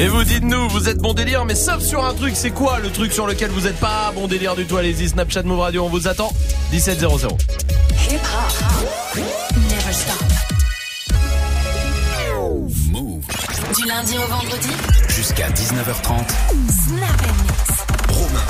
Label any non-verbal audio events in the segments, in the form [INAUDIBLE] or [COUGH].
Et vous dites-nous, vous êtes bon délire, mais sauf sur un truc, c'est quoi le truc sur lequel vous êtes pas bon délire du tout? Allez-y, Snapchat Move Radio, on vous attend. 1700. Hip hop. Never stop. Move Du lundi au vendredi. jusqu'à 19h30. Snap and mix.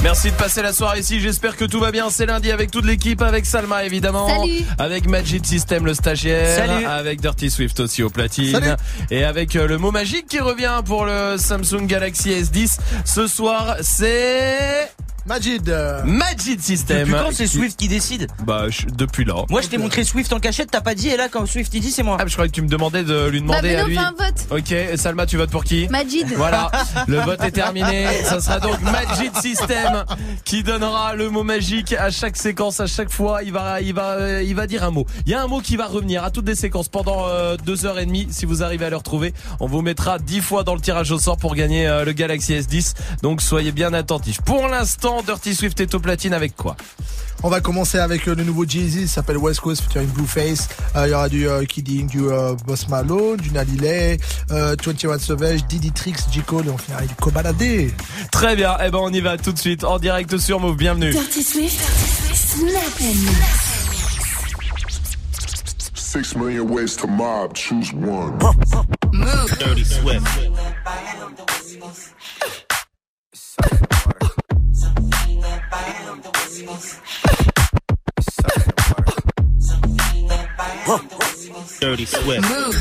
Merci de passer la soirée ici, j'espère que tout va bien. C'est lundi avec toute l'équipe, avec Salma évidemment. Salut. Avec Magic System le stagiaire. Salut. Avec Dirty Swift aussi au platine. Salut. Et avec euh, le mot magique qui revient pour le Samsung Galaxy S10. Ce soir, c'est... Majid. Magic System. Depuis quand c'est Swift qui décide Bah, je- depuis là. Moi, je t'ai montré Swift en cachette, t'as pas dit, et là, quand Swift il dit, c'est moi. Ah, je croyais que tu me demandais de lui Bah, demander mais à non, lui. fais un vote. Ok, et Salma, tu votes pour qui Majid. Voilà, le [LAUGHS] vote est terminé. Ça sera donc Magic System qui donnera le mot magique à chaque séquence, à chaque fois. Il va, il va, euh, il va dire un mot. Il y a un mot qui va revenir à toutes les séquences pendant euh, deux heures et demie. Si vous arrivez à le retrouver, on vous mettra dix fois dans le tirage au sort pour gagner euh, le Galaxy S10. Donc soyez bien attentifs. Pour l'instant, Dirty Swift est au platine avec quoi On va commencer avec euh, le nouveau Jay-Z, ça s'appelle West Coast featuring Blueface. Euh, Il y aura du euh, Kidding, du euh, Boss Malone, du Nalilay, euh, 21 Savage, Diddy Tricks, J. Cole et on finira avec du Kobalade. Très bien. Eh ben, on y va tout de suite en direct sur Move. Bienvenue. Dirty Swift. Snap and mix. Six million ways to mob, choose one. Move. Dirty Swift. Dirty Swift. Oh,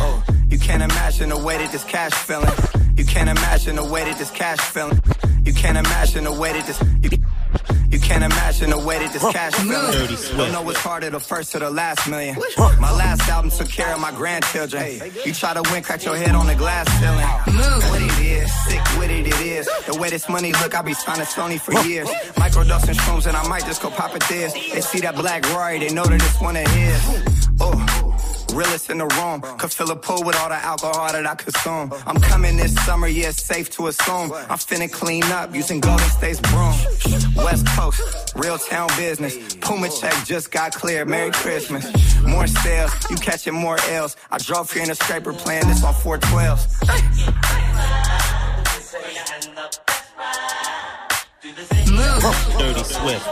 oh. You can't imagine the way that this cash feeling. You can't imagine the way that this cash feeling. You can't imagine the way that this. You, you can't imagine the way that this cash feeling. Don't know what's harder, the first or the last million. My last album took care of my grandchildren. You try to win, crack your head on the glass ceiling. What it is, sick with it, it is. The way this money look, I be signing Sony for years. Microdosing shrooms, and I might just go pop it this. They see that black Rory, they know that it's one of his. Oh. Realest in the room. Could fill a pool with all the alcohol that I consume. I'm coming this summer, yeah, it's safe to assume. I'm finna clean up using Golden State's broom. West Coast, real town business. Puma check just got cleared. Merry Christmas. More sales, you catching more L's. I drove here in a scraper playing this on 412s. Dirty Swift.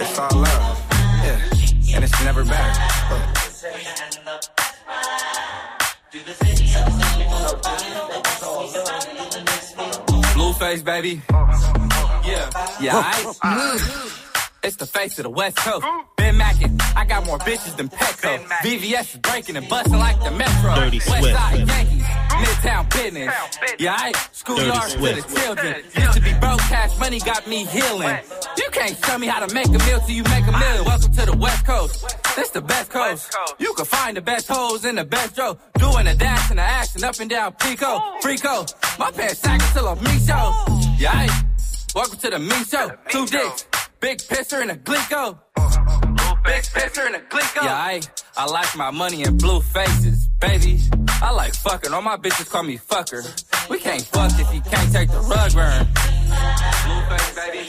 It's all love. Yeah. And it's never better. Blueface, baby. Yeah. Yeah, oh. I. It's the face of the West Coast. Ben Mackin, I got more bitches than Petco. VVS is breaking and busting like the Metro. Dirty West Swift. Side Yankees, Midtown business. Yeah, I schoolyards to the children. Used to be broke, cash money got me healing. You can't tell me how to make a meal till you make a meal. Welcome to the West Coast. This the best coast. You can find the best hoes in the best row. Doing a dash and a action up and down Pico. Frico. My pants sagging till I'm me show. Yeah, I welcome to the me show. Two dicks. Big pisser and a glico. Big pisser and a glico. Yeah, I, I like my money in blue faces, baby. I like fucking. All my bitches call me fucker. We can't fuck if you can't take the rug burn. Blue face, baby.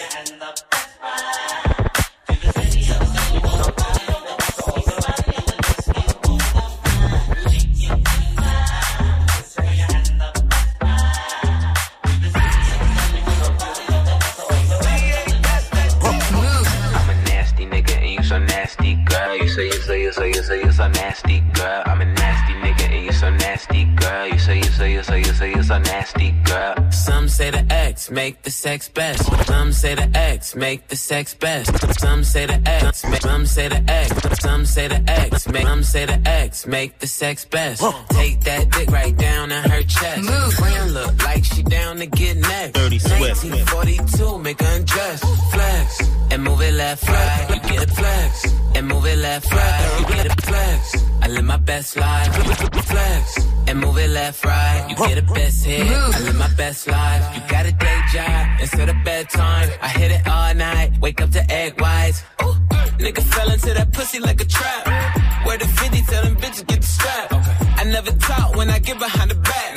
Say you say you say you say you so nasty, girl. I'm a nasty nigga so nasty, girl. You say you say you say you say you so nasty, girl. Some say the X make the sex best. Some say the X make the sex best. Some say the X, make, some say the X, some say the X, make, some say the X make the sex best. Take that dick right down in her chest. Move, friend look like she down to get next. Dirty Swift. 1942, make her undress, flex, and move it left, right. You get a flex, and move it left, right. You get a flex. I live my best life, flex, and move it left, right. You get a best hit. I live my best life. You got a day job instead of bedtime. I hit it all night. Wake up to egg whites. Ooh, nigga fell into that pussy like a trap. Where the 50 tell them bitches get the strap. I never talk when I get behind the back.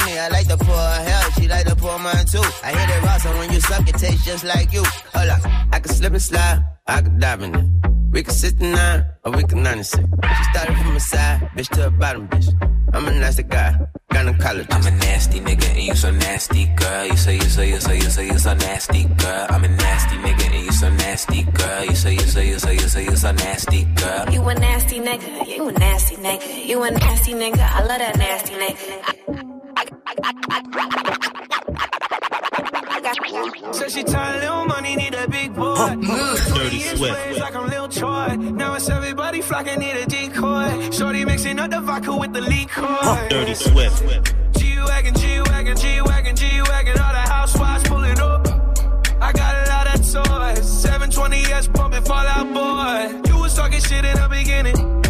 many. I like to pour her hell. She like to pour mine too. I hit it raw, so when you suck, it tastes just like you. Hold up. I can slip and slide. I can dive in it. We can 69 or we can 96. She started from the side, bitch to the bottom, bitch. I'm a nasty guy, gynecologist. I'm a nasty nigga and you so nasty, girl. You say you say you say you say you so nasty, girl. I'm a nasty nigga and you so nasty, girl. You say you say you say you say you so nasty, girl. You a nasty nigga, you a nasty nigga, you a nasty nigga, I love that nasty nigga. So she tired, little money, need a big boy. Dirty Swift. like I'm Lil Troy. Now it's everybody flocking, need a decoy. Shorty mixing up the vodka with the liquor. Dirty Swift. G-Wagon, G-Wagon, G-Wagon, G-Wagon, all the housewives pulling up. I got a lot of toys. 720S pumping Fallout Boy. You was talking shit in the beginning.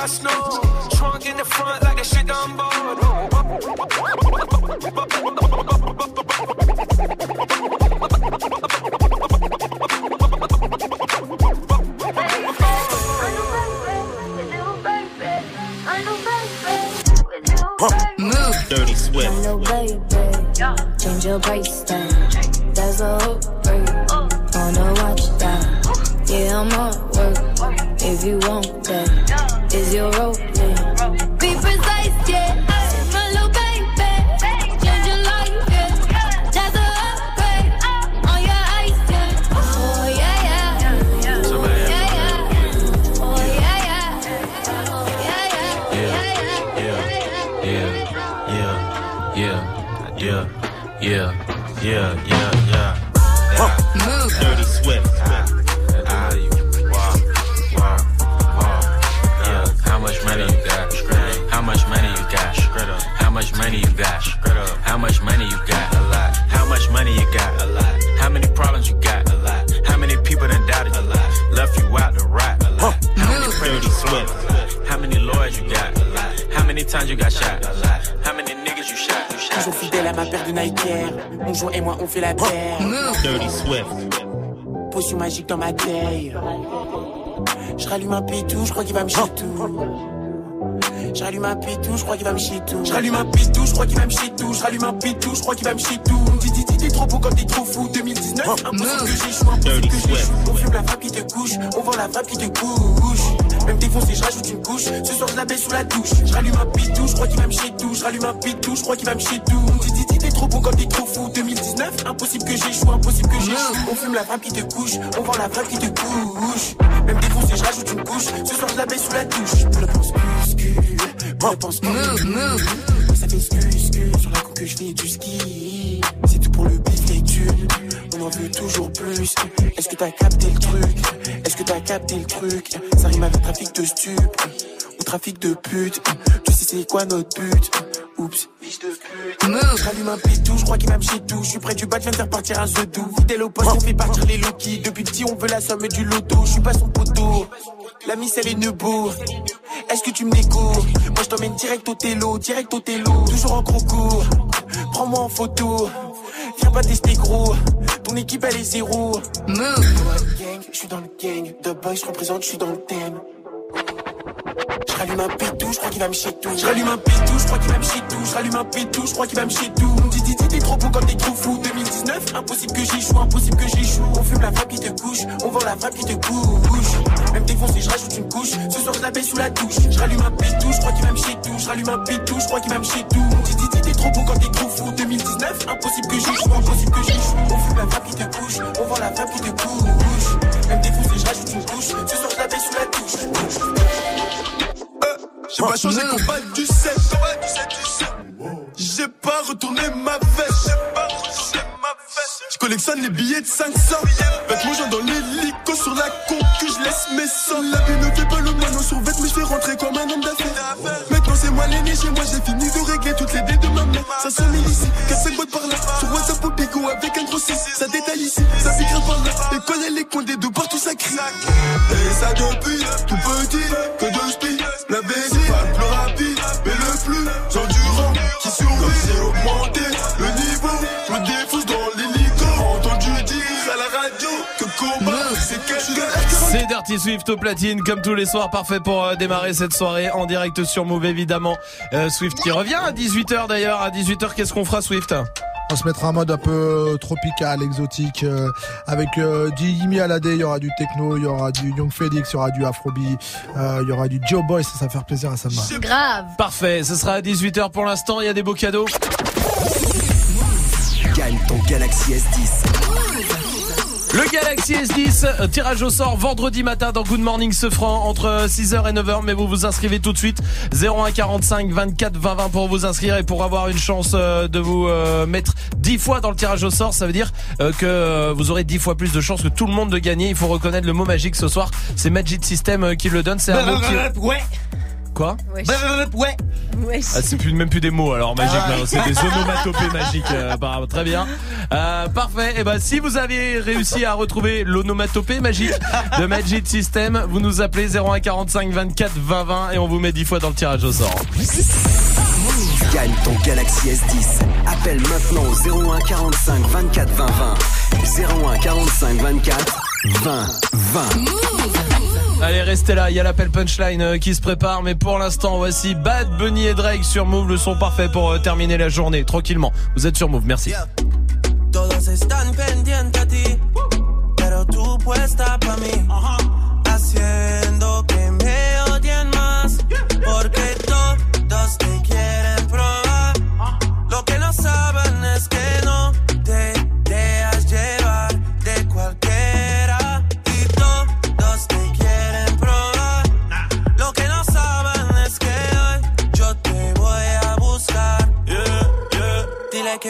Lambo in the Utah. Trunk in the front like a shit Dumbo. Move. Dirty Swift. Hello, baby. Change your price tag. That's a hook break. Wanna watch that? Yeah, I'm on work. If you want that, is your role? Be precise, yeah. Hello, baby. Change your life, yeah. That's a upgrade. On your ice, yeah. Oh, yeah, yeah. Yeah, yeah, yeah, yeah, yeah, yeah, yeah, yeah. Money you got? How much money you got? A lot. How much money you got? A lot. How many problems you got? A lot. How many people done doubted you? A lot. Left you out to rot? A lot. How many Dirty Swift. How many lawyers you got? A lot. How many times you got shot? A lot. How many niggas you shot? You shot? Toujours fidèle à ma paire de Nike Air. Mon et moi, on fait la paire. Dirty Swift. Potion magique dans ma taille. Je rallume un pétou, je crois qu'il va me chier tout. Je rallume un pétou, je crois qu'il va me chier tout. Je rallume un pétou, je crois qu'il va me chier tout. Je rallume un pétou, je crois qu'il va me chier tout. Dis, dis, dis, t'es trop beau comme t'es trop fou. 2019, impossible que j'échoue, impossible que j'échoue. On fume la frappe qui te couche, on vend la frappe qui te couche. Même défoncé, je rajoute une couche. Ce soir, je la baisse sous la douche. Je rallume un pétou, je crois qu'il va me chier tout. Je rallume un pétou, je crois qu'il va me chier tout. Dis, dis, dis, t'es trop beau comme t'es trop fou. 2019, impossible que j'échoue, impossible que j'échoue. On fume la frappe qui te couche, on vend la frappe qui te couche. Même défoncé, je rajoute une couche. Ce soir, je la baisse sous la douche. Je pense je pense move, move. Ça fait sur la coupe que je fais du ski. C'est tout pour le bif, les thunes. On en veut toujours plus. Est-ce que t'as capté le truc? Est-ce que t'as capté le truc? Ça rime avec trafic de stupes ou trafic de pute. Tu sais c'est quoi notre but? Oups, fiche de pute. Je rallume un pétou, je crois qu'il me chier tout. Je suis près du bas, je viens de faire partir un zedou. Fidèle au poste, on fait partir les Loki. Depuis petit, on veut la somme du loto. Je suis pas son poteau. La miss, elle est nebo. Est-ce que tu me négo Moi, je t'emmène direct au télo, direct au télo. Toujours en gros cours. Prends-moi en photo. Viens pas tester gros. Ton équipe, elle est zéro. Je suis dans le gang. The boy, je représente, je suis dans le thème. Je rallume un pitou, je crois qu'il va me chier tout. Je rallume un pitou, je crois qu'il va me tout. Je rallume un pitou, je crois qu'il va me chier tout. Dis, dis, t'es trop beau comme des fous. 2019, impossible que j'y joue, impossible que j'y joue. On fume la frappe qui te couche, on vend la frappe qui te couche. Même défoncé, je rajoute une couche. Ce soir, je la baisse sous la douche. Je rallume un pitou, je crois qu'il va me chier tout. Je rallume un pitou, je crois qu'il va me chier tout. Dis, dis, dis, t'es trop beau comme des fous. 2019, impossible que j'y joue, impossible que j'y joue. On fume la frappe qui te couche, on vend la frappe qui te couche. Même défoncé, je rajoute une couche. Ce soir, je la baisse sous la douche. J'ai pas changé pas du 7 J'ai pas retourné ma veste. Je collectionne les billets de 500 Faites mon genre dans l'hélico sur la concu Je laisse mes sangs La vie ne fait pas le moineau sur vête Mais je fais rentrer comme un homme d'affaires. Maintenant c'est moi l'aîné chez moi J'ai fini de régler toutes les dettes de ma mère. Ça sonne ici, 4-5 boîtes par là Sur WhatsApp au bigot avec un gros 6 Ça détaille ici, ça s'écrit par là Et connaît les coins des deux partout ça crie. Et ça depuis tout petit Que de C'est Dirty Swift au platine, comme tous les soirs, parfait pour euh, démarrer cette soirée en direct sur Move évidemment. Euh, Swift qui revient à 18h d'ailleurs. À 18h, qu'est-ce qu'on fera Swift? On se mettra en mode un peu euh, tropical, exotique, euh, avec euh, du Yimi Alade, il y aura du techno, il y aura du Young Felix, il y aura du Afrobeat, euh, il y aura du Joe Boy, ça, ça va faire plaisir à Sama. Grave. Parfait, ce sera à 18h pour l'instant, il y a des beaux cadeaux. Gagne ton Galaxy S10. Le Galaxy S10, euh, tirage au sort vendredi matin dans Good Morning Sefran entre 6h et 9h, mais vous vous inscrivez tout de suite 01 45 24 20 20 pour vous inscrire et pour avoir une chance euh, de vous euh, mettre 10 fois dans le tirage au sort, ça veut dire euh, que euh, vous aurez 10 fois plus de chances que tout le monde de gagner. Il faut reconnaître le mot magique ce soir, c'est Magic System euh, qui le donne, c'est un mot. [LAUGHS] Quoi Ouais. Ouais. ah, c'est plus, même plus des mots alors magique, non, c'est des [LAUGHS] onomatopées magiques. euh, apparemment. très bien, Euh, parfait. Et ben si vous avez réussi à retrouver l'onomatopée magique de Magic System, vous nous appelez 01 45 24 20 20 et on vous met 10 fois dans le tirage au sort. Gagne ton Galaxy S10. Appelle maintenant au 01 45 24 20 20. 01 45 24 20 20. Allez, restez là, il y a l'appel punchline euh, qui se prépare, mais pour l'instant, voici Bad Bunny et Drake sur Move, le son parfait pour euh, terminer la journée, tranquillement. Vous êtes sur Move, merci. Todos están pendientes a ti, pero tú puesta pa' mí. Haciendo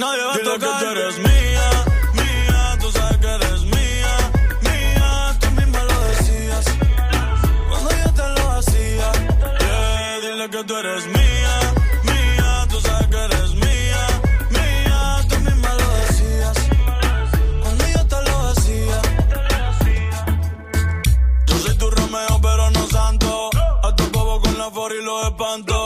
Nadie va a tocar. que tú eres mía, mía. Tú sabes que eres mía, mía. Tú misma lo decías. Cuando yo te lo hacía. Yeah, dile que tú eres mía, mía. Tú sabes que eres mía, mía. Tú misma lo decías. Cuando yo te lo hacía. Yo soy tu Romeo, pero no santo. A tu bobo con la for y los espanto.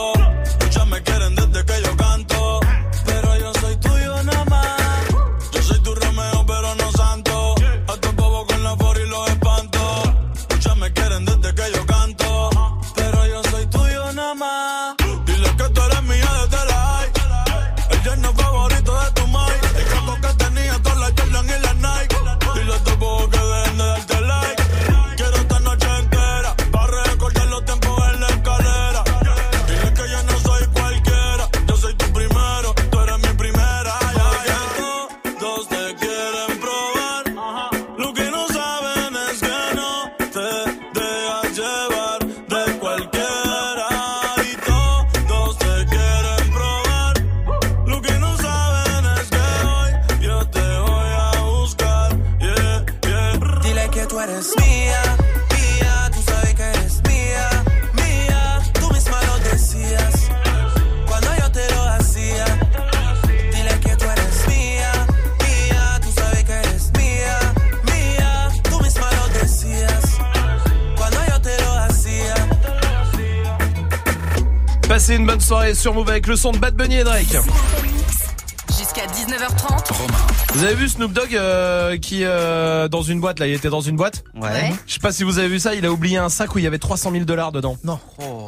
Sur Move avec le son de Bad Bunny et Drake. Jusqu'à 19h30. Vous avez vu Snoop Dogg euh, qui euh, dans une boîte là, il était dans une boîte? Ouais. Je sais pas si vous avez vu ça, il a oublié un sac où il y avait 300 000 dollars dedans. Non.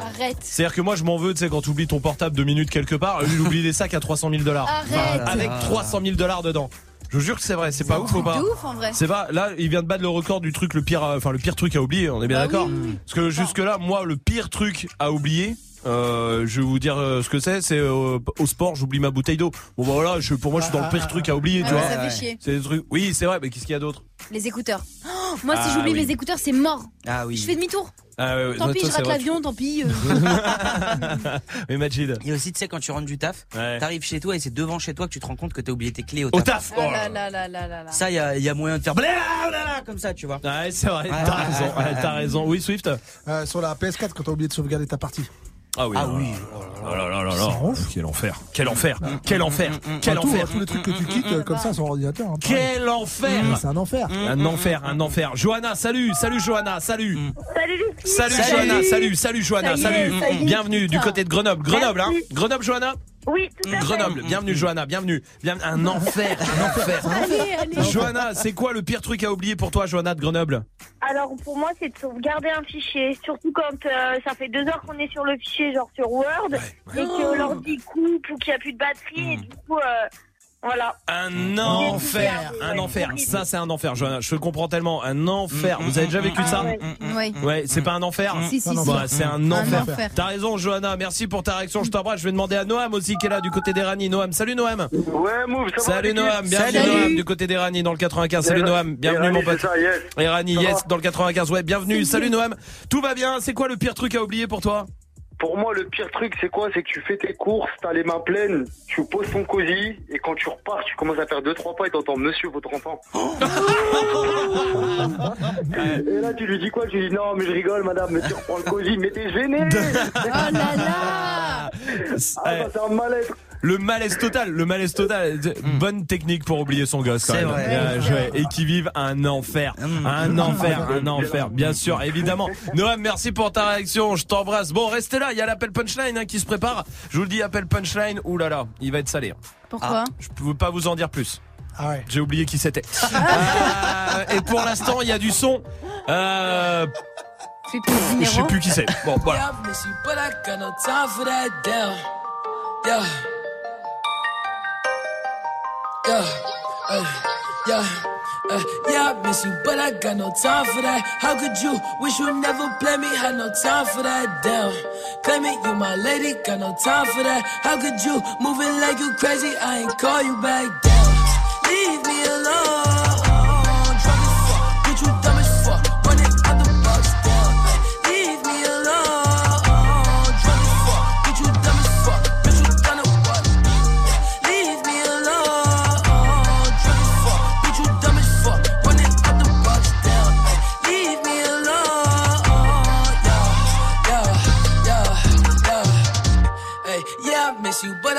Arrête. C'est-à-dire que moi je m'en veux, tu sais, quand tu oublies ton portable deux minutes quelque part, lui il oublie des sacs à 300 000 dollars. Arrête. Avec 300 000 dollars dedans. Je vous jure que c'est vrai, c'est pas ouf ou pas ouf en vrai. C'est pas là, il vient de battre le record du truc le pire, euh, enfin le pire truc à oublier. On est bien Bah d'accord oui. Parce que jusque là, moi, le pire truc à oublier. Euh, je vais vous dire euh, ce que c'est. C'est euh, au sport, j'oublie ma bouteille d'eau. Bon bah voilà, je, pour moi, je suis dans le pire truc à oublier, Ah tu ouais, vois. ça fait chier. C'est des trucs. Oui, c'est vrai. Mais qu'est-ce qu'il y a d'autre? Les écouteurs. Oh, moi, si Ah j'oublie oui. mes écouteurs, c'est mort. Ah oui. Je fais demi-tour. Ah ouais, ouais, Tant pis, toi, je c'est rate l'avion, tant pis. euh. [LAUGHS] Mais Majid. Et aussi, tu sais, quand tu rentres du taf, Ouais. t'arrives chez toi et c'est devant chez toi que tu te rends compte que t'as oublié tes clés au Au taf. taf. Ah là là là là là là. Ça, il y a, y a moyen de faire blablabla comme ça, tu vois. Ouais, c'est vrai. T'as raison. ouais, T'as raison. Oui, Swift. Euh, sur la PS4 quand t'as oublié de sauvegarder ta partie. Ah oui. Ah oui. Oh là là là là. Quel enfer. Quel enfer. Quel enfer. Quel Enfin, tout, enfer. hein, tous les trucs que tu quittes euh, comme ça sur ordinateur. hein. Quel enfer. C'est un enfer. Un enfer, un enfer. Johanna, salut, salut Johanna, salut. Salut. Salut. Johanna, salut, salut Johanna, salut. Bienvenue du côté de Grenoble. Grenoble, hein. Grenoble, Johanna Oui, tout à fait. Grenoble, bienvenue Johanna, bienvenue. Bien, un enfer, un enfer. Allez, allez. Johanna, c'est quoi le pire truc à oublier pour toi, Johanna de Grenoble? Alors pour moi, c'est de sauvegarder un fichier, surtout quand euh, ça fait deux heures qu'on est sur le fichier, genre sur Word, et que l'ordi coupe ou qu'il n'y a plus de batterie, et du coup, euh, voilà. Un enfer, un enfer. Ça, c'est un enfer, Johanna. Je le comprends tellement. Un enfer. Vous avez déjà vécu ça ouais. Oui. Ouais, c'est pas un enfer Si, si, si. Bah, c'est un enfer. enfer. T'as raison, Johanna. Merci pour ta réaction. Je t'embrasse. Je vais demander à Noam aussi qui est là du côté des Rani. Noam, salut Noam. Ouais, move, ça va Salut Noam, bienvenue Salut. Noam du côté des Rani dans le 95. Salut Noam, bienvenue mon pote. ça, yes. Et Rani, Ça yes, dans le 95. Ouais, bienvenue. Salut Noam. Tout va bien. C'est quoi le pire truc à oublier pour toi? Pour moi, le pire truc, c'est quoi? C'est que tu fais tes courses, t'as les mains pleines, tu poses ton cosy, et quand tu repars, tu commences à faire deux, trois pas et t'entends monsieur, votre enfant. et là, tu lui dis quoi? Tu lui dis non, mais je rigole, madame, mais tu reprends le cosy, mais t'es gêné [LAUGHS] Oh là là. Ah, bah, c'est un mal-être. Le malaise total, le malaise total. Bonne technique pour oublier son gosse. quand C'est même. vrai. Bien joué. Et qui vivent un enfer, un enfer, un enfer. Bien sûr, évidemment. Noam, merci pour ta réaction. Je t'embrasse. Bon, restez là. Il y a l'appel punchline hein, qui se prépare. Je vous le dis, appel punchline. Ouh là là, il va être salé. Pourquoi Je peux pas vous en dire plus. Ah ouais. J'ai oublié qui c'était. [LAUGHS] Euh, et pour l'instant, il y a du son. Euh, je sais plus qui c'est. Bon, voilà. Yeah. Uh, yeah. Uh, yeah, I miss you, but I got no time for that. How could you wish you never play me? Had no time for that. Damn. Claim it, you my lady, got no time for that. How could you moving like you crazy? I ain't call you back. Damn. Leave me alone.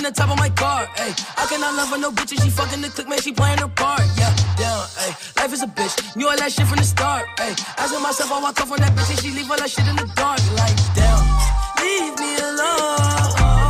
Dropping the top of my car. Ay, I cannot love her no bitch and she fucking the click man. She playing her part. Yeah, down. Ay, life is a bitch. Knew all that shit from the start. Ay, asking myself, I walk off on that bitch and she leave all that shit in the dark. Like, damn, leave me alone.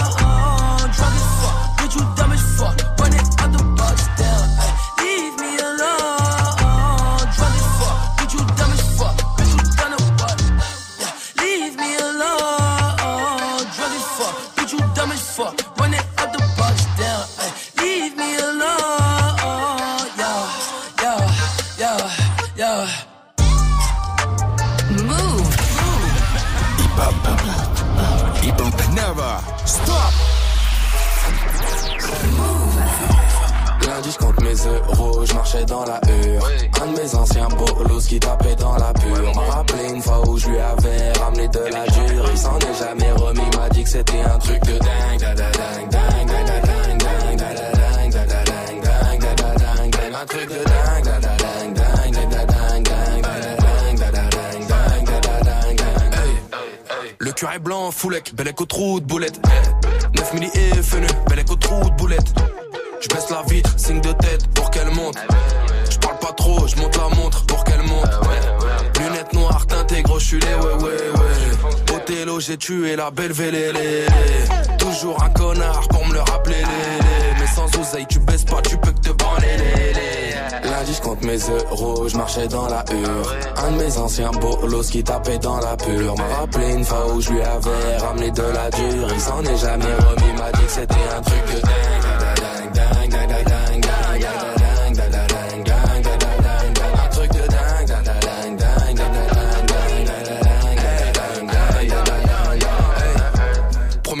Euros, je marchais dans la hure. Un de mes anciens bolos qui tapait dans la pure. M'a rappelé une fois où je lui avais ramené de la dure. Il s'en est jamais remis, m'a dit que c'était un truc de dingue. da da dingue, dingue, dingue, dingue, dingue, dingue, dingue, dingue, dingue. Un truc de dingue, da da dingue, dingue, dingue, dingue, dingue, dingue, dingue, dingue. Le est blanc, foulec, bel écho trou de boulette. 9 milli et fenu, bel écho trou de boulette. Je baisse la vitre, signe de tête pour qu'elle monte. Je parle pas trop, je monte la montre pour qu'elle monte. Lunettes noires, teintées, gros, je les ouais, ouais, ouais. Othello, j'ai tué la belle vélélé. Toujours un connard pour me le rappeler. Mais sans oseille, tu baisses pas, tu peux que te branler. Lundi, je compte mes euros, je marchais dans la hure. Un de mes anciens bolos qui tapait dans la pure. M'a rappelé une fois où je lui avais ramené de la dure. Il s'en est jamais remis, m'a dit que c'était un truc de.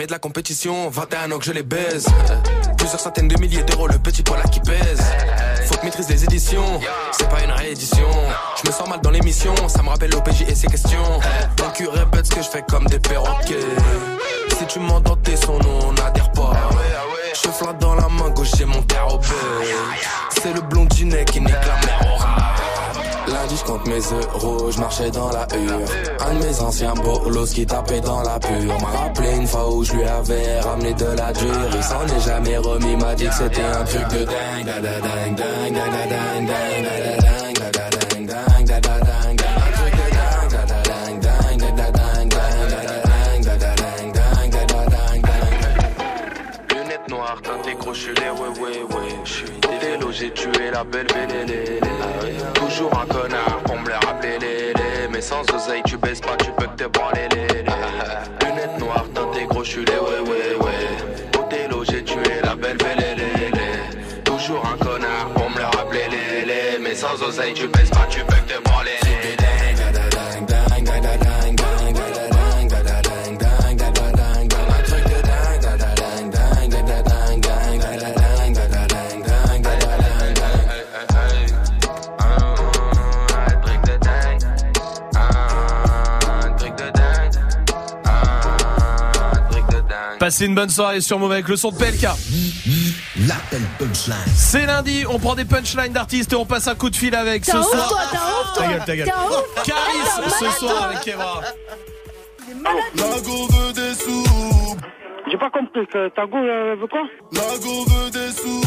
De la compétition, 21 ans que je les baise. Plusieurs centaines de milliers d'euros, le petit poil qui pèse. Faut que maîtrise les éditions, c'est pas une réédition. Je me sens mal dans l'émission, ça me rappelle l'OPJ et ses questions. Ton cul répète ce que je fais comme des perroquets. Si tu m'entends tes sons, nous on n'adhère pas. Je dans la main gauche, j'ai mon terre au C'est le blondinet qui nique la mer au. Lundi, je compte mes euros, je marchais dans la hure. Un de mes anciens bolos qui tapait dans la pure. M'a rappelé une fois où je lui avais ramené de la dure. Il s'en est jamais remis, m'a dit que c'était un truc de dingue. Suis les ouais, ouais, ouais. Je suis Othello, j'ai tué la belle vélélé. Toujours un connard pour me le rappeler, lélé. Mais sans oseille, tu baisses pas, tu peux que te branler, lélé. Lunettes noires, teintées gros, je suis les ouais, ouais, ouais. Othello, j'ai tué la belle vélélé. Toujours un connard pour me le rappeler, lélé. Mais sans oseille, tu baisses pas, Passez une bonne soirée sur Mauvais avec le son de PLK. L'appel punchline. C'est lundi, on prend des punchlines d'artistes et on passe un coup de fil avec ce ouf, soir. toi, t'as ouf, toi. Ta gueule, ta gueule. Caris ce soir avec Kevra. La go veut des sous. J'ai pas compris que ta go euh, veut quoi La go veut des sous.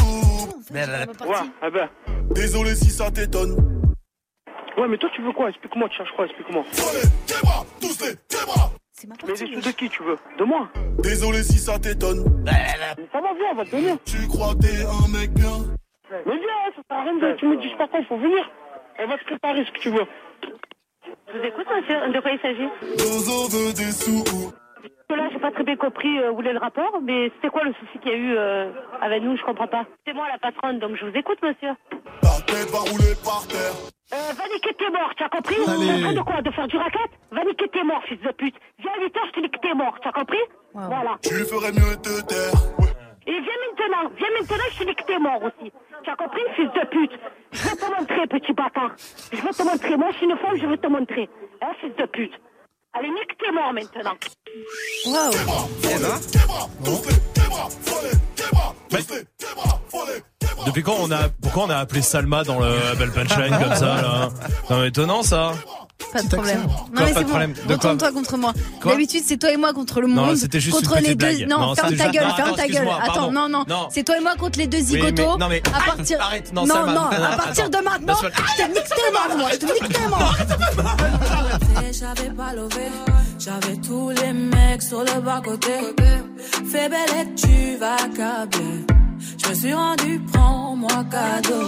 Ouais, ah ben. Désolé si ça t'étonne. Ouais, mais toi tu veux quoi? Explique-moi, tu cherches quoi? Explique-moi. Tous les Mais des sous de qui tu veux De moi Désolé si ça t'étonne. Ça va, viens, on va te donner. Tu crois que t'es un mec bien Mais viens, ça sert à rien de. Tu me dis pas quoi, faut venir. On va te préparer ce que tu veux. Je vous écoute, monsieur. De quoi il s'agit Dozo veut des sous. Là, j'ai pas très bien compris euh, où est le rapport, mais c'était quoi le souci qu'il y a eu euh, avec nous Je comprends pas. C'est moi la patronne, donc je vous écoute, monsieur. Ta tête va rouler par terre. Euh, va niquer tes morts, tu as compris Allez. T'es en train de quoi De faire du racket Va niquer tes morts, fils de pute. Viens à 8 heures, je te nique tes morts, tu as compris Voilà. Tu ferais mieux de te taire. Et viens maintenant, viens maintenant, je te nique tes morts aussi. Tu as compris, fils de pute Je vais te montrer, petit bâtard. Je vais te montrer. Moi, je suis une femme, je vais te montrer. Hein, fils de pute Allez, nique tes morts maintenant. Depuis quand on a, pourquoi on a appelé Salma dans le Belle Punchline [LAUGHS] comme ça, là? C'est étonnant, ça. Pas de problème. accent. Non mais c'est bon. Retourne-toi contre moi. D'habitude, c'est toi et moi contre le Non, monde. c'était juste contre une les petite deux. blague. Non, Non, ferme ta gueule, non, ferme attends, ta gueule. Attends, non, non. Non. C'est toi et moi contre les deux zigotos. non, mais- à partir. Arrête, non, non, non, Non, à partir de maintenant, je te nique tes mains, moi. Je te nique tes. J'avais pas levé, j'avais tous les mecs sur le bas côté. Fais belle et tu vas câbler. Je me suis rendu, prends-moi cadeau.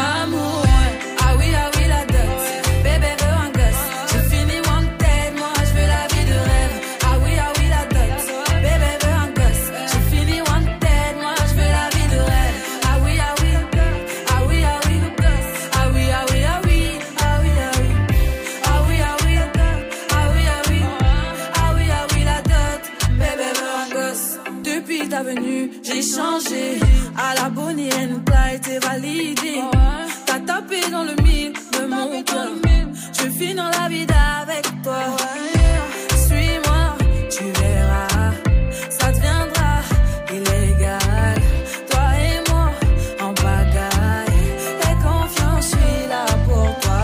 Ah oui, ah oui, la dot. Bébé veut un gosse. J'ai fini wanted, moi je veux la vie de rêve. Ah oui, ah oui, la dot. Bébé veut un gosse. J'ai fini wanted, moi je veux la vie de rêve. Ah oui, ah oui, ah oui, ah oui, ah oui, ah oui, ah oui, ah oui, ah oui. Ah oui, ah oui, ah oui, ah oui, ah oui, ah oui, la dot. Bébé veut un gosse. Depuis ta venue, j'ai changé. À la Bonnie and Clyde, t'es validé. T'as tapé dans le mille de mon cœur. Je vis dans la vie avec toi. Suis-moi, tu verras. Ça deviendra illégal. Toi et moi, en pagaille. Et confiance, je suis là pour toi.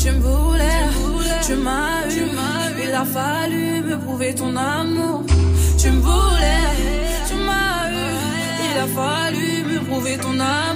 Tu me voulais, tu m'as eu. Il a fallu me prouver ton amour. Tu me voulais, tu m'as eu. Il a fallu me prouver ton amour.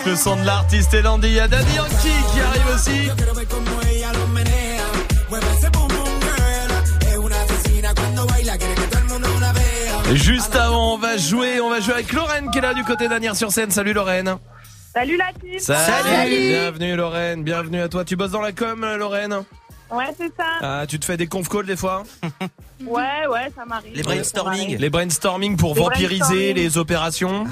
avec le son de l'artiste et Landy. Il y a Daddy Yankee qui arrive aussi. Et juste avant, on va jouer, on va jouer avec Lorraine qui est là du côté d'Anières sur scène. Salut Lorraine. Salut la team Bienvenue Lorraine, bienvenue à toi. Tu bosses dans la com euh, Lorraine Ouais, c'est ça. Ah, tu te fais des conf calls des fois [LAUGHS] Ouais, ouais, ça m'arrive. Les brainstorming pour Les vampiriser brainstorming. les opérations.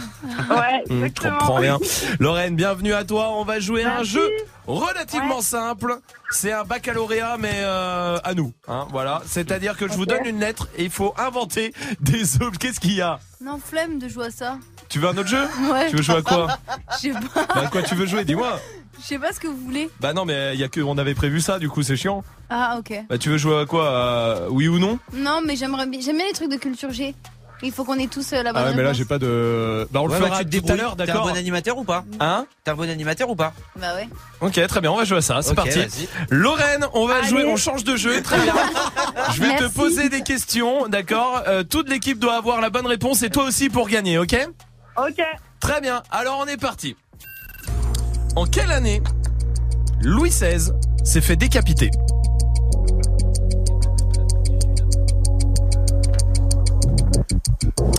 Ouais, Hmm, je comprends bien. [LAUGHS] Lorraine, bienvenue à toi. On va jouer à un jeu relativement simple. C'est un baccalauréat, mais euh, à nous. Hein, voilà. C'est-à-dire que je vous donne une lettre et il faut inventer [LAUGHS] des objets. Qu'est-ce qu'il y a? Non, flemme de jouer à ça. Tu veux un autre jeu? [LAUGHS] Ouais. Tu veux jouer à quoi? Je sais pas. Bah quoi tu veux jouer? Dis-moi. Je sais pas ce que vous voulez. Bah non, mais il y a que on avait prévu ça. Du coup, c'est chiant. Ah, ok. Bah tu veux jouer à quoi? Euh, Oui ou non? Non, mais j'aimerais bien. J'aime bien les trucs de culture G. Il faut qu'on ait tous euh, la bonne Ah ouais, mais là j'ai pas de. Bah on le Ouais, fera tout à l'heure, T'es un d'accord bon animateur ou pas Hein T'es un bon animateur ou pas Bah ouais. Ok, très bien, on va jouer à ça. C'est parti. Lorraine, on va Allez. jouer, on change de jeu. Très bien. [LAUGHS] Je vais te poser des questions, d'accord Euh, Toute l'équipe doit avoir la bonne réponse et toi aussi pour gagner, ok Ok. Très bien. Alors on est parti. En quelle année Louis XVI s'est fait décapiter?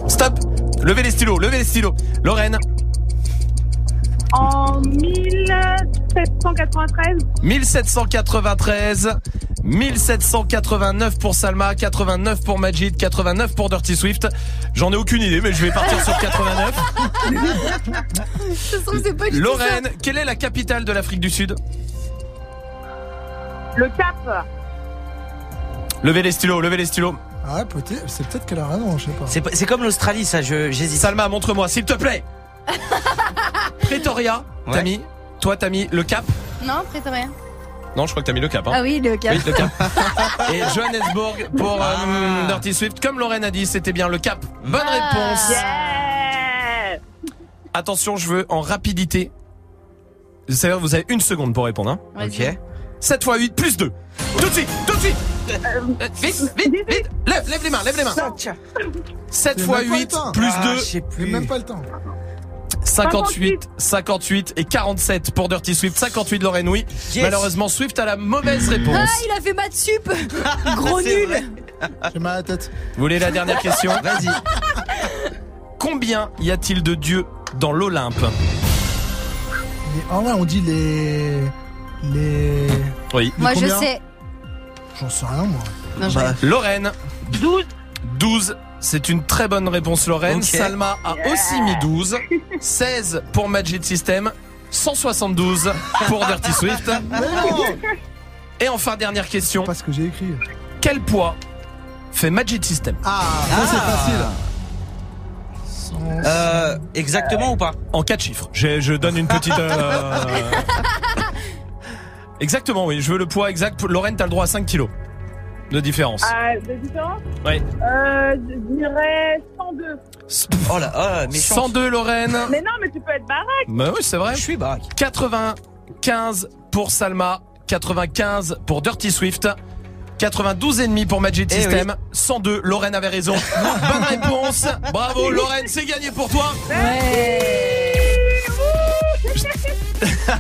Stop Levez les stylos, levez les stylos. Lorraine, En 1793. 1793, 1789 pour Salma, 89 pour Majid, 89 pour Dirty Swift. J'en ai aucune idée, mais je vais partir sur 89. Ça se trouve, c'est pas du tout Lorraine, quelle est la capitale de l'Afrique du Sud? Le Cap. Levez les stylos, levez les stylos. Ah ouais, peut-être, c'est peut-être qu'elle a raison, je sais pas. C'est comme l'Australie, ça, je- j'hésite. Salma, montre-moi, s'il te plaît. [LAUGHS] Pretoria, t'as Ouais. mis Toi, t'as mis le Cap. Non, prête rien. Non, je crois que t'as mis le Cap. Hein. Ah oui, le cap. Oui, le Cap. [LAUGHS] Et Johannesburg pour euh, Dirty Swift. Comme Lorraine a dit, c'était bien le Cap. Bonne Ah. réponse. Yeah. Attention, je veux en rapidité. C'est-à-dire, vous avez une seconde pour répondre. Hein. Vas-y. 7 x 8 plus 2. Tout de suite, tout de suite. Euh, Vite, vite, vite. Lève, lève les mains, lève les mains. 7 J'ai x même pas le 8 temps. plus Ah, 2. je sais J'ai plus. même pas le temps. 58, 58 et 47 pour Dirty Swift, 58 Lorraine oui. Yes. Malheureusement Swift a la mauvaise réponse. Ah, il a fait maths sup Gros [LAUGHS] C'est nul. J'ai mal à la tête. Vous voulez la dernière question [LAUGHS] Vas-y. Combien y a-t-il de dieux dans l'Olympe En vrai, on dit les. Les. Oui. Moi, je sais. J'en sais rien, moi. Non, Bah, Lorraine, 12. 12. C'est une très bonne réponse Lorraine. Salma a aussi mis 12. 16 pour Magic System. 172 pour Dirty Swift. [LAUGHS] Et enfin dernière question. Pas ce que j'ai écrit. Quel poids fait Magic System? Ah, c'est Ah. facile. Euh, exactement ou pas? En 4 chiffres. Je, je donne une petite. euh, [LAUGHS] Exactement, oui. Je veux le poids exact. Lorraine, t'as le droit à 5 kilos de différence. Ah, de différence Oui. Euh, je dirais 102. Oh là, ah, mais 102, Lorraine. mais non, mais tu peux être baraque. Bah oui, c'est vrai. Je suis baraque. 95 pour Salma, 95 pour Dirty Swift. 92,5 pour Magic eh System, 102, Lorraine avait raison. [LAUGHS] Bonne réponse, bravo Lorraine, c'est gagné pour toi. Ouais.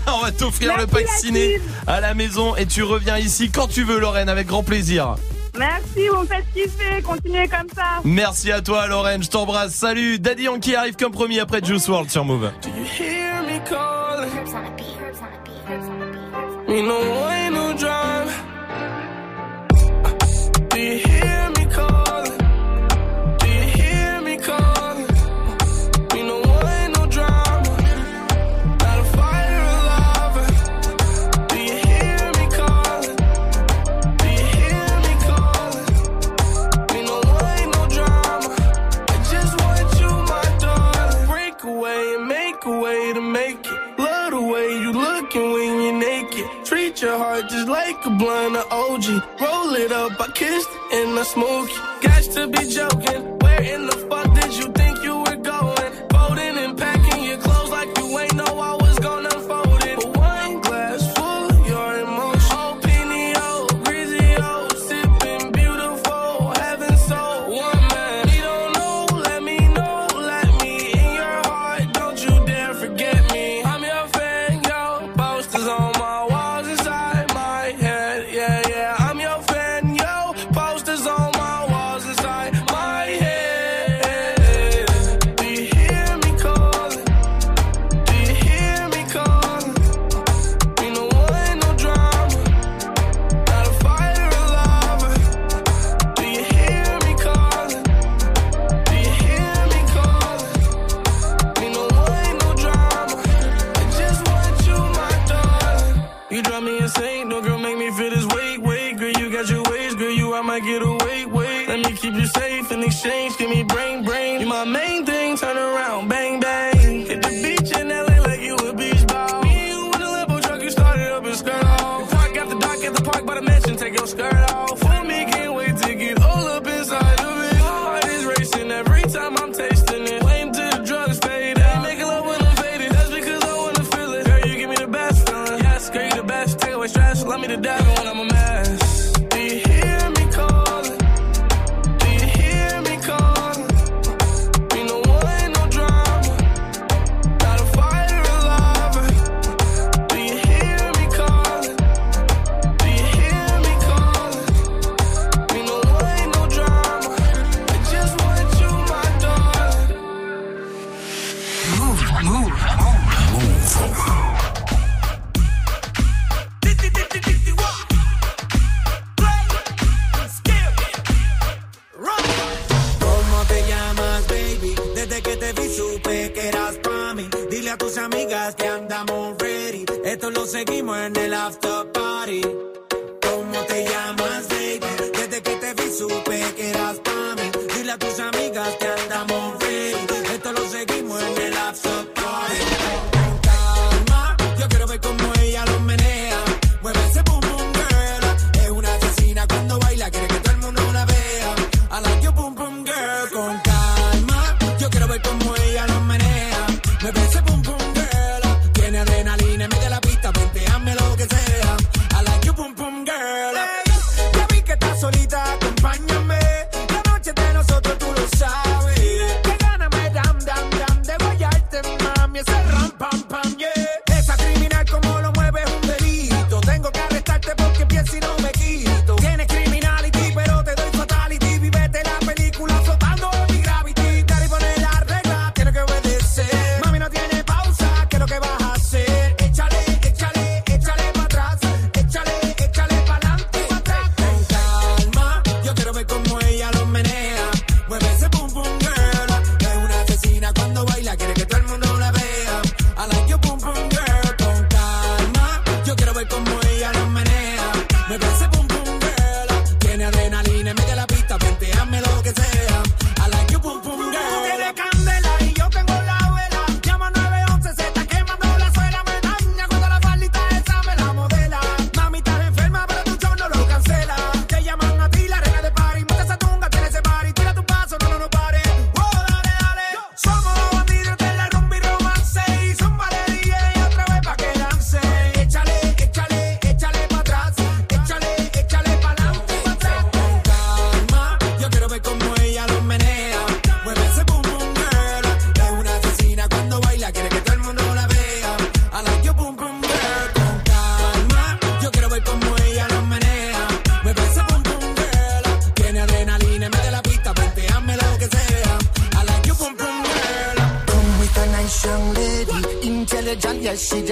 On va t'offrir le pack ciné à la maison et tu reviens ici quand tu veux, Lorraine, avec grand plaisir. Merci, vous me faites kiffer, continuez comme ça. Merci à toi, Lorraine, je t'embrasse. Salut, Daddy Yankee arrive comme promis après Juice World sur Move. Do you hear me call? at your heart just like a blunt of OG. Roll it up, I kissed and I smoke. Got to be joking. Where in the fuck? insane. No girl make me feel this way, wait. Girl, you got your ways, girl, you I might get away, wait. Let me keep you safe in exchange. Give me brain, brain.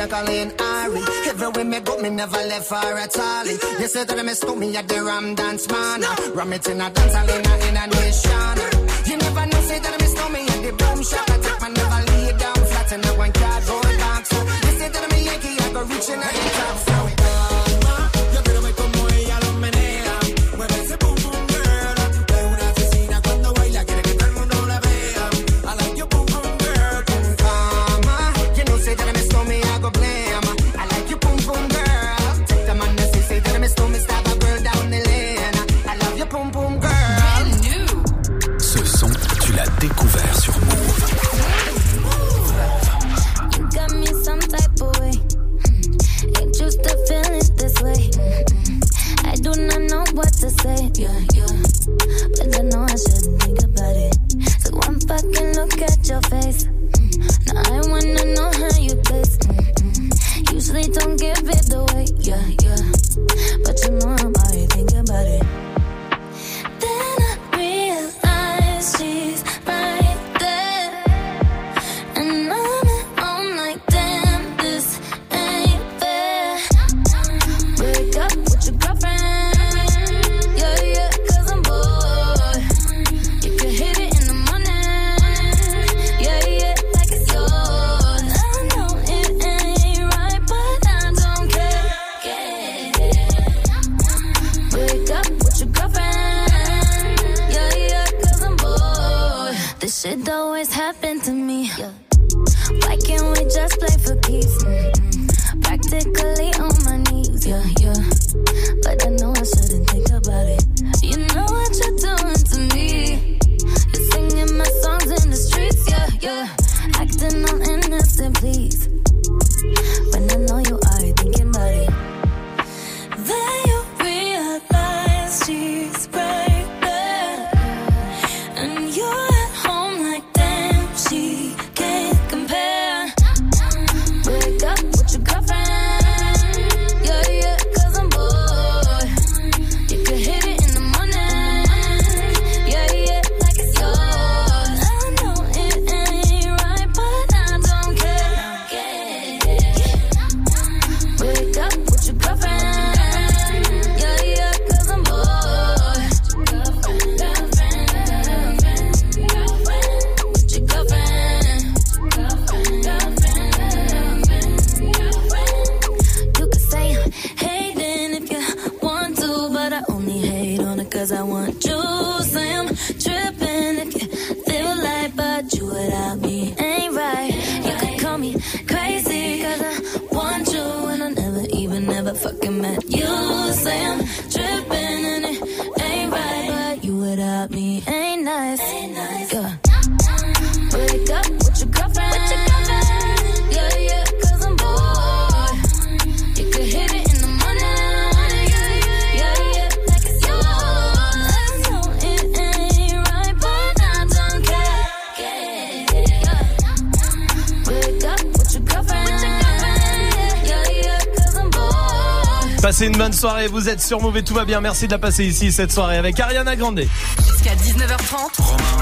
She Jacqueline Ari. Everywhere me go, me never left her at all. You say that me stole me at the Ram Dance Man. Ram it in a dance hall in a, in a nation. You never know, say that me stole me at the boom shop. soirée, vous êtes sur Move et tout va bien. Merci de la passer ici cette soirée avec Ariana Grande. Jusqu'à 19h30.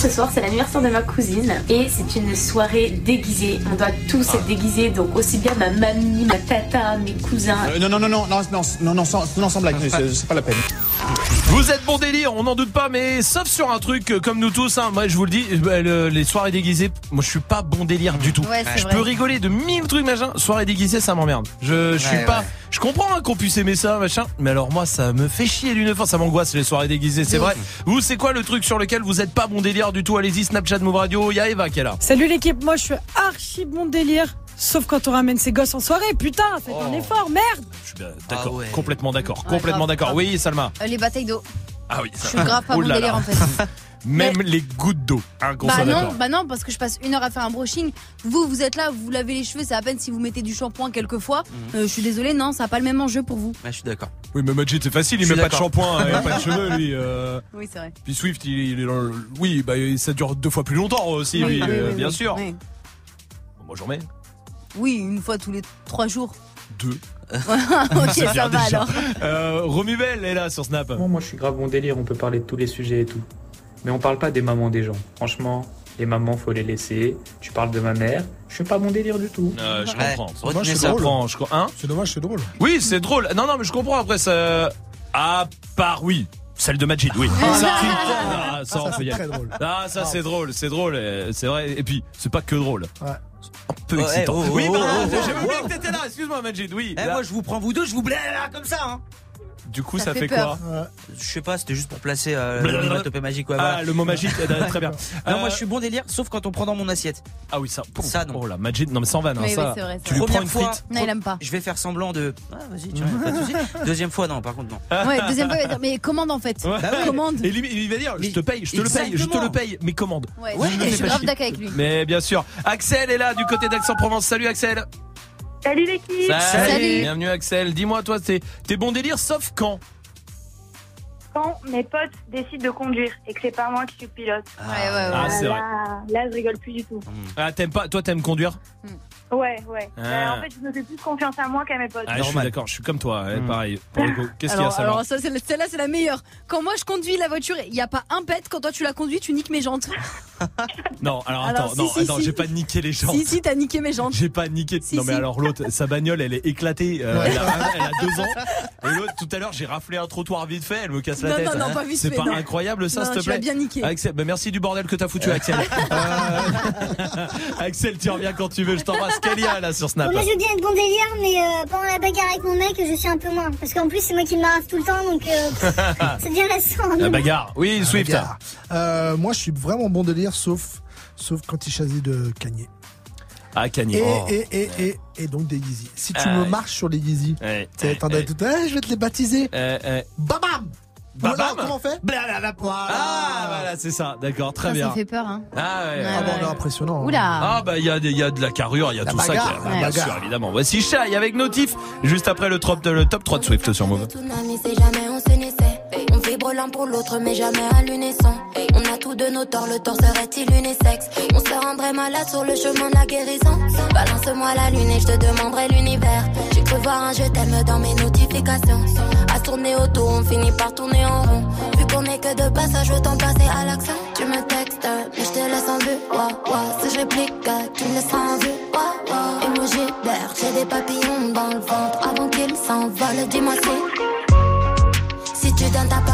Ce soir, c'est l'anniversaire de ma cousine et c'est une soirée déguisée. On doit tous être déguisés, donc aussi bien ma mamie, ma tata, mes cousins. Euh, non, non, non, non, non, non, non, sans, non, sans blague, [LAUGHS] c'est c'est pas la peine. Vous êtes bon délire, on n'en doute pas, mais sauf sur un truc euh, comme nous tous. Hein, moi, je vous le dis, euh, le- les soirées déguisées, moi, je suis pas bon délire du tout. Ouais, je vrai. peux rigoler de mille trucs machin. Soirée déguisée, ça m'emmerde. Je, je suis Ouais, pas. ouais. Je comprends hein, qu'on puisse aimer ça, machin, mais alors moi, ça me fait chier d'une fois. Ça m'angoisse les soirées déguisées, c'est vrai. Vous, c'est quoi le truc sur lequel vous êtes pas bon délire du tout? Allez-y, Snapchat, Move Radio. Il y a Eva qui est là. Salut l'équipe, moi je suis archi bon délire. Sauf quand on ramène ses gosses en soirée, putain, faites un Oh. effort, merde Euh, d'accord, complètement d'accord, complètement d'accord. Oui, Salma. Euh, les batailles d'eau. Ah oui. Je suis grave pas Oh là délire là. en fait. [LAUGHS] Même les gouttes d'eau. Hein, Bah non, bah non, parce que je passe une heure à faire un brushing. Vous, vous êtes là, vous lavez les cheveux, c'est à peine si vous mettez du shampoing quelques fois. Mhm. Euh, je suis désolée, non, ça n'a pas le même enjeu pour vous. Ouais, je suis d'accord. Oui, mais Majid, c'est facile, il met pas de shampoing, il a pas de [LAUGHS] cheveux, lui. euh. Oui, c'est vrai. Puis Swift, il, il est dans le- Oui, bah, ça dure deux fois plus longtemps aussi, Oui, lui, oui, euh, oui, bien oui, sûr. oui. Moi, j'en mets Oui, une fois tous les trois jours. deux. [LAUGHS] ok, C'est ça bien va déjà. alors. Euh, Romuvel est là sur Snap. Moi, moi, je suis grave bon délire, on peut parler de tous les sujets et tout. Mais on parle pas des mamans des gens. Franchement, Les mamans, faut les laisser. Tu parles de ma mère. Je fais pas mon délire du tout. Euh, je Ouais. comprends. Je ça. comprends. Je... Hein C'est dommage, c'est drôle. Oui, c'est drôle. Non, non, mais je comprends. Après, ça. À part, oui. Celle de Majid, oui. [LAUGHS] Ah. ça, ah, ça, c'est très drôle. Ah, ça, c'est drôle, c'est drôle, c'est vrai. Et puis, c'est pas que drôle. Ouais. Un peu excitant. oh, oh, oui, bah, oh, oh. oublié que t'étais là. Excuse-moi, Majid. Oui. Eh, moi, je vous prends vous deux, je vous blâme là, comme ça. Hein. Du coup, ça, ça fait, fait quoi. Je sais pas, c'était juste pour placer euh, Blablabla. l'onomatopée magique. Ouais, Ah, voilà. le mot magique, [LAUGHS] euh, très bien. Non, Euh, moi, je suis bon délire, sauf quand on prend dans mon assiette. Ah oui, ça. Ça, non. Oh là, Majid, non mais sans vanne, hein, Oui, oui, ça. c'est vrai, tu lui prends une Première fois, frite. Non, il aime pas. Je vais faire semblant de. Ah, vas-y, tu vois, pas de souci. [LAUGHS] Deuxième fois, non, par contre, non. Ouais, deuxième fois, il va dire, mais commande en fait. Ouais. Commande. Et lui, il va dire, je te paye, je te le paye, je te le paye, mais commande. Ouais, je suis grave d'accord avec lui. Mais bien sûr. Axel est là du côté d'Aix-en-Provence. Salut Axel. Salut l'équipe Salut. Bienvenue Axel. Dis-moi, toi, t'es t'es bon délire, sauf quand Quand mes potes décident de conduire et que c'est pas moi qui suis pilote. Ouais, ouais, ouais. Ah, vrai. là, là, je rigole plus du tout. Ah, t'aimes pas, toi, t'aimes conduire Ouais, ouais. Ah. Euh, en fait, je me fais plus confiance à moi qu'à mes potes. Ah, je suis d'accord, je suis comme toi, ouais, Mm. pareil. Pour le coup. Qu'est-ce qu'il y a, Alors, ça alors ça, c'est celle-là, c'est la meilleure. Quand moi je conduis la voiture, il n'y a pas un pet. Quand toi tu la conduis, tu niques mes jantes. [LAUGHS] Non, alors Alors, attends, si, non, si, attends, si. j'ai pas niqué les gens. Si, si, t'as niqué mes jantes. J'ai pas niqué. Si, non mais si. alors l'autre, [LAUGHS] sa bagnole, elle est éclatée. euh, Ouais. elle, a, elle a deux ans. Et l'autre, tout à l'heure, j'ai raflé un trottoir vite fait. Elle me casse la Non, tête. non, non, pas vite C'est fait, pas non. incroyable ça, s'il te tu l'as plaît. bien niqué. Axel, bah, merci du bordel que t'as foutu, Axel. Euh, [LAUGHS] Axel, tu reviens quand tu veux. Je t'embrasse. Là sur Snap. Bon, moi je veux bien être bon délire, mais euh, pendant la bagarre avec mon mec, je suis un peu moins. Parce qu'en plus, c'est moi qui me marave tout le temps, donc euh, [LAUGHS] ça devient récent. La bagarre. Oui, Swift. bagarre. Euh, moi, je suis vraiment bon délire, sauf, sauf quand il choisit de cagner. Ah, Kanye. Et, Oh. et, et, et, et donc des Yeezy. Si tu Ah, me marches sur les Yeezy, t'entendais tout, Ah, je vais te les baptiser. Euh, euh, Babam Babam Voilà, Comment on fait Ah, voilà, c'est ça. D'accord, très Ça, bien. ça fait peur, hein. Ah, ouais. Ouais, Ah bon, ouais. non, impressionnant. hein. Oula. Ah bah il y a, des- il y a de la carrure, il y a La tout bagarre, ça. qui- la bien bagarre. sûr, évidemment. Voici Shy avec Notif, juste après le top, le top 3 de Swift sur Move. Tsunami, c'est jamais l'un pour l'autre, mais jamais à l'unisson. On a tous de nos torts, le tort serait-il unisexe On se rendrait malade sur le chemin de la guérison. Balance-moi la lune et je te demanderai l'univers. J'ai cru voir un je t'aime dans mes notifications. À tourner autour, on finit par tourner en rond. Vu qu'on est que de passage, autant passer à l'action. Tu me textes, mais je te laisse en vue. Ouah. Si je réplique, tu me laisseras en vue. Ouah, ouah. Emoji vert, j'ai des papillons dans le ventre. Avant qu'ils s'envolent, dis-moi si. Si tu donnes ta parole,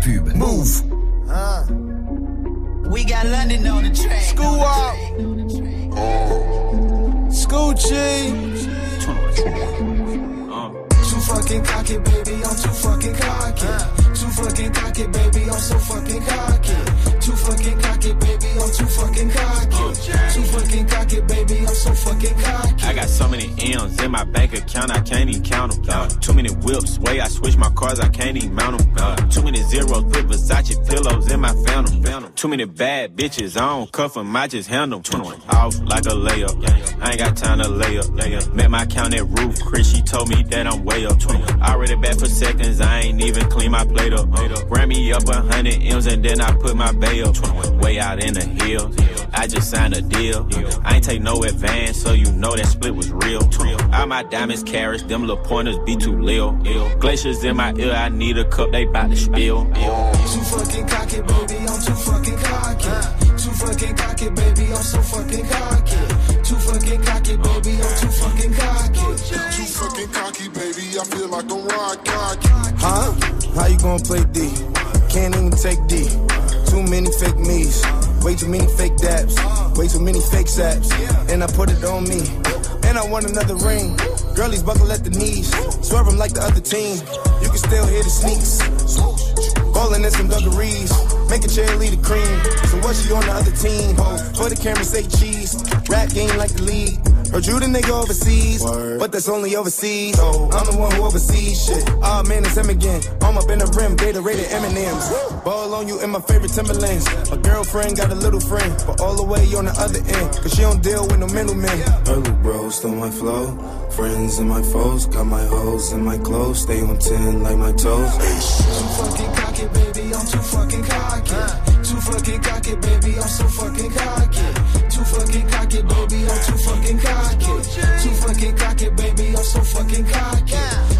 Pub. Move. We got London on the track. School up. Oh. School G. Too fucking cocky, baby, I'm too fucking cocky. Too fucking cocky, baby, I'm so fucking cocky. Got so many M's in my bank account, I can't even count them. Too many whips, way I switch my cars, I can't even mount them. Too many zeros, put Versace pillows in my phantom. Too many bad bitches, I don't cuff them, I just handle them. Off like a layup, I ain't got time to lay up. Met my count at roof, Chris, she told me that I'm way up. I already back for seconds, I ain't even clean my plate up. Ran me up a hundred M's and then I put my bay up. Way out in the hills, I just signed a deal. I ain't take no advance, so you know that split was real. All my diamonds carrots, them little pointers be too lil. Glaciers in my ear, I need a cup, they bout to spill. Too fucking cocky, baby, I'm too fucking cocky. Too fucking cocky, baby, I'm so fucking cocky. Too fucking cocky, baby, I'm too fucking cocky. Too fucking cocky, baby. I feel like I'm rock cocky. Huh? How you gonna play D? Can't even take D. Too many fake me's. Way too many fake dabs. Way too many fake saps. And I put it on me. And I want another ring. Girlies buckle at the knees. Swerve 'em like the other team. You can still hear the sneaks. Ballin' in some dungarees. Make a cheerleader cream. So what she on the other team? For the camera say cheese. Rap game like the league. Heard you the nigga overseas, but that's only overseas. So I'm the one who oversees shit. Ah man, it's him again. I'm up in the rim, Gatorade M&M's. Ball on you in my favorite Timberlands. My girlfriend got a little friend, but all the way on the other end, cause she don't deal with no middlemen. Little bro stole my flow. Friends and my foes, got my hoes in my clothes. Stay on 10 like my toes. Too fucking cocky, baby, I'm too fucking cocky. Too fucking cocky, baby, I'm so fucking cocky. Too fucking cocky, baby, I'm too fucking cocky. Too fucking cocky, baby, I'm so fucking cocky.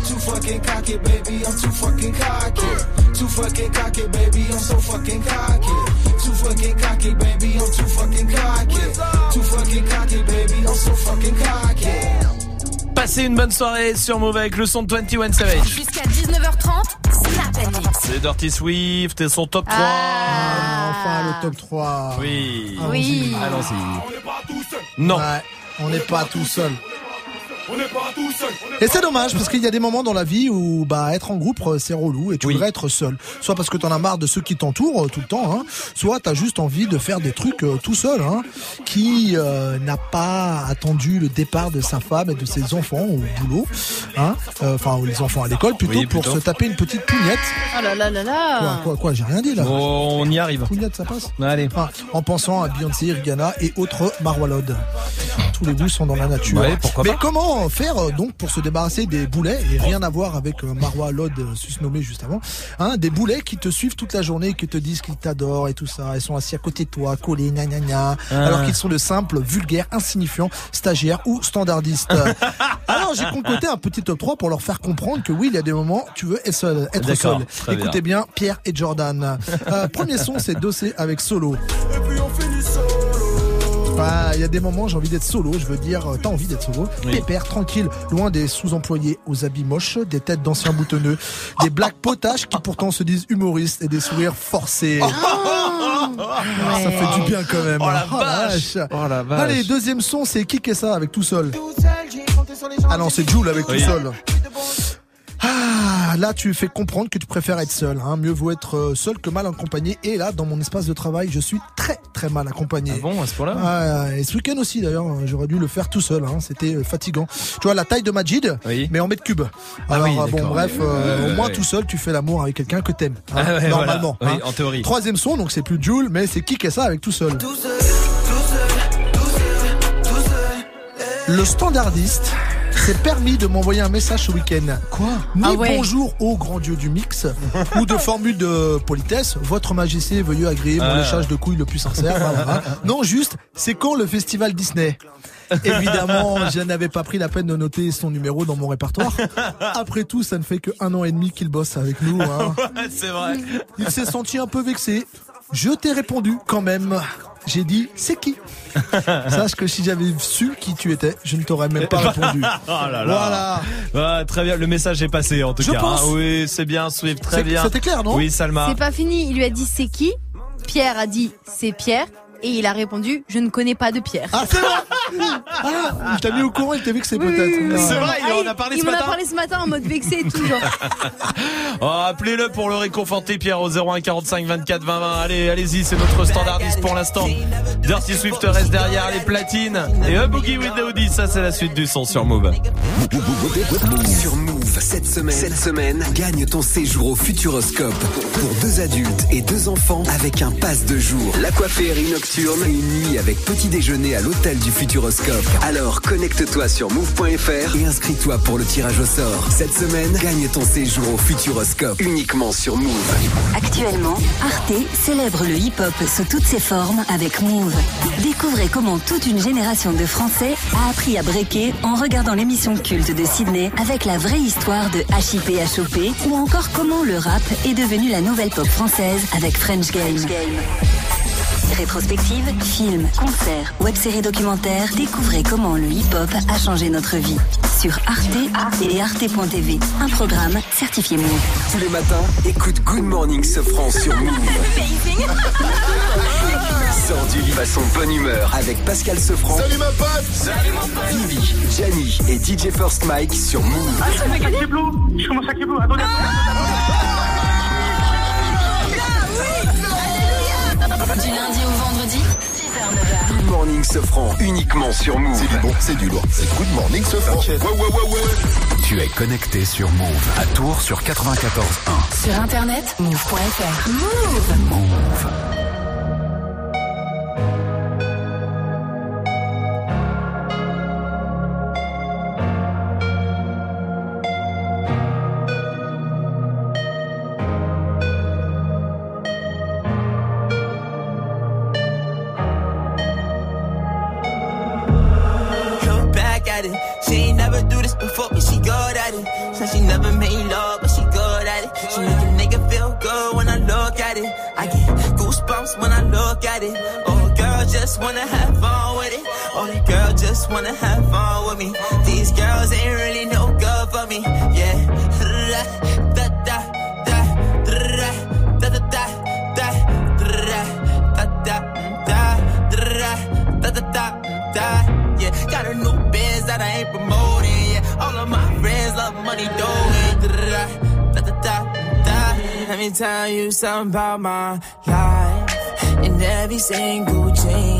Too fucking cocky, baby, I'm too fucking cocky. Too fucking cocky, baby, I'm so fucking cocky. Too fucking cocky, baby, I'm too fucking cocky. Too fucking cocky, baby, I'm so fucking cocky. Passez une bonne soirée sur Move avec le son de 21 Savage. Jusqu'à 19h30, Snap and Mix. C'est Dirty Swift et son top 3. Ah, enfin, le top 3. Oui. Oui. Allons-y. Non. Ouais, on n'est pas tout seul. Et c'est dommage parce qu'il y a des moments dans la vie où bah être en groupe euh, c'est relou et tu voudrais être seul. Soit parce que t'en as marre de ceux qui t'entourent euh, tout le temps, hein, soit t'as juste envie de faire des trucs euh, tout seul. Hein, qui euh, n'a pas attendu le départ de sa femme et de ses enfants au boulot, hein, euh, enfin ou les enfants à l'école plutôt Oui, pour plutôt. se taper une petite pugnette. Oh là là là Quoi là. quoi quoi J'ai rien dit là. Oh, on y arrive. Pugnette ça passe. Allez. Ah, en pensant à Beyoncé, Rihanna et autres Marwalod. Tous les goûts sont dans la nature. Ouais, pourquoi Mais pas. comment faire euh, donc pour se débarrasser des boulets et rien à voir avec euh, Marwa Lod euh, susnommé juste avant, hein, des boulets qui te suivent toute la journée, qui te disent qu'ils t'adorent et tout ça, ils sont assis à côté de toi, collés, gna gna gna, Ah. alors qu'ils sont de simples, vulgaires, insignifiants, stagiaires ou standardistes. [LAUGHS] alors j'ai concocté un petit top 3 pour leur faire comprendre que oui, il y a des moments tu veux être seul. Être seul. bien. Écoutez bien. Pierre et Jordan. Euh, premier son, c'est Dossé avec Solo. Bah, il y a des moments, j'ai envie d'être solo. Je veux dire, euh, t'as envie d'être solo. Oui. Pépère, tranquille, loin des sous-employés aux habits moches, des têtes d'anciens boutonneux, des blagues potaches qui pourtant se disent humoristes et des sourires forcés. Ça fait du bien quand même. Oh la Oh vache. vache. Oh la vache. Allez, deuxième son, c'est qui qu'est ça avec tout seul Ah non, c'est Jules avec Oui. tout seul. Ah, là, tu fais comprendre que tu préfères être seul. Hein. Mieux vaut être euh, seul que mal accompagné. Et là, dans mon espace de travail, je suis très très mal accompagné. Ah bon, à ce point-là? Ah, et ce week-end aussi d'ailleurs, j'aurais dû le faire tout seul. Hein. C'était euh, fatigant. Tu vois la taille de Majid, mais en mètre cube. Ah Alors oui, euh, bon, bref, euh, au moins ouais. tout seul, tu fais l'amour avec quelqu'un que t'aimes. hein, Ah ouais, normalement. voilà. Oui, hein. en théorie. Troisième son, donc c'est plus Jules, mais c'est qui qu'est ça avec tout seul. Le standardiste s'est permis de m'envoyer un message ce week-end. Quoi Ni Ah ouais. bonjour au grand dieu du mix, [LAUGHS] ou de formule de politesse, votre majesté veuillez agréer mon Ah. léchage de couilles le plus sincère. blablabla. [LAUGHS] Non, juste, c'est quand le festival Disney Évidemment, [LAUGHS] je n'avais pas pris la peine de noter son numéro dans mon répertoire. Après tout, ça ne fait que un an et demi qu'il bosse avec nous. hein. c'est vrai. Il s'est senti un peu vexé. Je t'ai répondu quand même. J'ai dit, c'est qui [LAUGHS] Sache que si j'avais su qui tu étais, je ne t'aurais même pas répondu. [LAUGHS] Oh là là. Voilà. Ah, très bien, le message est passé en tout Je cas. pense. hein. Oui, c'est bien, Swift, très bien. c'était clair, non Oui, Salma. C'est pas fini. Il lui a dit c'est qui Pierre a dit c'est Pierre. Et il a répondu Je ne connais pas de Pierre. Ah, c'est vrai Ah, il t'a mis au courant, il t'a vu que c'est peut-être. C'est Ah. vrai, il en a parlé il ce m'en a matin. parlé ce matin en mode vexé et tout. Genre. [LAUGHS] Oh, appelez-le pour le réconforter, Pierre, au 01 45 24 20 20. Allez, allez-y, c'est notre standardiste pour l'instant. Dirty Swift reste derrière les platines. Et A Boogie with the Hoodie, ça c'est la suite du son sur Move. Sur Move, cette semaine, cette semaine, gagne ton séjour au Futuroscope pour deux adultes et deux enfants avec un pass de jour. L'aquaférie nocturne et une nuit avec petit déjeuner à l'hôtel du Futuroscope. Alors connecte-toi sur move.fr et inscris-toi pour le tirage au sort. Cette semaine, gagne ton séjour au Futuroscope uniquement sur Move. Actuellement, Arte célèbre le hip-hop sous toutes ses formes avec Move. Découvrez comment toute une génération de Français a appris à breaker en regardant l'émission culte de Sydney avec la vraie histoire de HIP HOP ou encore comment le rap est devenu la nouvelle pop française avec French Game. Rétrospective, films, concerts, web-séries documentaires, découvrez comment le hip-hop a changé notre vie. Sur Arte et arte.tv, un programme certifié Move. Tous les matins, écoute Good Morning Sofran sur Move. [LAUGHS] Sors du lit à son bonne humeur avec Pascal Sefranc. Salut ma pote Salut mon pote Vivi, Gianni et DJ First Mike sur Move. Ah, ça fait Je commence à attendez Du lundi au vendredi, 6h-9h. Good Morning Sofran uniquement sur Move. C'est du bon, c'est du lourd. C'est Good Morning Sofran. Ouais, ouais, ouais, ouais. Tu es connecté sur Move à Tours sur 94.1. Sur internet, move.fr. Move. Look just wanna have fun with it. Oh, the girl just wanna have fun with me. These girls ain't really no good for me. Yeah. Da, da, da, da, da, da, da, da, da, da, da, da, da, da, da, da. Yeah, got a new biz that I ain't promoting. Yeah, all of my friends love money doing. Da, da, da, da, da. Let me tell you something about my life. In every single chain, and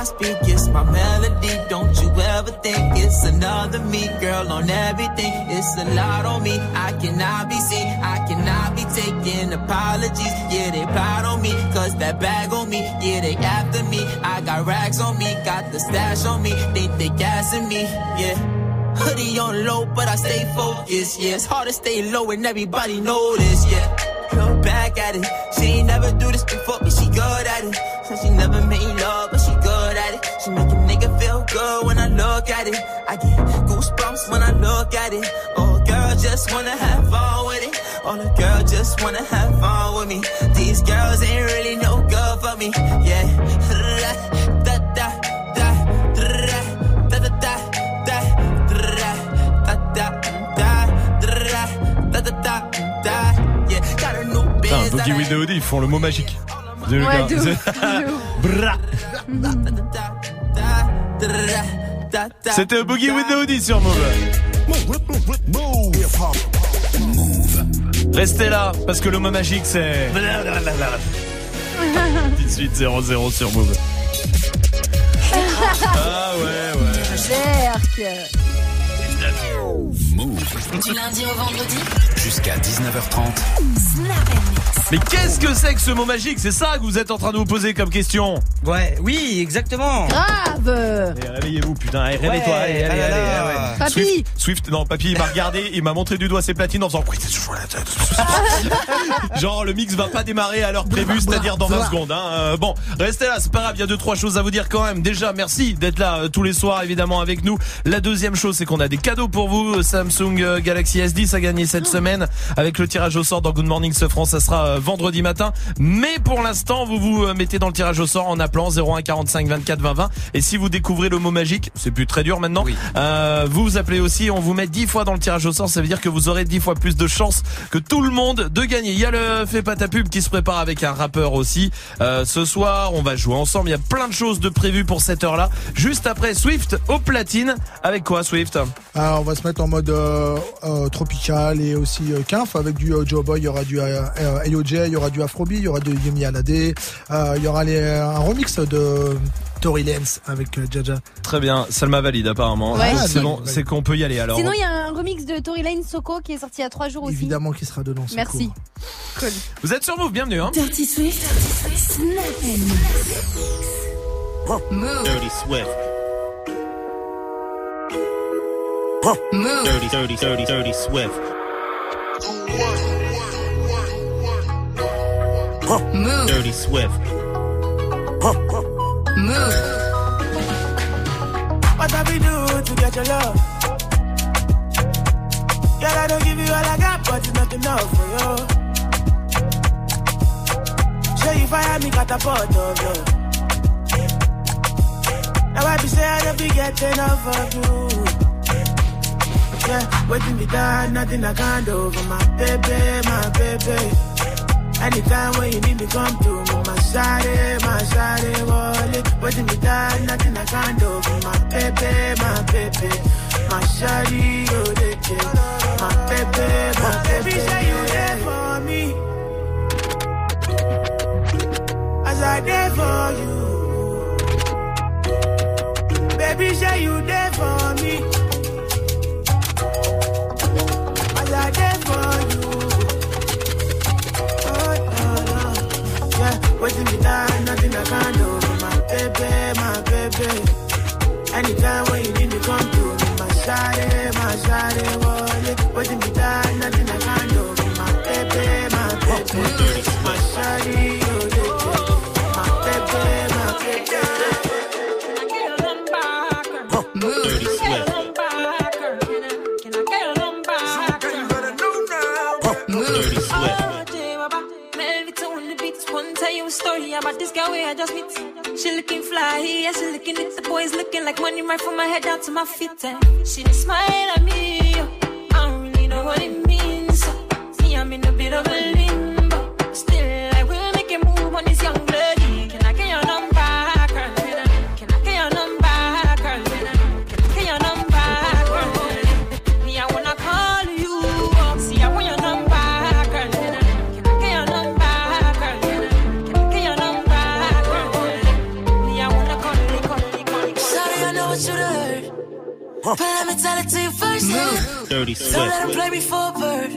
I speak it's my melody. Don't you ever think it's another me, girl, on everything. It's a lot on me. I cannot be seen. I cannot be taking apologies. Yeah, they proud on me. Cause that bag on me. Yeah, they after me. I got racks on me. Got the stash on me. They think they gassing me. Yeah. Hoodie on low, but I stay focused. Yeah, it's hard to stay low and everybody this. Yeah. Look back at it. She ain't never do this before, but she good at it. Said she never made love, good when I look at it. I get goosebumps when I look at it. Oh, girl, just wanna have fun with it. Oh, the girl just wanna have fun with me. These girls ain't really no good for me. Yeah. Da, da, da, da, da, da, da, da, da, da, da, da, da, da, da, da. Yeah, got a new Putain, biz that Boogie I with the Hoodie, ils font le mot magique. Ouais, de ouf. Bra. C'était Boogie with the Hoodie sur Move. Restez là, parce que le mot magique c'est. De suite 0-0 sur Move. [LAUGHS] Ah ouais, ouais. Move Du lundi au vendredi, jusqu'à 19h30. Mais qu'est-ce que c'est que ce mot magique? C'est ça que vous êtes en train de vous poser comme question Ouais, oui, exactement. Grave. Allez, Réveillez-vous, putain, allez, réveille-toi, Ouais, allez, allez, ah allez, ah ouais. Papy. Swift, Swift, non, papy, il m'a regardé, il m'a montré du doigt ses platines en faisant. Oui, t'es toujours là. Genre, le mix va pas démarrer à l'heure prévue, c'est-à-dire dans 20 secondes. Hein. Euh, bon, restez là, c'est pas grave, il y a deux, trois choses à vous dire quand même. Déjà, merci d'être là euh, tous les soirs, évidemment, avec nous. La deuxième chose, c'est qu'on a des cadeaux pour vous. Samsung Samsung euh, Galaxy S10 à gagner cette semaine avec le tirage au sort dans Good Morning ce France. Ça sera euh, vendredi matin. Mais pour l'instant, vous vous euh, mettez dans le tirage au sort en appelant 01 45 24 20 20. Et si vous découvrez le mot magique, c'est plus très dur maintenant. Euh, vous vous appelez aussi, on vous met 10 fois dans le tirage au sort. Ça veut dire que vous aurez 10 fois plus de chances que tout le monde de gagner. Il y a le fait pas ta pub qui se prépare avec un rappeur aussi. Euh, ce soir, on va jouer ensemble. Il y a plein de choses de prévues pour cette heure-là. Juste après Swift au platine. Avec quoi Swift? Alors, on va se mettre en mode euh, euh, tropical et aussi euh, Kinf avec du euh, Joe Boy. Il y aura du AOJ, il y aura du Afrobeat, il y aura du Yumi Alade, euh, il y aura les, un remix de Tory Lanez avec Jaja. Très bien, Salma valide apparemment. Ouais. C'est bon, c'est qu'on peut y aller alors. Sinon, il y a un remix de Tory Lane Soko qui est sorti il y a trois jours aussi. Évidemment qui sera dedans. Merci. Cool. Vous êtes sur Move, bienvenue. Hein. Dirty Swift. Move. Dirty Swift. Move. Dirty, dirty, dirty, dirty Swift. Move. Dirty Swift. Move. What have we do to get your love? Girl, I don't give you all I got, but it's not enough for you. Show you fire me catapult of love. Now I be say I don't be getting enough of you. Yeah, waiting me down, nothing I can't do for my baby, my baby. Anytime when you need me, come to me, my shawty, my shawty, wallet. Waiting me down, nothing I can't do for my baby, my baby. My shawty, oh, you the kid. My baby, my baby. say you there for me. As I there for you. Baby, say you there for me. Anytime when you need me, come to me. My shawty, my shawty, wallet. Waiting about this girl where I just meet. She looking fly, yeah, she looking at the boys looking like money right from my head down to my feet. And she just smile at me. Oh. I don't really know what it means. Oh. See, I'm in a bit of a But let me tell it to you first. Move. Dirty Don't let him play me for a bird.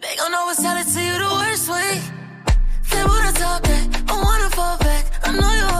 They gon' always tell it to you the worst way. They wanna talk that, I wanna fall back. I know you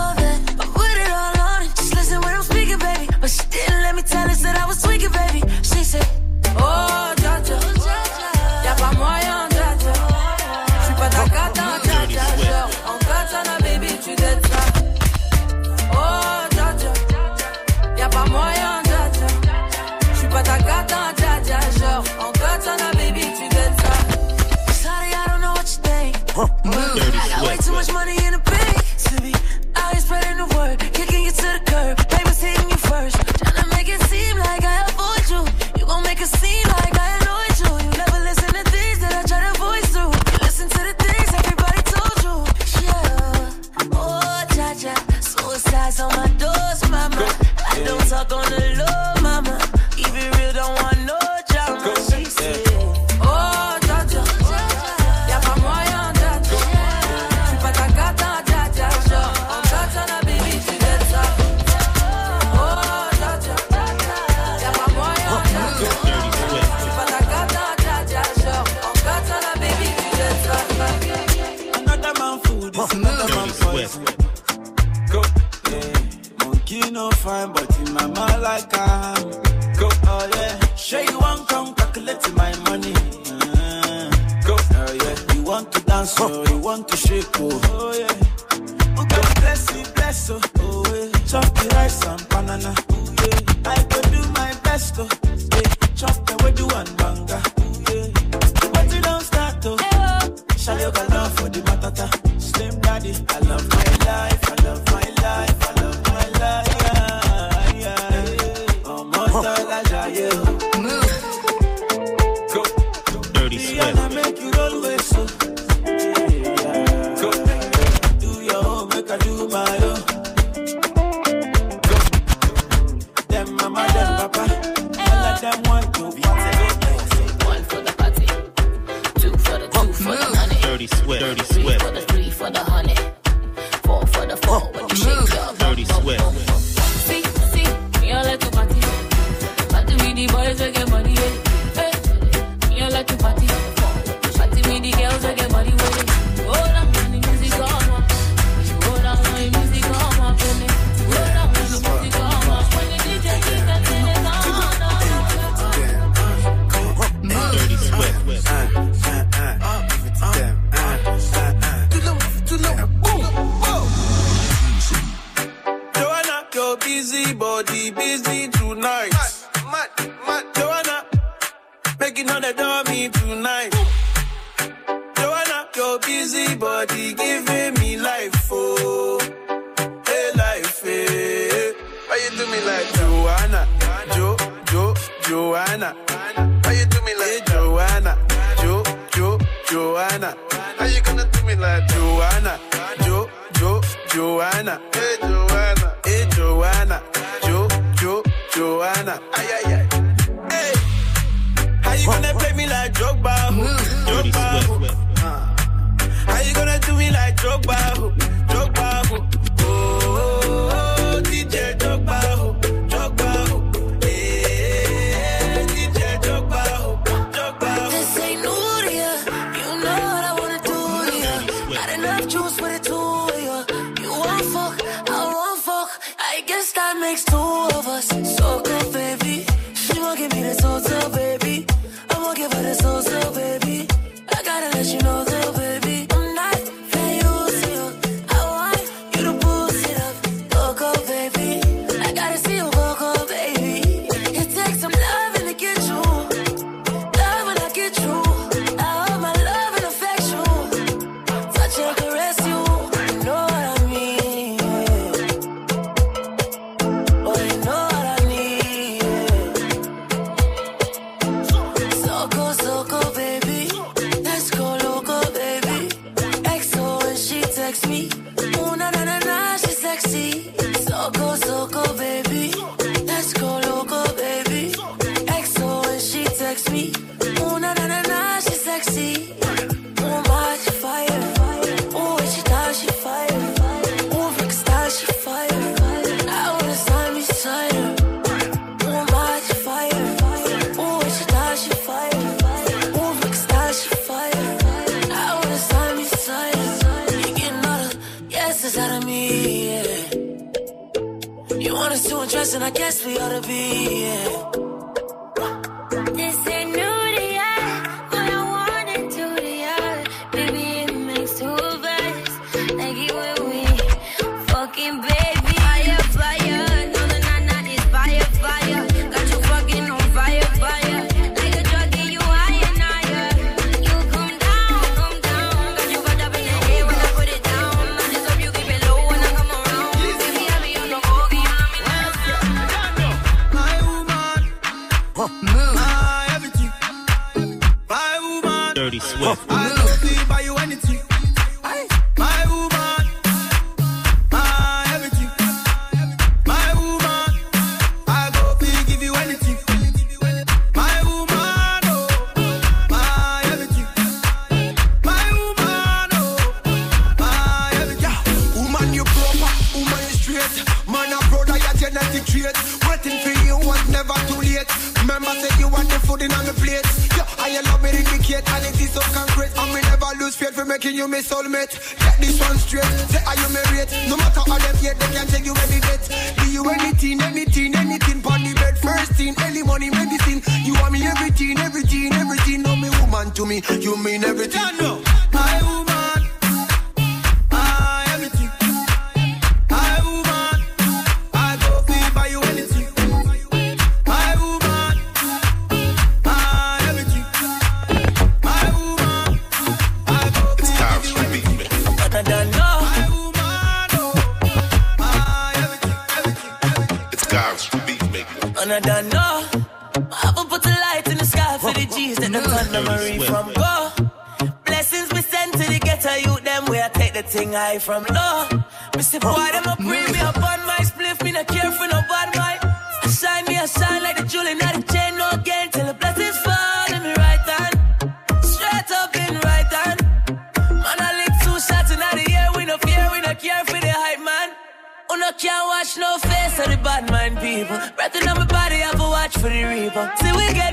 thing high from low. Me say boy, them a bring me up on my spliff, me not care for no bad mind. me I shine like the jewel not the chain, no gain. Till the blessings fall in me right hand. Straight up in right hand. Man, I lick two shots in the air. We no fear, we no care for the hype, man. Who no can't watch no face of the bad mind people. Breathing on my body, I have a watch for the reaper. See, we get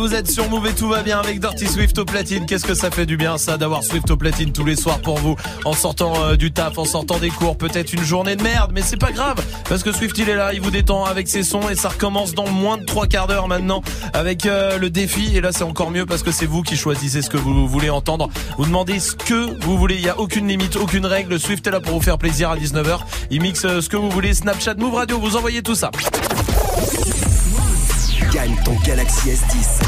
vous êtes sur Move et tout va bien avec Dirty Swift au platine. Qu'est-ce que ça fait du bien ça d'avoir Swift au platine tous les soirs pour vous en sortant euh, du taf, en sortant des cours, peut-être une journée de merde, mais c'est pas grave parce que Swift il est là, il vous détend avec ses sons et ça recommence dans moins de trois quarts d'heure maintenant avec euh, le défi et là c'est encore mieux parce que c'est vous qui choisissez ce que vous voulez entendre. Vous demandez ce que vous voulez, il y a aucune limite, aucune règle. Swift est là pour vous faire plaisir à 19h. Il mixe euh, ce que vous voulez, Snapchat, Move Radio, vous envoyez tout ça. Gagne ton Galaxy S10.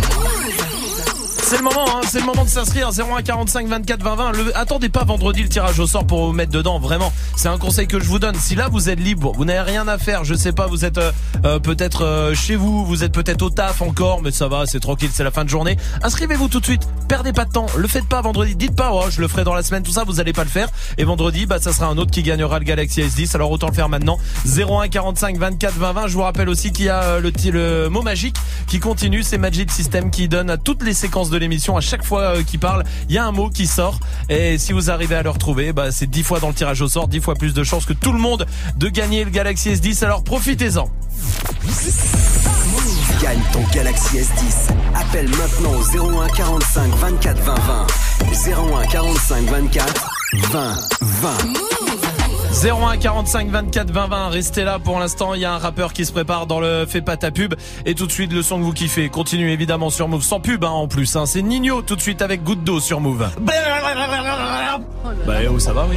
C'est le moment, hein, c'est le moment de s'inscrire 01 45 24 20 20. Le- attendez pas vendredi le tirage au sort pour vous mettre dedans. Vraiment, c'est un conseil que je vous donne. Si là vous êtes libre, vous n'avez rien à faire, je sais pas, vous êtes euh, euh, peut-être euh, chez vous, vous êtes peut-être au taf encore, mais ça va, c'est tranquille, c'est la fin de journée. Inscrivez-vous tout de suite. Perdez pas de temps. Le faites pas vendredi. Dites pas, oh, je le ferai dans la semaine, tout ça, vous allez pas le faire. Et vendredi, bah ça sera un autre qui gagnera le Galaxy S10. Alors autant le faire maintenant. 01 45 24 20 20. Je vous rappelle aussi qu'il y a euh, le, mot magique qui continue. C'est Magic System qui donne à toutes les séquences de l'émission, à chaque fois euh, qu'il parle, il y a un mot qui sort. Et si vous arrivez à le retrouver, bah c'est 10 fois dans le tirage au sort, 10 fois plus de chances que tout le monde de gagner le Galaxy S10. Alors profitez-en. Gagne ton Galaxy S10. Appelle maintenant au 01 45 24 20 20. 01 45 24 20 20. 01 45 24 20 20 Restez là pour l'instant Il y a un rappeur qui se prépare dans le Fais pas ta pub Et tout de suite le son que vous kiffez Continue évidemment sur Move Sans pub hein, en plus hein. C'est Nino tout de suite avec Goutte d'eau sur Move Bah oh ça va oui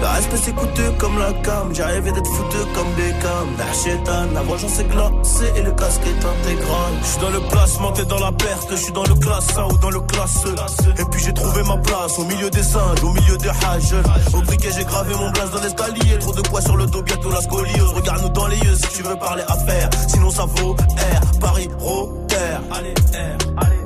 Le respect c'est coûteux comme la cam. Rêvé d'être foutu comme Beckham. La chétane, la vengeance est glacée et le casque est intégral. Je suis dans le placement, t'es dans la perte. Je suis dans le classe 1 ou dans le classe E. Et puis j'ai trouvé ma place au milieu des singes, au milieu des hages. Au briquet, j'ai gravé mon blase dans l'escalier. Trop de poids sur le dos, bientôt la scoliose. Regarde-nous dans les yeux si tu veux parler affaires. Sinon ça vaut R, Paris, Rotter. Allez, R, allez.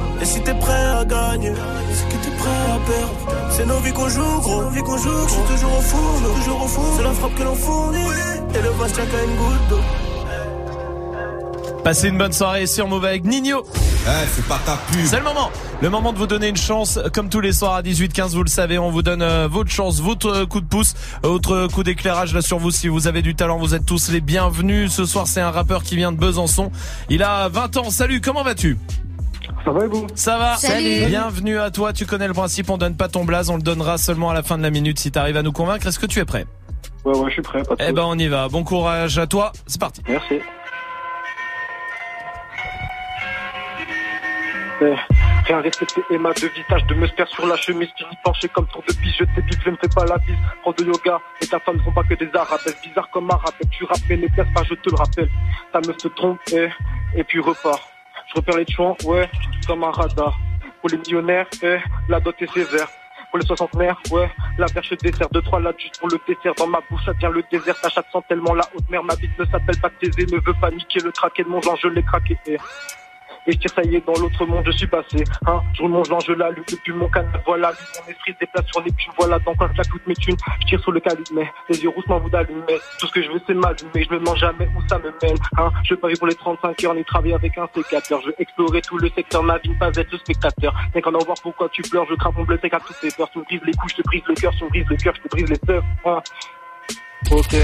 Et si t'es prêt à gagner, c'est que t'es prêt à perdre. C'est nos vies qu'on joue, gros. Nos vies qu'on joue, je suis toujours au four, toujours au four. C'est la frappe que l'on fournit. Et le vase qu'à une goutte d'eau. Passez une bonne soirée sur Move avec Nino. Eh, c'est pas ta pub. C'est le moment. Le moment de vous donner une chance. Comme tous les soirs à 18h15, vous le savez, on vous donne euh, votre chance, votre euh, coup de pouce, votre coup d'éclairage là sur vous. Si vous avez du talent, vous êtes tous les bienvenus. Ce soir, c'est un rappeur qui vient de Besançon. Il a 20 ans. Salut, comment vas-tu? Ça va et vous Ça va Salut. Bienvenue à toi. Tu connais le principe. On donne pas ton blaze. On le donnera seulement à la fin de la minute si t'arrives à nous convaincre. Est-ce que tu es prêt? Ouais, ouais, je suis prêt. Pas de Eh ben, on y va. Bon courage à toi. C'est parti. Merci. Eh, Rien respecté et ma deux visages de me faire sur la chemise fini penché comme tour de pige je t'ai dit je ne fais pas la bise prends de yoga et ta femme ne sont pas que des arabes bizarre comme un rappel tu rappes mais ne places pas je te le rappelle ta meuf se trompe et, et puis repart je repère les chouans ouais comme un radar pour les millionnaires eh, la dot est sévère pour les soixantenaires, ouais, la verche dessert, deux, trois là juste pour le dessert. Dans ma bouche, ça devient le désert, ta chatte sent tellement la haute mer. Ma bite ne s'appelle pas Thésée, ne veut pas niquer le traquet de mon genre, je l'ai craqué. eh. Et je tire, ça y est, dans l'autre monde, je suis passé. Hein, je roule mon genre, je l'allume depuis mon canal. Voilà, mon esprit se déplace sur les plumes. Voilà, dans quoi je claque toutes mes thunes. Je tire sur le mais les yeux rouges m'envoient d'allumer. Tout ce que je veux, c'est m'allumer. Je me demande jamais où ça me mène. Hein, je parie pour les 35 heures, ni travailler avec un sécateur. Je veux explorer tout le secteur, ma vie, ne pas être le spectateur. Rien qu'en en voir pourquoi tu pleures, je crains mon bleu sec à toutes tes peurs. Tu me brises les couches, je te brise le cœur, tu me brises le cœur, je te brise les œufs. Hein. Ok.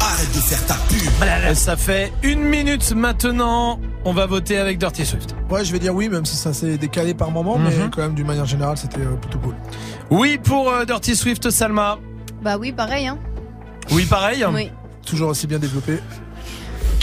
Arrête de faire ta pub. Euh, Ça fait une minute maintenant. On va voter avec Dirty Swift. Ouais, je vais dire oui, même si ça s'est décalé par moment, mais quand même, d'une manière générale, c'était euh, plutôt cool. Oui pour euh, Dirty Swift, Salma. Bah oui, pareil, hein. Oui, pareil. Oui. Toujours aussi bien développé.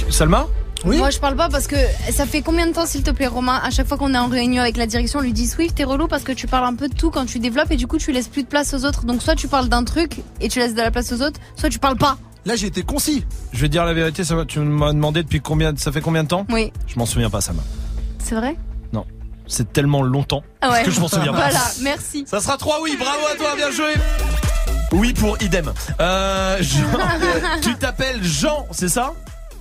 Salma? Oui. Moi, je parle pas parce que ça fait combien de temps, s'il te plaît, Romain À chaque fois qu'on est en réunion avec la direction, on lui dit Swift, t'es relou parce que tu parles un peu de tout quand tu développes et du coup, tu laisses plus de place aux autres. Donc, soit tu parles d'un truc et tu laisses de la place aux autres, soit tu parles pas. Là, j'ai été concis. Je vais te dire la vérité, Salma, tu m'as demandé depuis combien, ça fait combien de temps Oui. Je m'en souviens pas, Salma. C'est vrai? Non. C'est tellement longtemps Ah ouais. que je m'en souviens pas. Voilà, merci. Ça sera 3 oui, bravo à toi, bien joué. Oui pour idem. Euh, Jean, [LAUGHS] tu t'appelles Jean, c'est ça?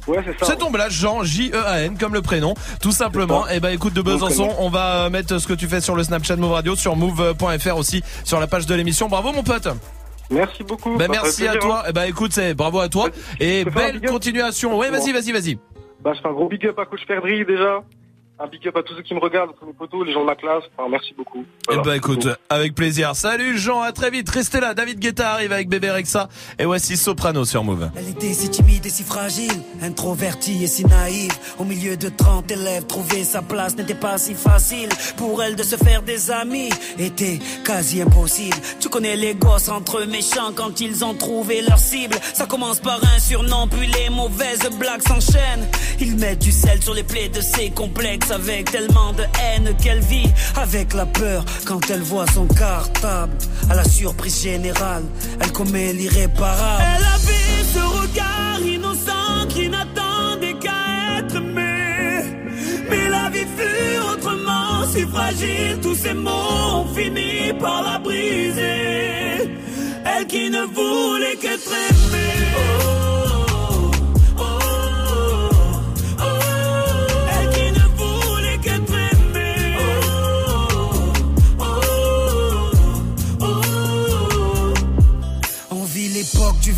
Ouais, c'est ça. C'est ton blague, Jean, J-E-A-N, comme le prénom, tout simplement. Et bah écoute, de Besançon, on va mettre ce que tu fais sur le Snapchat Move Radio, sur move.fr aussi, sur la page de l'émission. Bravo mon pote. Merci beaucoup. Bah fait merci à toi. hein. Et bah écoute, c'est bravo à toi. Et belle continuation. Ouais, vas-y, vas-y, vas-y. Bah, je fais un gros big up à Coach Perdry déjà. Un big up à tous ceux qui me regardent, tous mes potos, les gens de ma classe. Enfin, merci beaucoup. Et bah écoute, avec plaisir. Salut Jean, à très vite. Restez là. David Guetta arrive avec Bébé Rexa. Et voici Soprano sur Move. Elle était si timide et si fragile, introvertie et si naïve. Au milieu de 30 élèves, trouver sa place n'était pas si facile. Pour elle de se faire des amis était quasi impossible. Tu connais les gosses entre méchants quand ils ont trouvé leur cible. Ça commence par un surnom, puis les mauvaises blagues s'enchaînent. Ils mettent du sel sur les plaies de ses complexes avec tellement de haine qu'elle vit avec la peur quand elle voit son cartable. À la surprise générale, elle commet l'irréparable. Elle avait ce regard innocent qui n'attendait qu'à être aimé. Mais la vie fut autrement si fragile, tous ces mots ont fini par la briser. Elle qui ne voulait qu'être aimée. Oh,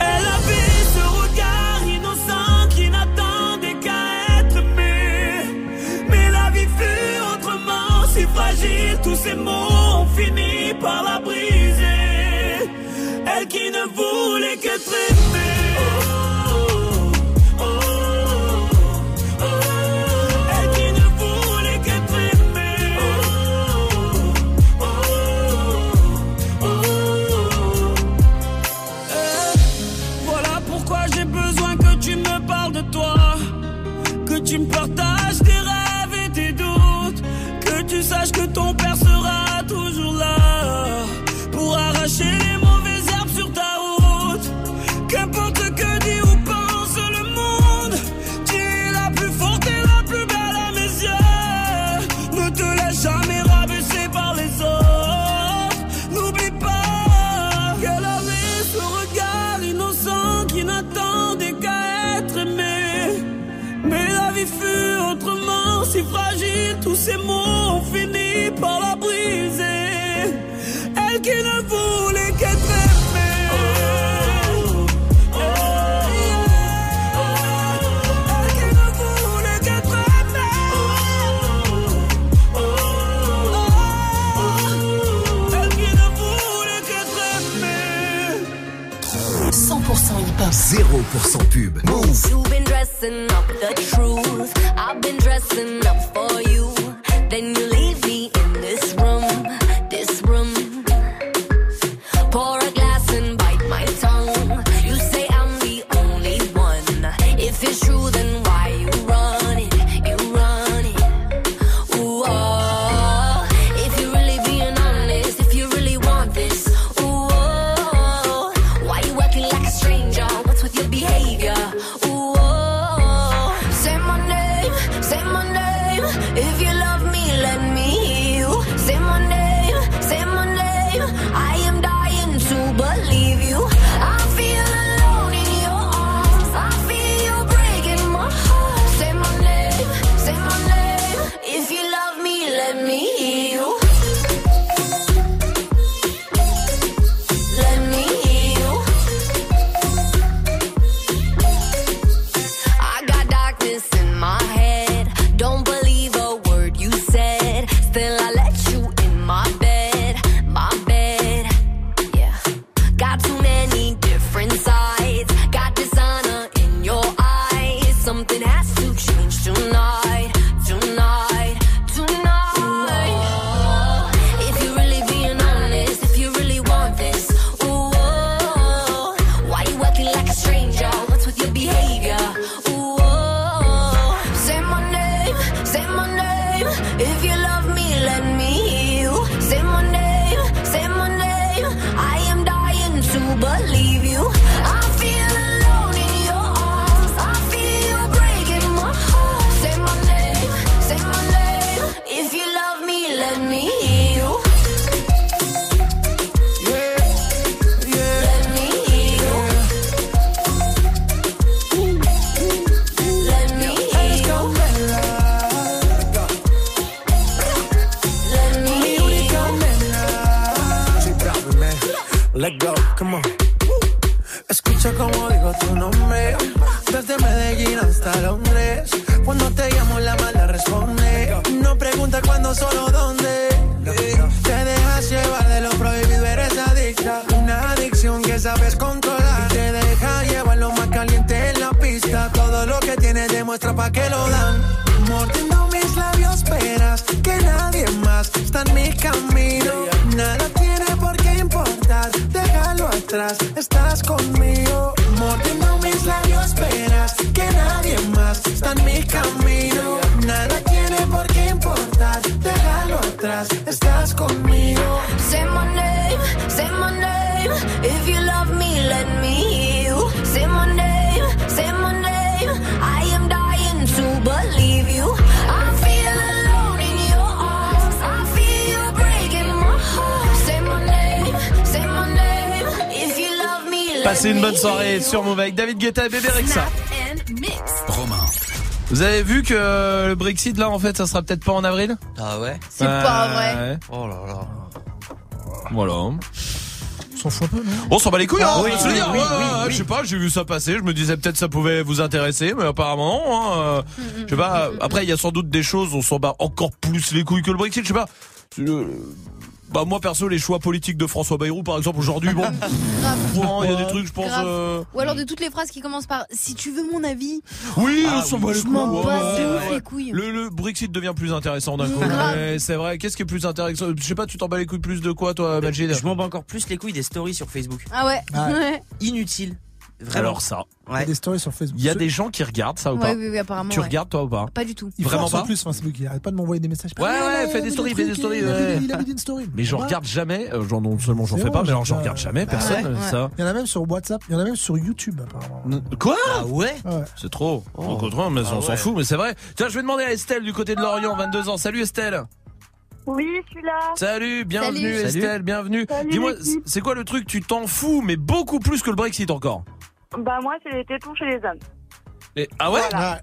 Elle avait ce regard innocent qui n'attendait qu'à être aimé Mais la vie fut autrement si fragile Tous ces mots ont fini par la briser. Elle qui ne voulait que traîner. 0% pub. Move. You've been dressing up the truth. I've been dressing up for you Passez une bonne soirée sur Move avec David Guetta et Bébé Rexa. Romain. Vous avez vu que le Brexit là en fait ça sera peut-être pas en avril? Ah ouais? C'est pas vrai. Ouais. Oh là là. Voilà. On s'en fout un peu, non? On s'en bat les couilles, hein, Ah, oui. Je sais pas, j'ai vu ça passer, je me disais peut-être ça pouvait vous intéresser, mais apparemment non. hein, euh, Je sais pas. Après, il y a sans doute des choses, on s'en bat encore plus les couilles que le Brexit. Je sais pas. Le- Bah moi perso, les choix politiques de François Bayrou, par exemple, aujourd'hui, bon, [LAUGHS] bon, il y a des trucs, je pense. Euh, Ou alors de toutes les phrases qui commencent par si tu veux mon avis. Oui, Ah on s'en bat les je couilles. ouais, ouais. Le, le Brexit devient plus intéressant d'un coup. C'est vrai. Qu'est-ce qui est plus intéressant? Je sais pas, tu t'en bats les couilles plus de quoi, toi, Majid? Je m'en bats encore plus les couilles des stories sur Facebook. Ah ouais. [LAUGHS] Ouais. Inutile. Vraiment. Alors ça. Il y a des stories sur Facebook. Il y a des gens qui regardent ça ou Ouais, pas oui, oui, apparemment. Tu ouais. regardes toi ou pas Pas du tout. Il Vraiment en pas plus Facebook, il arrête pas de m'envoyer des messages. Ouais, Ah, ouais, fais des stories, fais des stories, il a mis- ouais. Il a mis une story. Mais j'en Ouais. regarde jamais. euh, Genre non seulement j'en fais pas, mais alors j'en j'en regarde jamais. Personne Ouais. ça. Il y en a même sur WhatsApp, il y en a même sur YouTube apparemment. Quoi Ah ouais Ouais. C'est trop. Oh. Au contraire, mais on s'en ouais. fout, mais c'est vrai. Tiens, je vais demander à Estelle du côté de Lorient, 22 ans. Salut Estelle. Oui, je suis là. Salut, bienvenue Salut. Estelle, bienvenue. Dis-moi, c'est quoi le truc Tu t'en fous, mais beaucoup plus que le Brexit encore. Bah moi, c'est les tétons chez les hommes. Et- ah ouais Voilà.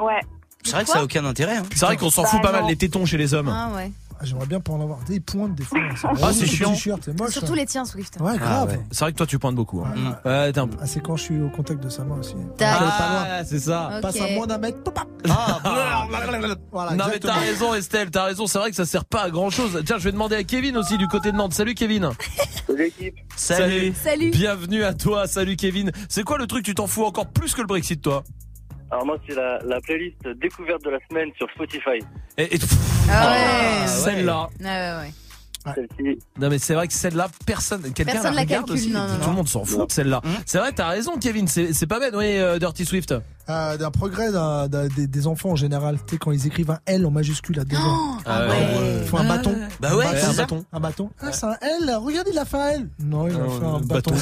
Ouais. C'est vrai que ça a aucun intérêt. Hein. C'est vrai qu'on s'en Bah fout pas non. mal les tétons chez les hommes. Ah ouais. Ah, J'aimerais bien pas en avoir. Des pointes des fois. Ah, c'est chiant. C'est moche. Surtout les tiens, Swift. Ouais, grave. C'est vrai que toi tu pointes beaucoup. hein. Ouais, t'es un peu- Ah, c'est quand je suis au contact de sa main aussi. Ah, c'est ça. Ok. Passe à moins d'un mètre. pop, pop. [LAUGHS] Voilà, non mais exactement. t'as raison Estelle, t'as raison, c'est vrai que ça sert pas à grand chose. Tiens, je vais demander à Kevin aussi du côté de Nantes. Salut Kevin. L'équipe. Salut. Salut. Bienvenue à toi, salut Kevin. C'est quoi le truc tu t'en fous encore plus que le Brexit toi? Alors moi, c'est la, la playlist découverte de la semaine sur Spotify. et, et- Ah ouais. Celle-là. Ouais, ouais, ouais. Celle-ci. Non mais c'est vrai que celle-là, personne, quelqu'un la regarde calcule, aussi. non, non, Tout non. le monde s'en fout de celle-là. C'est vrai, t'as raison Kevin, c'est c'est pas bête, oui, euh, Dirty Swift. Euh, d'un progrès d'un- d'un- des, des enfants en général. Tu sais, quand ils écrivent un L en majuscule à deux ans. Ah ouais. Ils font un bâton. Bah ouais, un c'est bâton. Un bâton. Ah, c'est un L. Regarde, il a fait un L. Non, il a fait un bâton. [LAUGHS]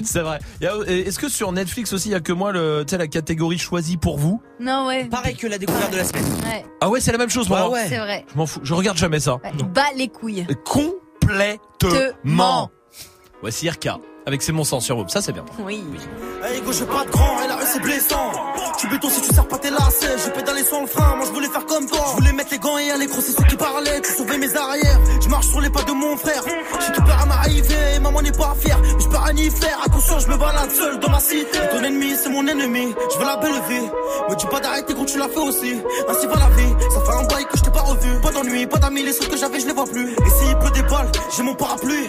[LAUGHS] c'est vrai. A- Est-ce que sur Netflix aussi, il y a que moi le, tu sais, la catégorie choisie pour vous? Non, ouais. Pareil que la découverte de la semaine. Ouais. Ah ouais, c'est la même chose pour Bah moi. ouais. C'est vrai. Je m'en fous, je regarde jamais ça. Ouais. Bas les couilles. Complètement. Voici RK avec ses mon sang sur vous. Ça c'est bien. Oui. Hey go, j'ai pas de grand, et la rue c'est blessant. Tu béton si tu sers pas tes lacets. J'ai pédalé sans le frein, moi je voulais faire comme toi. Je voulais mettre les gants et aller gros, c'est ceux qui parlaient. Tu sauvais mes arrières, je marche sur les pas de mon frère. J'ai tout peur à m'arriver, maman n'est pas fière. Mais je peux rien y faire, à conscience, je me balade seul dans ma cité. Ton ennemi, c'est mon ennemi, je veux la belle vie. Me dis pas d'arrêter gros, tu l'as fait aussi. Ainsi va la vie, ça fait un bail que je t'ai pas revu. Pas d'ennui, pas d'amis, les trucs que j'avais, je les vois plus. Et s'il pleut des balles, j'ai mon parapluie.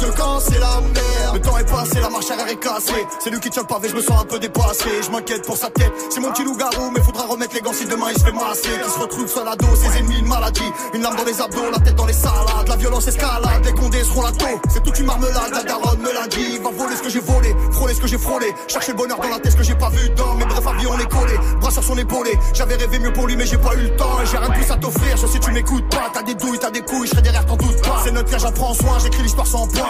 À deux camps, c'est la merde. Le temps est passé, la marche arrière est cassée. C'est lui qui tient le pavé, je me sens un peu dépassé. Je m'inquiète pour sa tête. C'est mon petit loup-garou, mais faudra remettre les gants si demain il se fait masser. Qui se retrouve seul à dos, ses ennemis, une maladie. Une lame dans les abdos, la tête dans les salades. La violence escalade, les condés seront la taux. C'est toute une marmelade, la daronne me l'a dit. Va voler ce que j'ai volé, frôler ce que j'ai frôlé. Chercher le bonheur dans la tête, ce que j'ai pas vu dans. Mais bref, avis, on est collé. Bras sur son épaulé. J'avais rêvé mieux pour lui, mais j'ai pas eu le temps. Et j'ai rien de plus à t'offrir. Je sais, tu m'écoutes pas. T'as des douilles, t'as des couilles, je derrière, t'en doute pas. C'est notre frère, j'en soin. J'écris l'histoire sans point.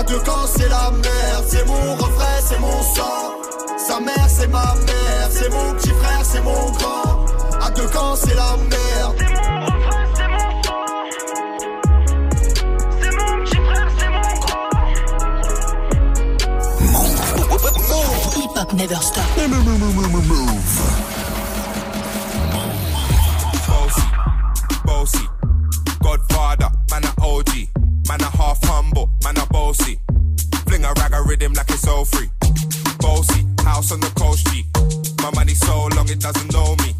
À deux camps, c'est la merde. C'est mon refrain, c'est mon sang. Sa mère, c'est ma mère. C'est mon petit frère, c'est mon grand. À deux camps, c'est la merde. C'est mon refrain, c'est mon sang. C'est mon petit frère, c'est mon grand. Hip hop never stop. Bossy, bossy, Godfather, man a OG, man a half humble, man a bossy. Fling a rag a rhythm like it's all free. Bossy, house on the coast G. My money so long it doesn't know me.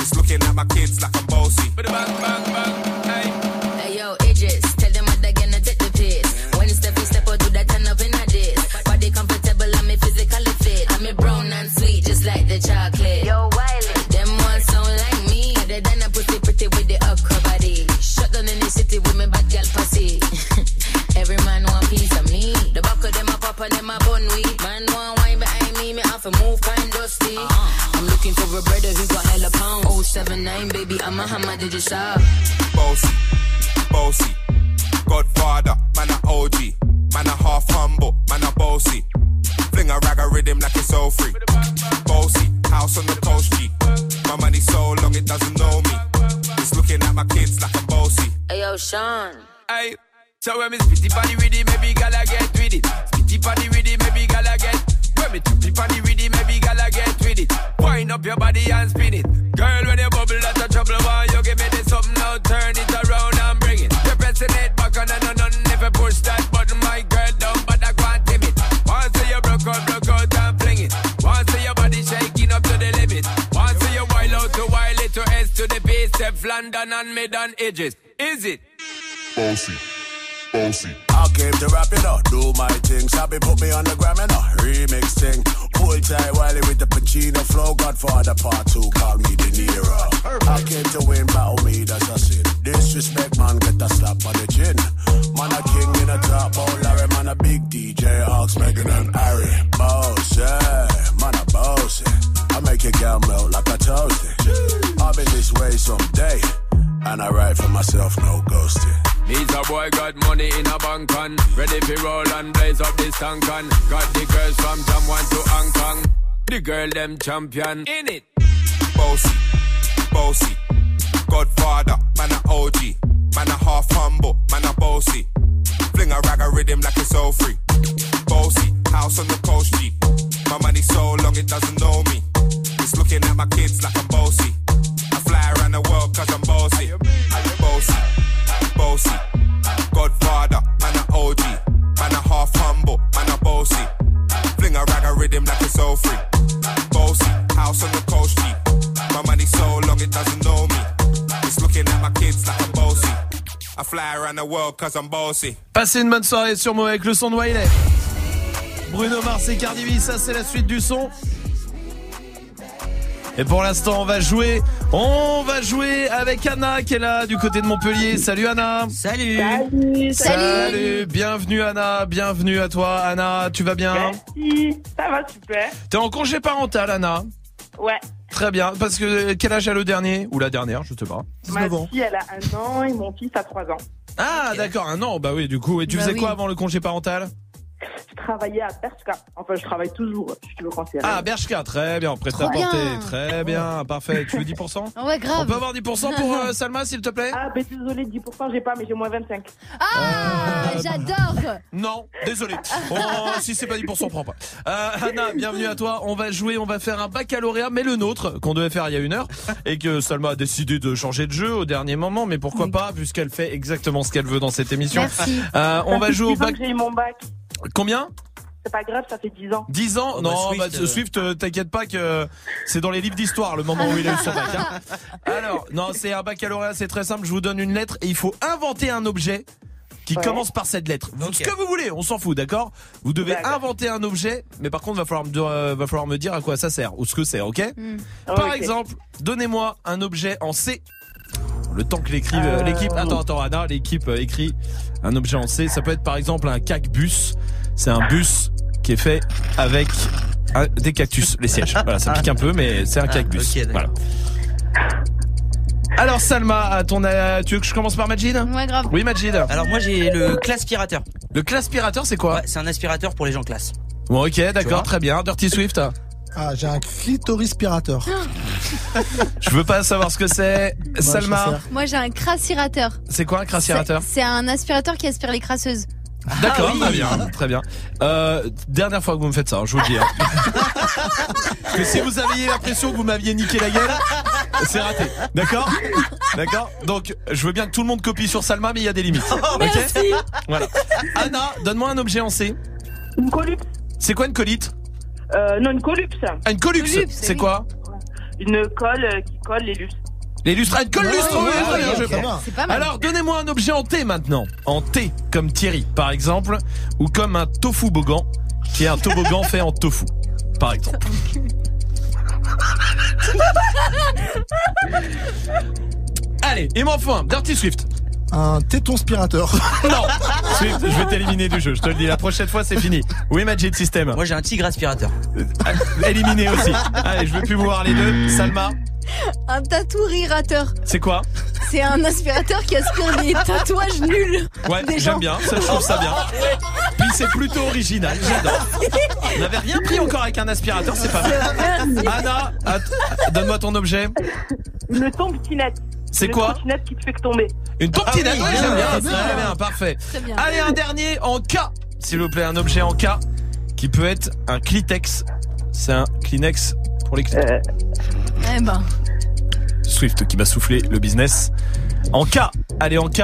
It's looking at my kids like I'm bossy. Bang, bang, bang, hey. Hey yo, Idris, tell them what they gonna take the piss. When step you step out, do that turn up in a this. Body comfortable, I'm me physically fit. I'm a brown and sweet, just like the chocolate. And them a bun weed. Man want wine behind me, me have to move kind dusty. Uh-huh. I'm looking for a brother who got hella pound. 079, baby, I'm a hammer, did you stop? Bossy, bossy, Godfather, man a OG, man a half humble, man a bossy. Fling a rag a rhythm like it's all free. Bossy, house on the coast G. My money so long it doesn't know me. It's looking at my kids like I'm bossy. Hey yo, Sean. Hey, so when me spitty body with it, maybe gala get with it. Spitty body with it, maybe gala get. When me tappy body with it, maybe gala get with it. Wind up your body and spin it. Girl, when you bubble, that's a trouble. Why you give me this something now? Turn it around and bring it. You're pressing it back on and on and never push that button, my girl but I can't tame it. Once you broke out, broke out and fling it. Once your body shaking up to the limit. Once you wild out to wild it to S to the base, London and mid on edges. Is it? Bossy, bossy. I came to rap it up, do my thing. Sabi put me on the gram and a remix thing. Pull tight Wiley with the Pacino flow. Godfather part two, call me De Niro. I came to win, battle me, that's a sin. Disrespect, man, get a slap on the chin. Man, a king in a top, oh Larry, man, a big DJ, Hawks, Megan and Harry. Boss, yeah, man, a boss, yeah. I make your girl melt like a toasty. I'll be this way someday. And I write for myself, no ghosting. Needs a boy got money in a bank on Ready for roll and blaze up this tank on Got the girls from Jamwan to Hong Kong. The girl them champion. In it. Bossy, bossy. Godfather, man a OG Man a half humble, man a bossy. Fling a rag a rhythm like it's all free. Bossy, house on the coast G. My money so long it doesn't know me Passez une bonne soirée sur moi avec le son de Wiley. Bruno Mars et Cardi B, ça c'est la suite du son. Et pour l'instant, on va jouer. On va jouer avec Anna qui est là du côté de Montpellier. Salut Anna. Salut. Salut. Salut. Bienvenue Anna. Bienvenue à toi Anna. Tu vas bien? Merci. Ça va super. T'es en congé parental Anna? Ouais. Très bien. Parce que quel âge a le dernier? Ou la dernière, je sais pas. Ma fille, elle a un an et mon fils a trois ans. Ah d'accord, un an. Bah oui, du coup. Et tu Bah faisais oui. quoi avant le congé parental? Je travaillais à Berska. Enfin, je travaille toujours, si tu veux considérer. Ah, Bershka, très bien, prêt à porter, très bien, parfait. Tu veux 10% [LAUGHS] Ouais, grave. On peut avoir 10% pour euh, [LAUGHS] Salma, s'il te plaît? Ah, ben désolé, 10% j'ai pas, mais j'ai moins 25. Ah, j'adore. Non, désolé. Oh, si c'est pas 10%, on prend pas. Euh, Anna, bienvenue à toi. On va jouer, on va faire un baccalauréat, mais le nôtre, qu'on devait faire il y a une heure, et que Salma a décidé de changer de jeu au dernier moment, mais pourquoi pas, puisqu'elle fait exactement ce qu'elle veut dans cette émission. Merci. Euh, on Ça va jouer au 10 ans bac. J'ai eu mon bac. Combien? C'est pas grave, ça fait 10 ans. 10 ans? Oh, bah, Non, Swift, bah, euh. Swift, euh, t'inquiète pas que c'est dans les livres d'histoire le moment où il a eu son bac. hein. [LAUGHS] Alors, non, c'est un baccalauréat, c'est très simple. Je vous donne une lettre et il faut inventer un objet qui Ouais. commence par cette lettre. Ce que vous voulez, on s'en fout, d'accord? Vous devez inventer un objet, mais par contre, va falloir me, euh, va falloir me dire à quoi ça sert ou ce que c'est, ok? Par Ok. exemple, donnez-moi un objet en C. Le temps que l'écrive Euh, l'équipe. Attends, attends, Anna, l'équipe euh, écrit un objet en C. Ça peut être par exemple un cacbus. C'est un bus qui est fait avec un- des cactus, les sièges. [LAUGHS] Voilà, ça pique un peu, mais c'est un cacbus. d'accord. voilà. Alors Salma, à ton, euh, tu veux que je commence par Majid? Ouais, grave. Oui Majid. Alors moi j'ai le claspirateur. Le claspirateur c'est quoi? Ouais, c'est un aspirateur pour les gens classe. Bon ok, d'accord, très bien. Dirty Swift? Ah, j'ai un clitorispirateur. Je veux pas savoir ce que c'est. Salma. Moi, j'ai un crassirateur. c'est quoi un crassirateur C'est un aspirateur qui aspire les crasseuses. D'accord, oui. très bien, très bien. Euh, dernière fois que vous me faites ça, hein, je vous le dis. hein. Que si vous aviez l'impression que vous m'aviez niqué la gueule, c'est raté. D'accord? D'accord? Donc, je veux bien que tout le monde copie sur Salma, mais il y a des limites. Ok? Voilà. Anna, donne-moi un objet en C. Une colupse. C'est quoi une colite? Euh, non, une colupse. Ah, une Colux, c'est oui. quoi Une colle euh, qui colle les lustres. Les lustres. Ah, une colle lustre, oui, je pas mal. Alors, donnez-moi un objet en T maintenant. En T, comme Thierry, par exemple, ou comme un tofu bogan, qui est un toboggan [LAUGHS] fait en tofu, par exemple. [LAUGHS] Allez, il m'en faut un. Dirty Swift. Un tétonspirateur. [LAUGHS] Non, je vais t'éliminer du jeu. Je te le dis. La prochaine fois, c'est fini. Oui, Magic System. Moi j'ai un tigre aspirateur. Éliminé aussi. Allez, je veux plus vous voir les deux. Salma, Un tatouirateur. c'est quoi C'est un aspirateur qui aspire les tatouages nuls. Ouais, des j'aime bien. Ça, je trouve ça bien. Puis c'est plutôt original. J'adore. On n'avait rien pris encore avec un aspirateur, c'est pas mal. Anna, donne-moi ton objet. Une trottinette. C'est Une quoi trottinette qui te fait que tomber. Une trottinette. Ah oui, ouais, bien, j'aime bien. bien. bien, parfait. Bien. Allez, un dernier en K, s'il vous plaît, un objet en K qui peut être un Klitex. C'est un Kleenex pour les Kleenex. Euh, Eh ben. Swift qui va souffler le business. En K, allez en K.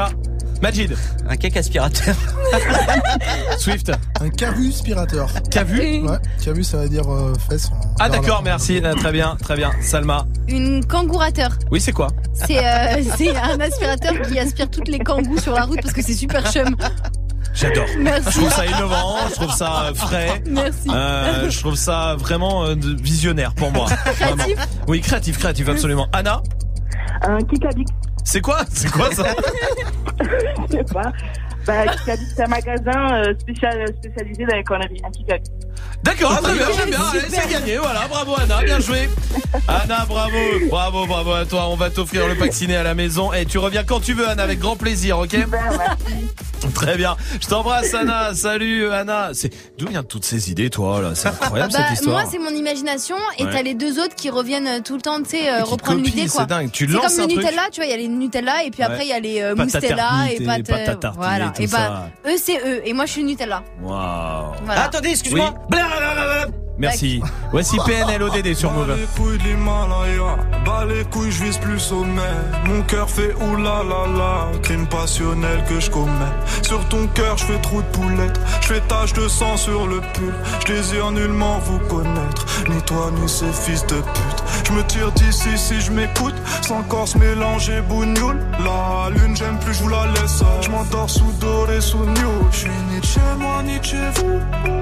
Majid, Un cake aspirateur. [LAUGHS] Swift, Un cavuspirateur. qu'a vu Ouais, cavu ça veut dire euh, fesse en. Ah d'accord, merci, Ah, très bien, très bien. Salma, Une kangourateur. oui c'est quoi? C'est euh, [LAUGHS] c'est un aspirateur qui aspire toutes les kangous sur la route parce que c'est super chum. J'adore. Merci. Je trouve ça innovant, je trouve ça euh, frais. Merci. Euh, je trouve ça vraiment euh, visionnaire pour moi. Vraiment. Créatif. Oui, créatif, créatif, absolument. Anna, un Kikabik. C'est quoi? C'est quoi ça? [LAUGHS] Je sais pas. Bah, c'est un magasin euh, spécial, spécialisé dans les conneries. D'accord, très bien, bien. Super. c'est gagné, voilà, bravo Anna, bien joué. [LAUGHS] Anna, bravo, bravo, bravo à toi. On va t'offrir le pack ciné à la maison. Et tu reviens quand tu veux, Anna, avec grand plaisir, ok? Ben, merci. Très bien. Je t'embrasse, Anna. Salut, Anna. C'est d'où viennent toutes ces idées, toi là? C'est incroyable Bah, cette histoire. moi, c'est mon imagination et Ouais. t'as les deux autres qui reviennent euh, tout le temps, tu sais, euh, reprendre l'idée quoi. c'est dingue. Tu C'est lances comme un le truc. Nutella, tu vois, il y a les Nutella et puis après Ouais. il y a les euh, Moustella et et pâte. Voilà. tout Et bah, ça. eux c'est eux et moi je suis Nutella. Waouh. Voilà. Attendez, excuse-moi. Merci. Voici [LAUGHS] PNL ODD sur Move. les couilles de l'Himalaya, bas les couilles, je vise plus sommet. Mon cœur fait oulala, crime passionnel que je commets. Sur ton cœur, je fais trop de poulettes, je fais tache de sang sur le pull. Je désire nullement vous connaître, ni toi ni ces fils de pute. Je me tire d'ici si je m'écoute, sans corse mélanger bougnoule. La lune, j'aime plus, je vous la laisse. Je m'endors sous doré, sous new. Je suis ni chez moi, ni chez vous.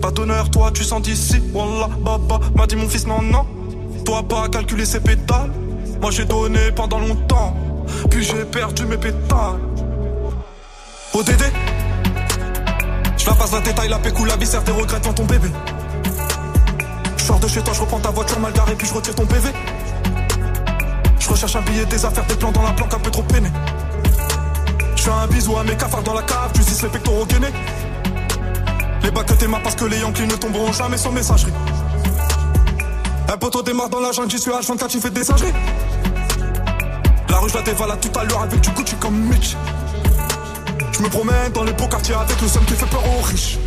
Pas d'honneur, toi tu sens d'ici. Wallah, baba, m'a dit mon fils, non, non. Toi pas calculer ses pétales. Moi j'ai donné pendant longtemps. Puis j'ai perdu mes pétales. ODD Je la passe la détail, la pécou, la viscère, tes regrets devant ton bébé. Je de chez toi, je reprends ta voiture mal garée, puis je retire ton PV. Je recherche un billet, des affaires, des plans dans la planque un peu trop peiné. Je fais un bisou à mes cafards dans la cave, tu dis les pectoraux gainés. Les bacs que t'aimas parce que les Yankees ne tomberont jamais sans messagerie. Un poteau démarre dans la jungle, j'y suis H24, tu fais des singeries. La rue, je la dévalade tout à l'heure avec du Gucci comme Mitch. Je me promène dans les beaux quartiers avec le seum qui fait peur aux riches.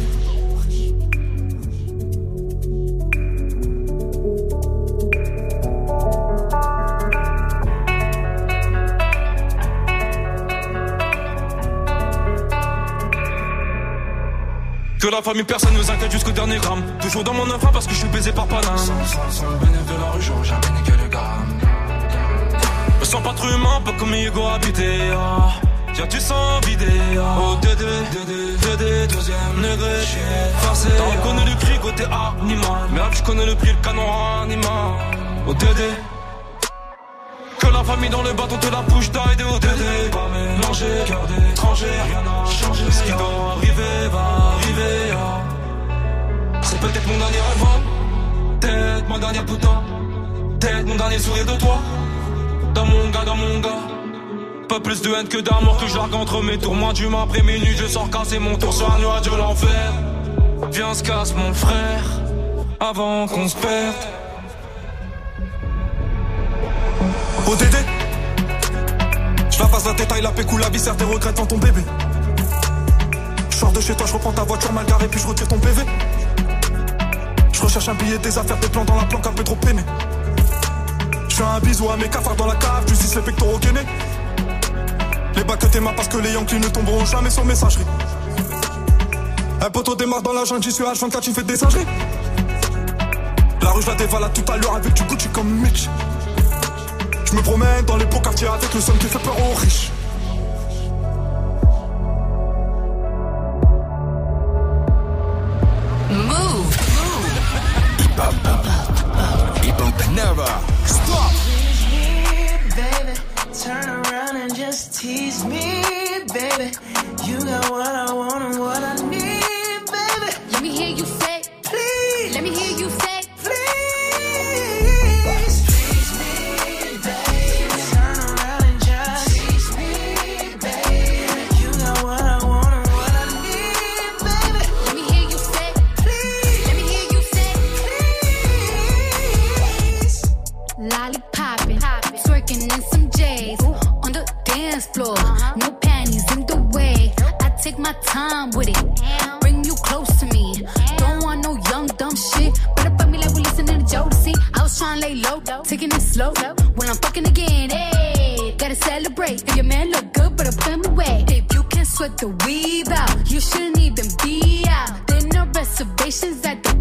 Que la famille, personne nous inquiète jusqu'au dernier gramme. Toujours dans mon enfant parce que je suis baisé par Paname. Sans, sans, le bénéfice de la rue, j'aurais jamais niqué le gramme. Me sens pas trop humain, pas comme Hugo habité. ah. Tiens, tu sens vidé. Oh, 2 2 2 2 2 deuxième degré. Forcé. T'as reconnu le cri côté animal. Merde, je connais le prix, le canon animal. Oh, 2 2 que la famille dans le bateau te la bouche d'aide au DD Pas mélanger, cœur d'étranger, rien n'a changé. Ce qui doit arriver va arriver ah. C'est peut-être mon dernier rêve hein. Peut-être ma dernière putain. Peut-être mon dernier sourire de toi. Dans mon gars, dans mon gars. Pas plus de haine que d'amour que je entre mes tours. Moi du après minuit je sors casser mon tour sur un nuage de l'enfer. Viens se casse mon frère. Avant qu'on se perde ODD Je la passe la détail, la pécou, la viscère, tes regrets dans ton bébé. Je sors de chez toi, je reprends ta voiture mal garée, puis je retire ton PV. Je recherche un billet, des affaires, des plans dans la planque, un peu trop peiné. Je fais un bisou à mes cafards dans la cave, tu les pectoraux gainés. Les bacs que t'aimes parce que les Yankees ne tomberont jamais sur messagerie. Un poteau démarre dans la jungle, j'y suis H24, tu fais des singeries. La rue, je la dévale à tout à l'heure avec du Gucci comme Mitch. Je me promène dans les beaux quartiers avec le son qui fait peur aux riches. Move. Hip hop. Hip hop never stop. baby. Turn around and just tease me, baby. You got what I want and what I need, baby. Let me hear you say, please. Let me hear you say, Lay low, taking it slow. When I'm fucking again, hey, gotta celebrate. If your man look good, but I put him away. If you can sweat the weave out, you shouldn't even be out. There no reservations at the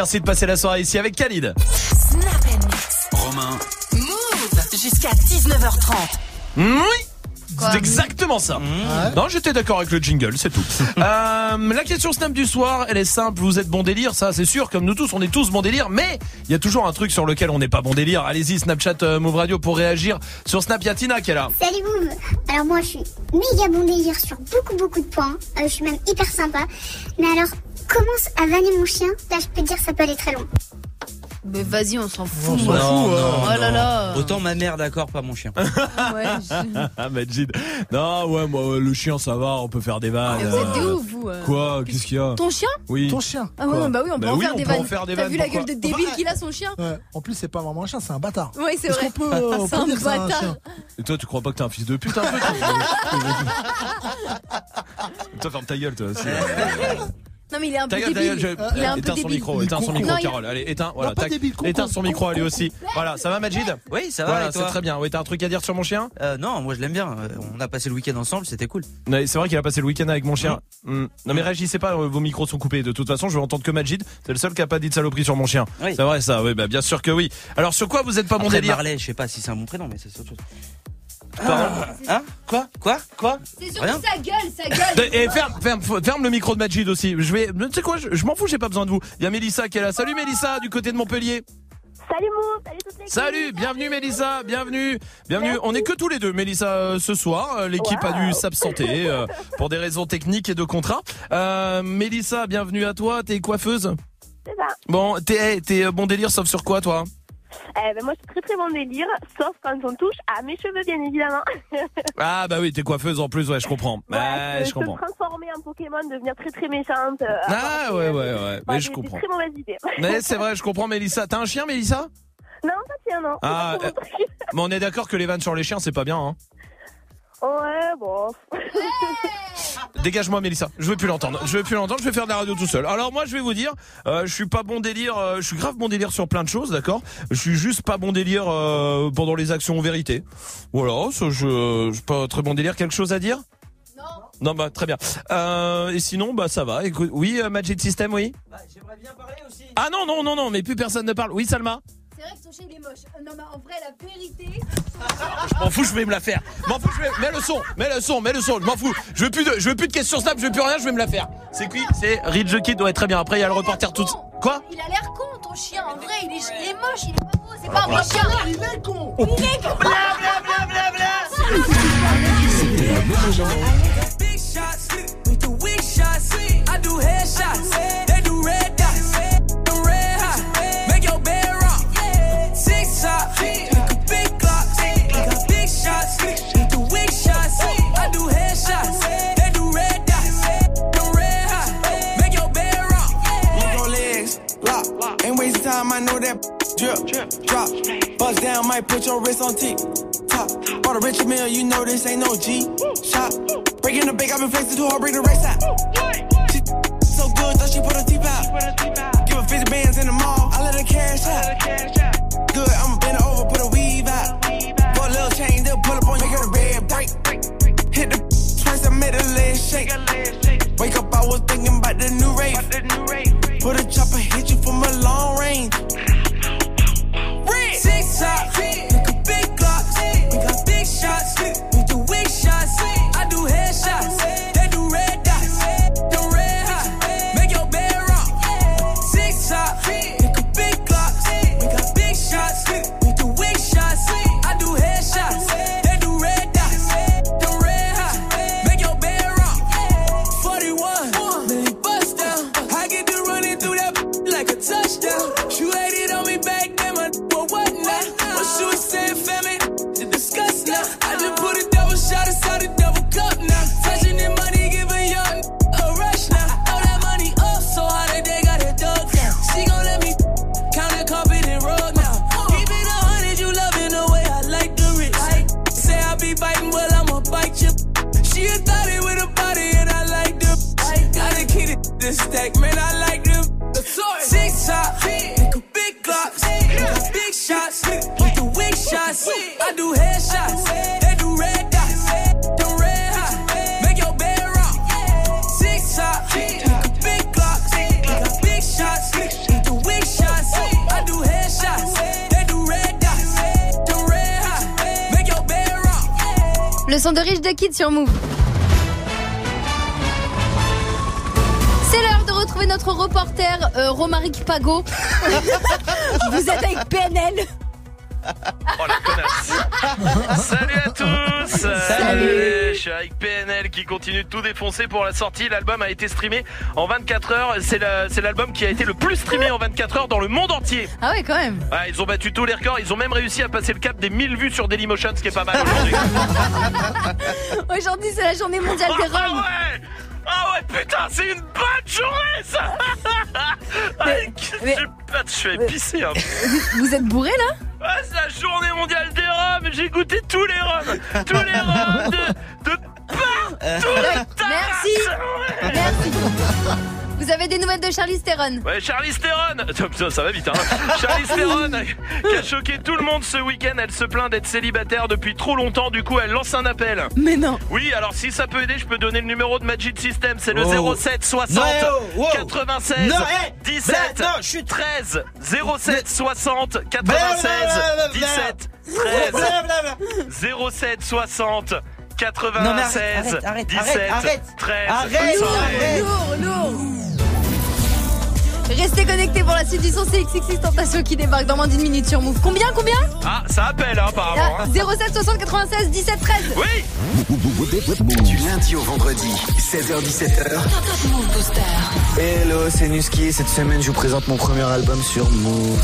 merci de passer la soirée ici avec Khalid. Snap Mix. Romain. Move jusqu'à 19h30. Oui c'est exactement ça. Non, j'étais d'accord avec le jingle, c'est tout. [LAUGHS] Euh, la question Snap du soir, elle est simple. Vous êtes bon délire, ça c'est sûr. Comme nous tous, on est tous bon délire. Mais il y a toujours un truc sur lequel on n'est pas bon délire. Allez-y, Snapchat euh, Move Radio pour réagir. Sur Snap, il y a Tina qui est là. Salut Boum Alors moi je suis méga bon délire sur beaucoup beaucoup de points. Euh, je suis même hyper sympa. Mais alors, commence à vanner mon chien. Là je peux te dire ça peut aller très loin. Mais vas-y, on s'en fout. Moi. non, oh là là. Autant ma mère, d'accord, pas mon chien. [LAUGHS] Ouais, je- Ah, Majid. Non, ouais, moi, le chien, ça va, on peut faire des vannes. Mais vous êtes des ouf, vous. euh. Quoi Qu'est-ce qu'il y a Ton chien Oui. Ton chien. Ah ouais, bah oui, on peut Bah en oui, faire on des peut en vannes. faire des T'as vannes, vu la gueule de débile qu'il a son chien Ouais. En plus, c'est pas vraiment un chien, c'est un bâtard. Oui, c'est vrai. peut, euh, on [LAUGHS] C'est peut un c'est bâtard. chien Et toi, tu crois pas que t'es un fils de pute un peu toi [LAUGHS] Toi, ferme ta gueule, toi. c'est- Non, mais il est un peu Ta gueule, ta gueule, débile. je- Il est un peu éteins son débile. micro, éteins son micro, Non, il- Carole. Allez, éteins, voilà, tac. débile, con, éteins son micro, allez aussi. Voilà, ça va, Majid Oui, ça va, Voilà, c'est très bien. Oui, t'as un truc à dire sur mon chien? Euh, non, moi je l'aime bien. Euh, On a passé le week-end ensemble, c'était cool. C'est vrai qu'il a passé le week-end avec mon chien. Hmm. Non mais réagissez pas, euh, vos micros sont coupés. De toute façon, je vais entendre que Majid. C'est le seul qui a pas dit de saloperie sur mon chien. Oui. C'est vrai ça, oui, bah bien sûr que oui. Alors sur quoi vous êtes pas bon Après, délire? Marley, je sais pas si c'est un bon prénom, mais c'est autre chose. Pardon Hein Quoi Quoi Quoi C'est surtout Rien sa gueule, sa gueule. Et ferme, ferme, ferme le micro de Majid aussi. Je vais, tu sais quoi, je, je m'en fous, j'ai pas besoin de vous. Il y a Mélissa qui est là. Salut Mélissa, du côté de Montpellier. Salut Mou, salut toutes les Salut, bienvenue Mélissa, bienvenue, bienvenue. On est que tous les deux, Mélissa, euh, ce soir. Euh, L'équipe a dû s'absenter euh, pour des raisons techniques et de contrat. Euh, Mélissa, bienvenue à toi. T'es coiffeuse C'est ça. Bon, t'es hey, t'es, bon délire, sauf sur quoi, toi Eh ben moi je suis très très bon délire, sauf quand on touche à mes cheveux bien évidemment. [LAUGHS] Ah bah oui, t'es coiffeuse en plus, ouais, je comprends. Ouais, je, transformer en Pokémon, devenir très très méchante. euh, Ah ouais, ouais, ouais, mais je comprends. très mauvaises idées. [LAUGHS] Mais c'est vrai, je comprends, Mélissa. T'as un chien, Mélissa? Non, pas tiens, non. Ah, C'est [LAUGHS] euh, mais on est d'accord que les vannes sur les chiens, c'est pas bien, hein Ouais, bon. [LAUGHS] Dégage-moi, Mélissa. Je veux plus l'entendre. Je veux plus l'entendre. Je vais faire de la radio tout seul. Alors moi, je vais vous dire, euh, je suis pas bon délire. euh, je suis grave bon délire sur plein de choses, d'accord? Je suis juste pas bon délire euh, pendant les actions en vérité. Voilà, ça, je, je suis pas très bon délire. Quelque chose à dire? Non. Non, bah très bien. Euh, et sinon, bah ça va. Écoute, oui, euh, Magic System, oui? J'aimerais bien parler aussi. Ah non, non, non, non, mais plus personne ne parle. Oui, Salma? C'est vrai que ton chien il est moche. Euh, Non, mais en vrai, la vérité. Je m'en fous, je vais me la faire. M'en fous, je vais. Mets le son, mets le son, mets le son. Je m'en fous. Je veux plus de, je veux plus de questions snap, je veux plus rien, je vais me la faire. C'est qui C'est Rich the Kid, ouais, très bien. Après, il y a le reporter tout. Quoi Il a l'air con, ton chien. En vrai, il est, il est moche, il est pas beau, c'est pas un beau chien. Il est con. Il est con. Big shots, we do weak put your wrist on tick. Top. Bought a rich meal, you know this ain't no G. Shot. Breaking the bank, I've been flexing too hard, break the race out. She so good, thought she put her teeth out. Give her 50 bands in the mall, I let her cash out. Twice, I made leg shake. Wake up, I was thinking about the new rate. Put a chopper, hit you from a long range. Six top, sur Move. C'est l'heure de retrouver notre reporter euh, Romaric Pago. [LAUGHS] Vous êtes avec PNL. Oh la connasse Salut à tous Salut. Je suis avec PNL qui continue de tout défoncer pour la sortie. L'album a été streamé en 24 heures. C'est la- c'est l'album qui a été le plus streamé en 24 heures dans le monde entier. Ah ouais, quand même. Ouais, ils ont battu tous les records. Ils ont même réussi à passer le cap des 1000 vues sur Dailymotion, ce qui est pas mal aujourd'hui. [LAUGHS] Aujourd'hui, c'est la journée mondiale des Ah Roms. ouais Ah ouais, putain, c'est une bonne journée ça [LAUGHS] Ah, mais- je, suis épicé. Hein. [LAUGHS] Vous êtes bourré là Ah, c'est la journée mondiale des rhums. J'ai goûté tous les rhums. Tous les rhums de, de partout. Merci. Merci. Vous avez des nouvelles de Charlie Theron Ouais, Charlie Theron Putain, ça va vite, hein Charlie Theron qui a choqué tout le monde ce week-end. Elle se plaint d'être célibataire depuis trop longtemps. Du coup, elle lance un appel. Mais non Oui, alors si ça peut aider, je peux donner le numéro de Magic System. C'est le Oh. 07 60 Non, eh, oh, wow. 96 Non, eh, 17 bla- non, chut. 13 07 60 96 Blablabla. 17 Blablabla. 13 07 60 Non, mais 96 arrête, arrête, 17 arrête, 13 arrête, Bonne soirée. arrête. Restez connectés pour la suite du son CXX Tentation qui débarque dans moins d'une minute sur Move. Combien, combien Ah, ça appelle, hein, apparemment. Ah, hein. 07 60 96 17 13 Oui Du lundi au vendredi, 16h17h. Hello, c'est Nuski. Cette semaine, je vous présente mon premier album sur Move.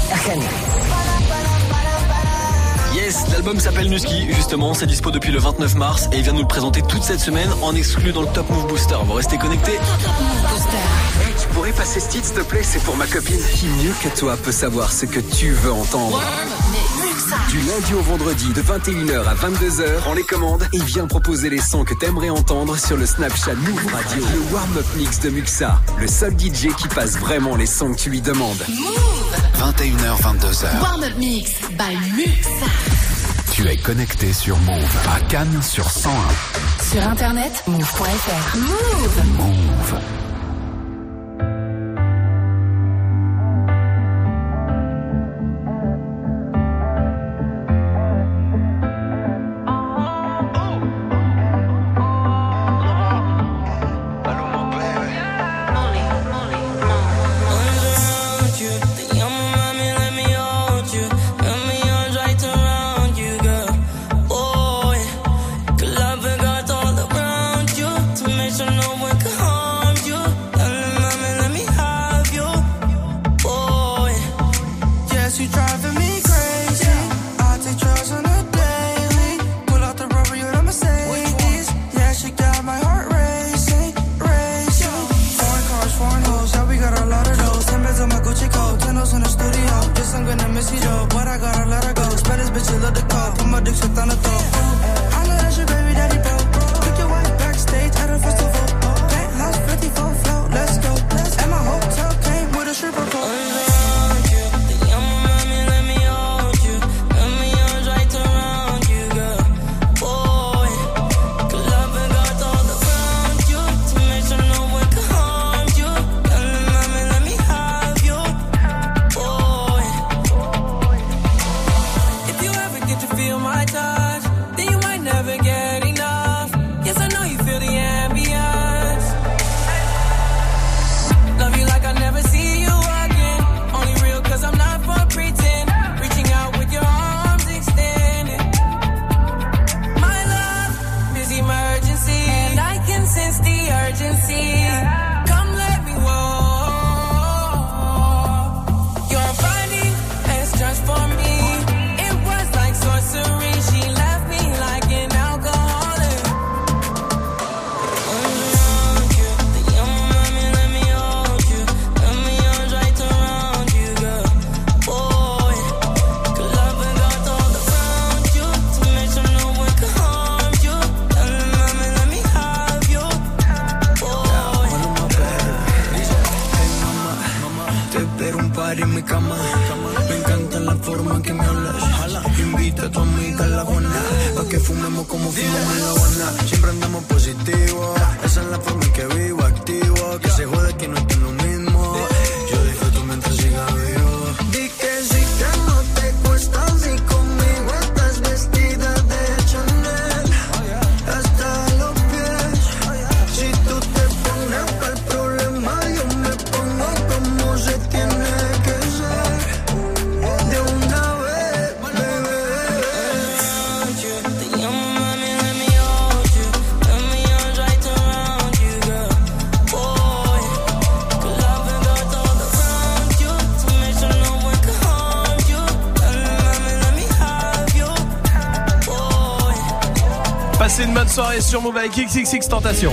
Yes, l'album s'appelle Nuski, justement, c'est dispo depuis le 29 mars et il vient nous le présenter toute cette semaine en exclu dans le Top Move Booster. Vous restez connectés Hey, tu pourrais passer ce titre, s'il te plaît? C'est pour ma copine. Qui mieux que toi peut savoir ce que tu veux entendre? Du lundi au vendredi, de 21h à 22h, prends les commandes et viens proposer les sons que t'aimerais entendre sur le Snapchat Move Radio. Le warm-up mix de Muxa, le seul DJ qui passe vraiment les sons que tu lui demandes. 21h, 22h. Warm-up mix by Muxa. Tu es connecté sur Move à Cannes sur 101. Sur internet, move.fr. Move. Move. Sur Move avec XXX Tentation.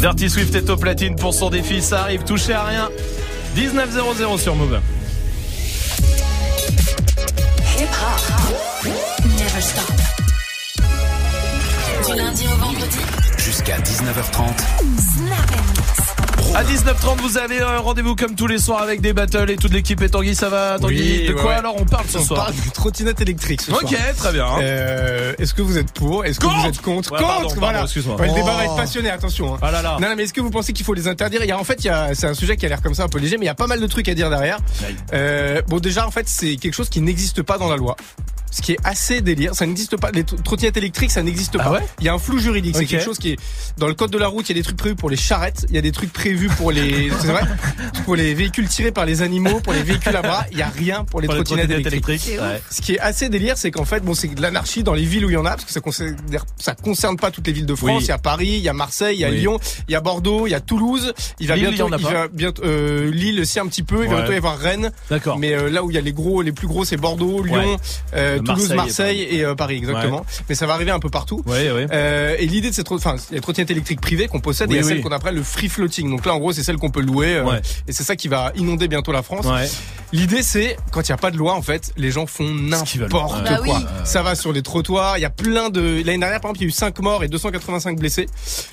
Dirty Swift est au platine pour son défi, ça arrive, touché à rien. 19-0-0 sur Move. 19h30, vous avez un rendez-vous comme tous les soirs avec des battles et toute l'équipe. Et Tanguy, ça va Tanguy Oui, De quoi ouais. alors on parle ce On soir parle de trottinette électrique ce Ok, soir. très bien. Euh, est-ce que vous êtes pour Est-ce que vous êtes contre Ouais, Contre, pardon, pardon, voilà. excuse-moi. Ouais, le débat Oh. va être passionné, attention. hein. Ah là là. Non, non, mais est-ce que vous pensez qu'il faut les interdire? Il y a, En fait, il y a, c'est un sujet qui a l'air comme ça un peu léger, mais il y a pas mal de trucs à dire derrière. Euh, bon, déjà, en fait, c'est quelque chose qui n'existe pas dans la loi. Ce qui est assez délire, ça n'existe pas. Les trottinettes électriques, ça n'existe Ah pas. ouais? Il y a un flou juridique. C'est quelque chose qui est dans le code de la route. Il y a des trucs prévus pour les charrettes. Il y a des trucs prévus pour les, c'est vrai, [LAUGHS] pour les véhicules tirés par les animaux, pour les véhicules à bras. Il y a rien pour les Pour les trottinettes trottinettes électriques. électriques, ouais. Ce qui est assez délire, c'est qu'en fait, bon, c'est de l'anarchie dans les villes où il y en a, parce que ça concerne, ça concerne pas toutes les villes de France. Oui. Il y a Paris, il y a Marseille, il y a Oui. Lyon, il y a Bordeaux, il y a Toulouse. Il va Lille, bientôt, il y en a il pas. va bientôt, euh, Lille aussi un petit peu. Il va bientôt y avoir Rennes. D'accord. Mais euh, là où il y a les gros, les plus gros, c'est Bordeaux, Lyon, Ouais. euh, Euh, Toulouse, Marseille et euh, Paris, exactement. Mais ça va arriver un peu partout. Ouais, ouais. Euh, et l'idée de cette, enfin, il y a les trottinettes électriques privées qu'on possède Oui, et il y a oui. celle qu'on appelle le free floating. Donc là, en gros, c'est celle qu'on peut louer. euh, Ouais. Et c'est ça qui va inonder bientôt la France. Ouais. L'idée, c'est quand il n'y a pas de loi, en fait, les gens font n'importe quoi. Bah oui. Ça va sur les trottoirs. Il y a plein de. L'année dernière, par exemple, il y a eu 5 morts et 285 blessés.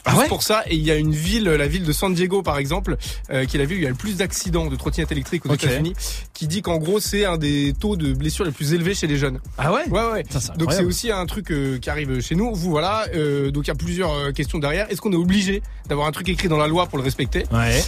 Ah ouais pour ça. Et il y a une ville, la ville de San Diego, par exemple, euh, qui est la ville où il y a le plus d'accidents de trottinettes électriques aux Ok. États-Unis, qui dit qu'en gros, c'est un des taux de blessures les plus élevés chez les jeunes. Ah ouais Ouais, ouais. Ça, Donc c'est aussi un truc euh, qui arrive chez nous. Vous voilà. Euh, donc il y a plusieurs questions derrière. Est-ce qu'on est obligé d'avoir un truc écrit dans la loi pour le respecter? Ouais.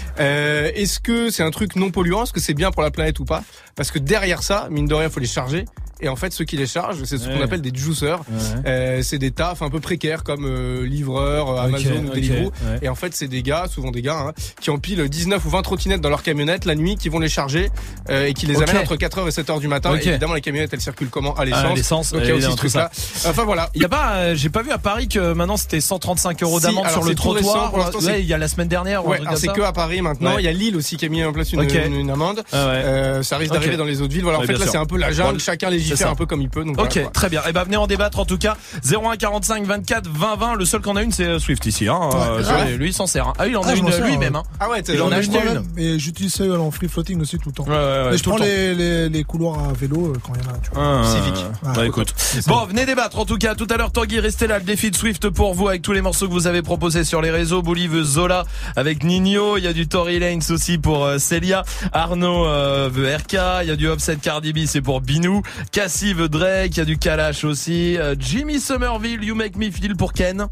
Est-ce que c'est un truc non polluant Est-ce que c'est bien pour la planète ou pas? Parce que derrière ça, mine de rien, faut les charger. Et en fait, ceux qui les chargent, c'est ce qu'on appelle des juicers. Ouais. Euh, c'est des tafs un peu précaires comme euh, livreur, euh, Amazon ou Deliveroo. ouais. Et en fait, c'est des gars, souvent des gars, hein, qui empilent 19 ou 20 trottinettes dans leur camionnette la nuit, qui vont les charger euh, et qui les Ok. amènent entre 4h et 7h du matin. Et évidemment, les camionnettes, elles circulent comment? À Ah, l'essence. l'essence, Donc il y a aussi ce truc-là. Enfin voilà. Il y a pas, euh, j'ai pas vu à Paris que maintenant c'était 135 euros d'amende sur le trottoir. pour l'instant, Ouais, c'est- il y a la semaine dernière. c'est que à Paris maintenant. Il y a Lille aussi qui a mis en place une, amende. Ah ça risque d'arriver dans les autres villes. Voilà, en fait là c'est un peu la jungle. Chacun légifère ça. un peu comme il peut. Donc Ok, voilà, très bien. Eh ben venez en débattre en tout cas. 01 45 24 20 20. Le seul qu'on a une c'est euh, Swift ici. Hein. Euh, lui, il s'en sert. hein. Ah il en Ah, a une sers, lui-même. ouais. Hein. Ah ouais, il en a acheté une. Et j'utilise ça en free floating aussi tout le temps. Ouais, ouais, ouais, Et je prends les, les, les couloirs à vélo euh, quand il y en a. Tu vois. Ah, Civic. Bah Ah, écoute. Bon, venez débattre en tout cas. Tout à l'heure, Tanguy, restez là. Le défi de Swift pour vous avec tous les morceaux que vous avez proposés sur les réseaux. Bouli veut Zola avec Nino. Il y a du Tory Lanez aussi pour euh, Celia. Arnaud euh, veut RK. Il y a du Offset Cardi B, c'est pour Binou. Cassie veut Drake. Il y a du Kalash aussi. Euh, Jimmy Somerville, You Make Me Feel pour Ken.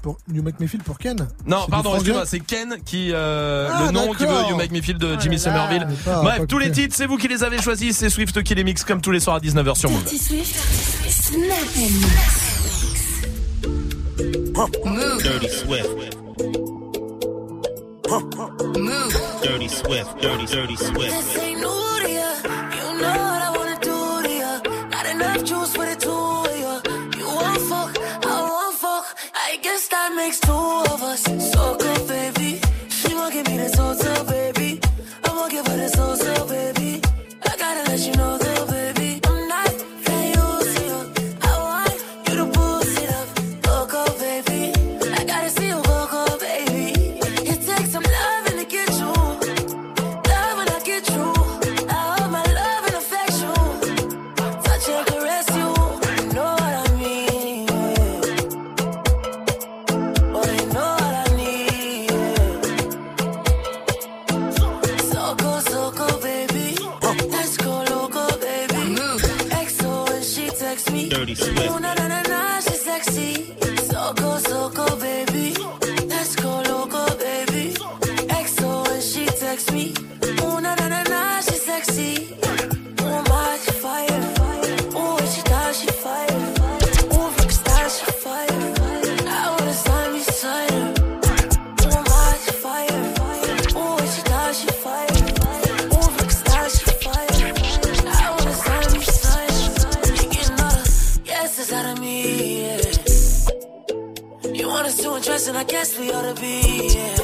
Pour You Make Me Feel pour Ken Non, pardon, excuse-moi, c'est Ken qui euh, Ah, le nom qui veut. You Make Me Feel de Oh Jimmy là. Somerville. Pas- Bref, pas tous les titres, c'est vous qui les avez choisis, c'est Swift qui les mixe comme tous les soirs à 19h sur Move. Dirty Swift, Snap Move. Dirty Swift. Move. Dirty Swift. Dirty, dirty Swift. Enough juice for the two of ya. You want fuck, I want fuck. I guess that makes two of us. So good, baby. We ought to be, yeah.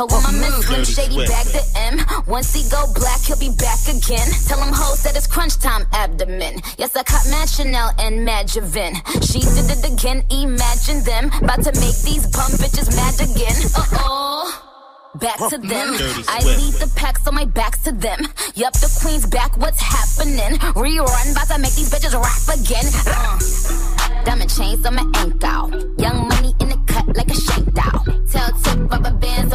Told him I'm in Slim Shady, back the M. Once he go black, he'll be back again. Tell him hoes that it's crunch time abdomen. Yes, I caught Mad Chanel and Mad Javin. She did it again, imagine them. About to make these bum bitches mad again. Uh oh. Back to them. I lead the pack, so my back's to them. Yup, the queen's back, what's happening? Rerun, about to make these bitches rap again. Uh. Diamond chains on my ankle. Young money in the cut like a shank doll. Tell tip rubber bands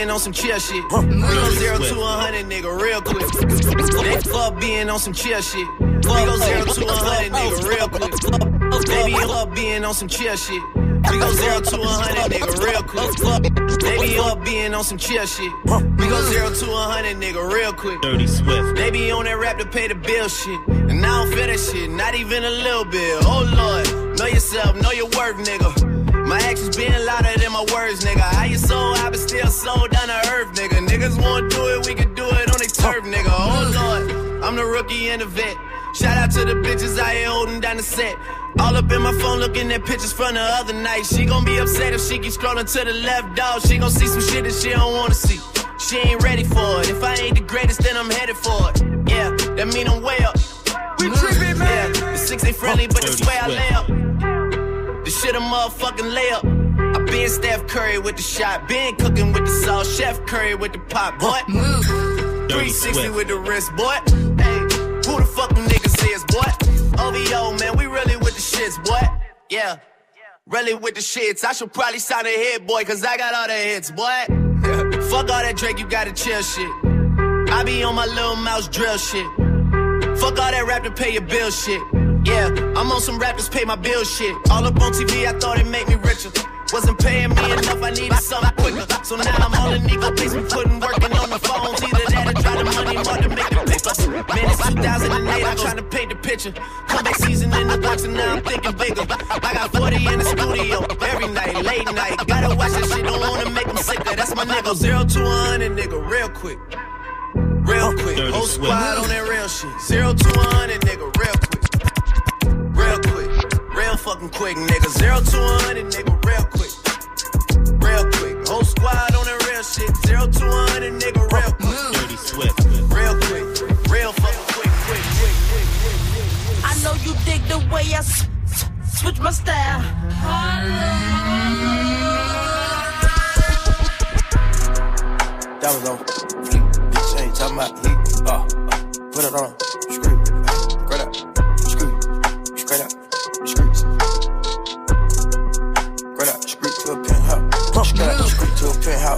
being on some chill shit. We go zero to a hundred, nigga, real quick. They fuck being on some chill shit. We go zero to a hundred, nigga, real quick. Baby, fuck being on some chill shit. We go zero to a hundred, nigga, real quick. Baby, fuck being on some chill shit. We go zero to a hundred, nigga, real quick. Dirty Swift. They be on that rap to pay the bill shit. And I don't feel that shit, not even a little bit. Oh lord, know yourself, know your worth, nigga. My actions being louder than my words, nigga. How you sold, I been still sold down to earth, nigga. Niggas wanna do it, we can do it on their turf, nigga. Oh lord, I'm the rookie and the vet. Shout out to the bitches I here holding down the set. All up in my phone looking at pictures from the other night. She gon' be upset if she keep scrolling to the left, dog. She gon' see some shit that she don't wanna see. She ain't ready for it. If I ain't the greatest, then I'm headed for it. Yeah, that mean I'm way up. We trippin', man. Yeah, the six ain't friendly, but it's where I lay up. The shit a motherfucking layup. I been Steph Curry with the shot, been cooking with the sauce, Chef Curry with the pop, boy. Move. Mmm. 360 with the wrist, boy. Hey, who the fuck them niggas is, boy? OVO, man, we really with the shits, boy. Yeah, really with the shits. I should probably sign a hit, boy, cause I got all the hits, boy. [LAUGHS] fuck all that Drake, you gotta chill shit. I be on my little mouse drill shit. Fuck all that rap to pay your bill shit. Yeah, I'm on some rappers pay my bill shit. All up on TV, I thought it made me richer. Wasn't paying me enough, I needed something quicker. So now I'm all in Nico basement, putting working on the phones. Either that or try the money more to make the paper. Man, it's 2008, I'm trying to paint the picture. Comeback season in the books, and now I'm thinking bigger. I got 40 in the studio every night, late night. Gotta watch that shit, don't wanna make them sicker. That's my nigga. Zero to 100, nigga, real quick. Real quick. Whole squad on that real shit. Zero to 100, nigga, real quick. Real quick. Fucking quick, nigga. Zero to 100, nigga, real quick. Real quick. Whole squad on that real shit. Zero to 100, nigga, real quick. Dirty Swift. Real quick. Real fucking quick, quick, quick, quick, quick, quick. I know you dig the way I s- s- switch my style. That was on fleek. Bitch ain't talking about heat. Uh, uh, put it on. Screw.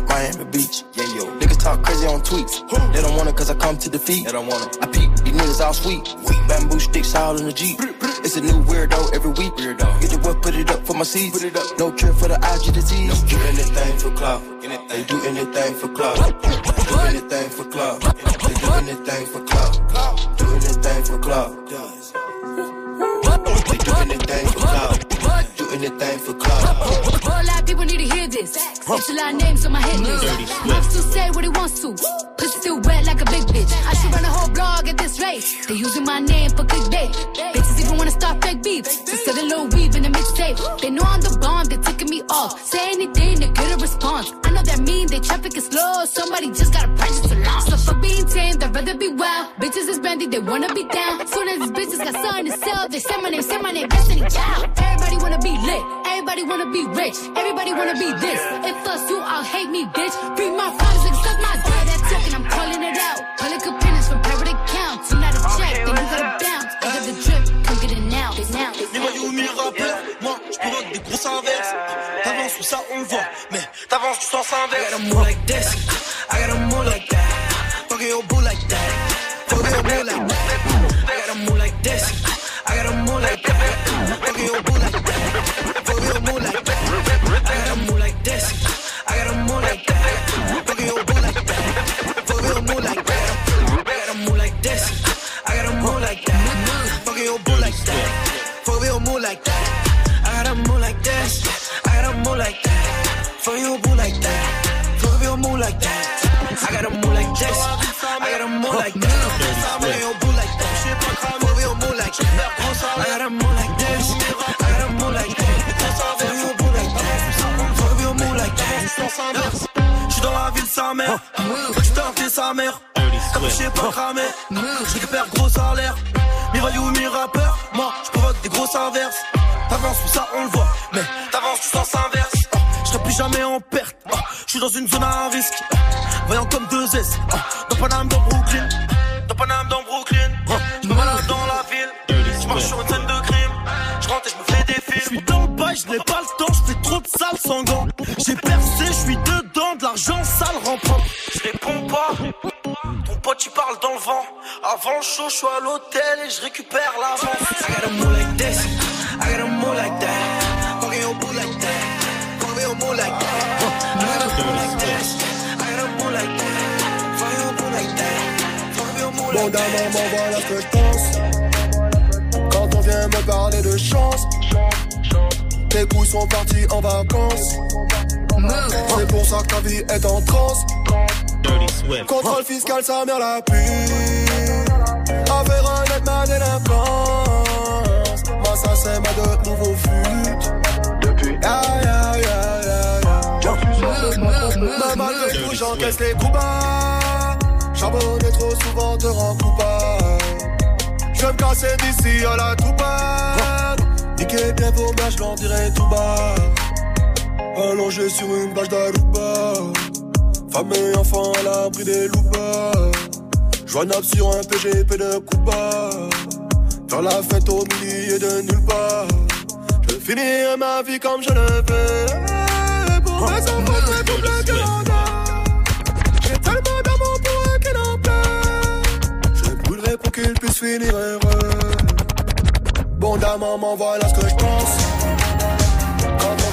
Miami Beach. Yeah, yo. Niggas talk crazy on tweets. They don't want it cause I come to defeat. They don't want it. I peep. These niggas all sweet. Bamboo sticks all in the Jeep. It's a new weirdo every week. Weirdo. Get the what, put it up for my seeds. Put it up. No cure for the IG disease. Do anything for clout. They do anything for clout. Do anything for club. They do anything for club. Do anything for clout. Anything for clout. Whole lot of people need to hear this. It's a lot of names on my hit list. Mouth still say what he wants to. Still wet like a big bitch. I should run a whole blog at this rate. They using my name for clickbait. Bitches even wanna start fake beef. Just sell a little weave in the mixtape. They know I'm the bomb, they ticking me off. Say anything to get a response. I know that mean they traffic is slow. Somebody just gotta practice to launch. So for being tame, they'd rather be wild. Bitches is brandy, they wanna be down. Soon as these bitches got something to sell, they say my name, say my name, Destiny Child. Everybody wanna be lit. Everybody wanna be rich. Everybody wanna be this. If us you, I'll hate me, bitch. Bring my problems and suck my dick. Token, I'm calling it out. Public opinions from private accounts. You not a check, then you gotta bounce. I got the drip, come get it now. now. Les maillots mis rappeurs, moi je provoque des grosses inverses. T'avances tout ça on le voit, mais t'avances du sens inverse. I gotta move like this. I gotta move like that. Fuck your boo like that. Fuck your boo like that. I gotta move like this. I gotta move like that. like that. I move like this. I like that. For you, like that. For like that. I gotta move like this. I gotta move like that. For you, move like that. For you, move like that. I gotta move like this. I gotta move like that. You, move. For. J'suis dans la ville sa mère. Faut sa mère. Comme pas cramer. J'récupère gros salaire. Miraille ou mi rappeur. T'avances, tout ça on le voit, mais t'avances du sens inverse. Je serai plus jamais en perte, Ah, je suis dans une zone à risque. Voyant comme deux S, dans Paname, dans Brooklyn. Dans Paname, dans Brooklyn. Je me balade dans la ville, je marche sur une scène de crime. Je rentre et je me fais des films. Je suis dans le bail, je n'ai pas le temps, je fais trop de sales sans gants. J'ai percé, je suis dedans, de l'argent sale rend propre. Je réponds pas. Ton pote, il parle dans le vent. Avant le show, je suis à l'hôtel et je récupère l'avance. I gotta move like this. I gotta move like that. Fucking your boo like that. Fucking your boo like that. I gotta move like this. I gotta move like that. Fucking your boo like that. Fucking your boo Bon like d'un that. moment, voilà ce que je pense. Quand on vient me parler de chance, tes couilles sont partis en vacances. C'est pour ça que ta vie est en transe. Contrôle fiscal, sa mère la pue. Affaire honnête, ma délinquance. Moi, ça, c'est ma de nouveau fut. Depuis. Ya, ya, ya, ya. Mais malgré tout, j'encaisse les coups bas. Charbonner trop souvent te rend coupable. Je vais me casser d'ici à la touba. Niquer bien vos mères, je l'en dirai tout bas. Allongé sur une bâche d'Aruba. Femme et enfant à l'abri des loupas. Joignable sur un PGP de Cuba. Faire la fête au milieu de nulle part. Je finirai ma vie comme je le veux. Pour mes enfants, c'est tout le. J'ai tellement d'amour pour eux qui n'en pleurent. Je brûlerai pour qu'ils puissent finir heureux. Bon d'un maman, voilà ce que je pense.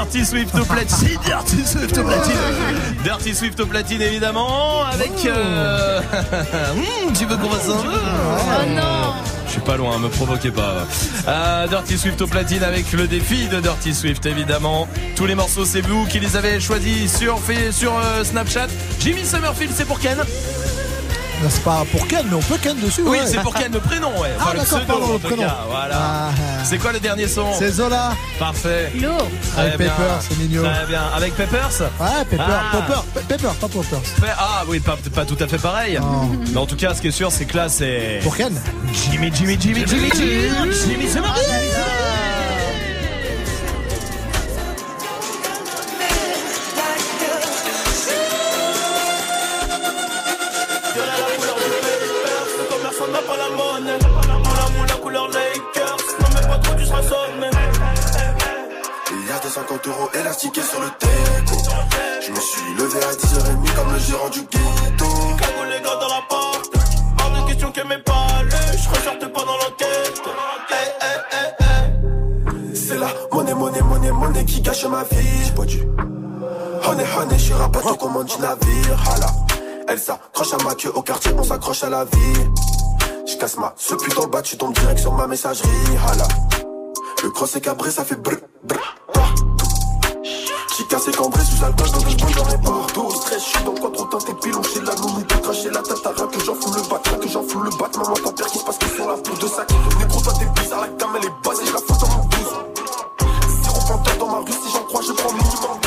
Dirty Swift au platine. Dirty Swift au platine. [LAUGHS] Dirty Swift au platine, évidemment. Avec. euh, [LAUGHS] hmm, tu veux qu'on fasse un Oh non Je suis pas loin, me provoquez pas. Euh, Dirty Swift au platine avec le défi de Dirty Swift, évidemment. Tous les morceaux, c'est vous qui les avez choisis sur, sur euh, Snapchat. Jimmy Summerfield, c'est pour Ken C'est pas pour Ken, mais on peut Ken dessus. Oui, ouais. c'est pour Ken, le prénom, ouais. Ah, le d'accord, pseudo, pardon, en le tout prénom. cas, Voilà. Ah, C'est quoi le dernier son C'est Zola. Parfait. Lourd. Avec bien. Pepper, c'est mignon. Très bien. Avec Peppers Ouais, Pepper, Ah. Popper, Pe- Pepper, pas Popper. Pe- Ah oui, pas, pas tout à fait pareil. Mais en tout cas, ce qui est sûr, c'est que là, c'est. Pour Ken Jimmy, Jimmy, Jimmy, Jimmy, Jimmy, Jimmy Summerfield. Le y a 250 euros élastiqués sur le teco. Je me suis levé à 10h30 comme le gérant du ghetto. Cagoule les gars dans la porte. Hors de question que mes palais. Je ressorte pas dans l'enquête. Hey, hey, hey, hey. C'est la monnaie, monnaie, monnaie, monnaie qui gâche ma vie. J'ai pas dû. Honey, honey, je suis rappeur au commande du navire. Hala. Elle s'accroche à ma queue au quartier, on s'accroche à la vie. Je casse ma ce putain bas, tu tombes direct sur ma messagerie. Hala. Le cross est cabré, ça fait brr, brr, cassé cambré sous alcool, donc je bouge dans les partout. Stress, je suis dans quoi trop teinté, pilon chez la nounou, t'as craché la tête à que j'en fous le bat, que j'en fous le bat. Maman, t'as peur qui se passe que sur la peau de sac. Négro, toi t'es bizarre, la gamme elle est basée, je la fous dans mon douze. Zéro panthère dans ma rue, si j'en crois, je prends minimum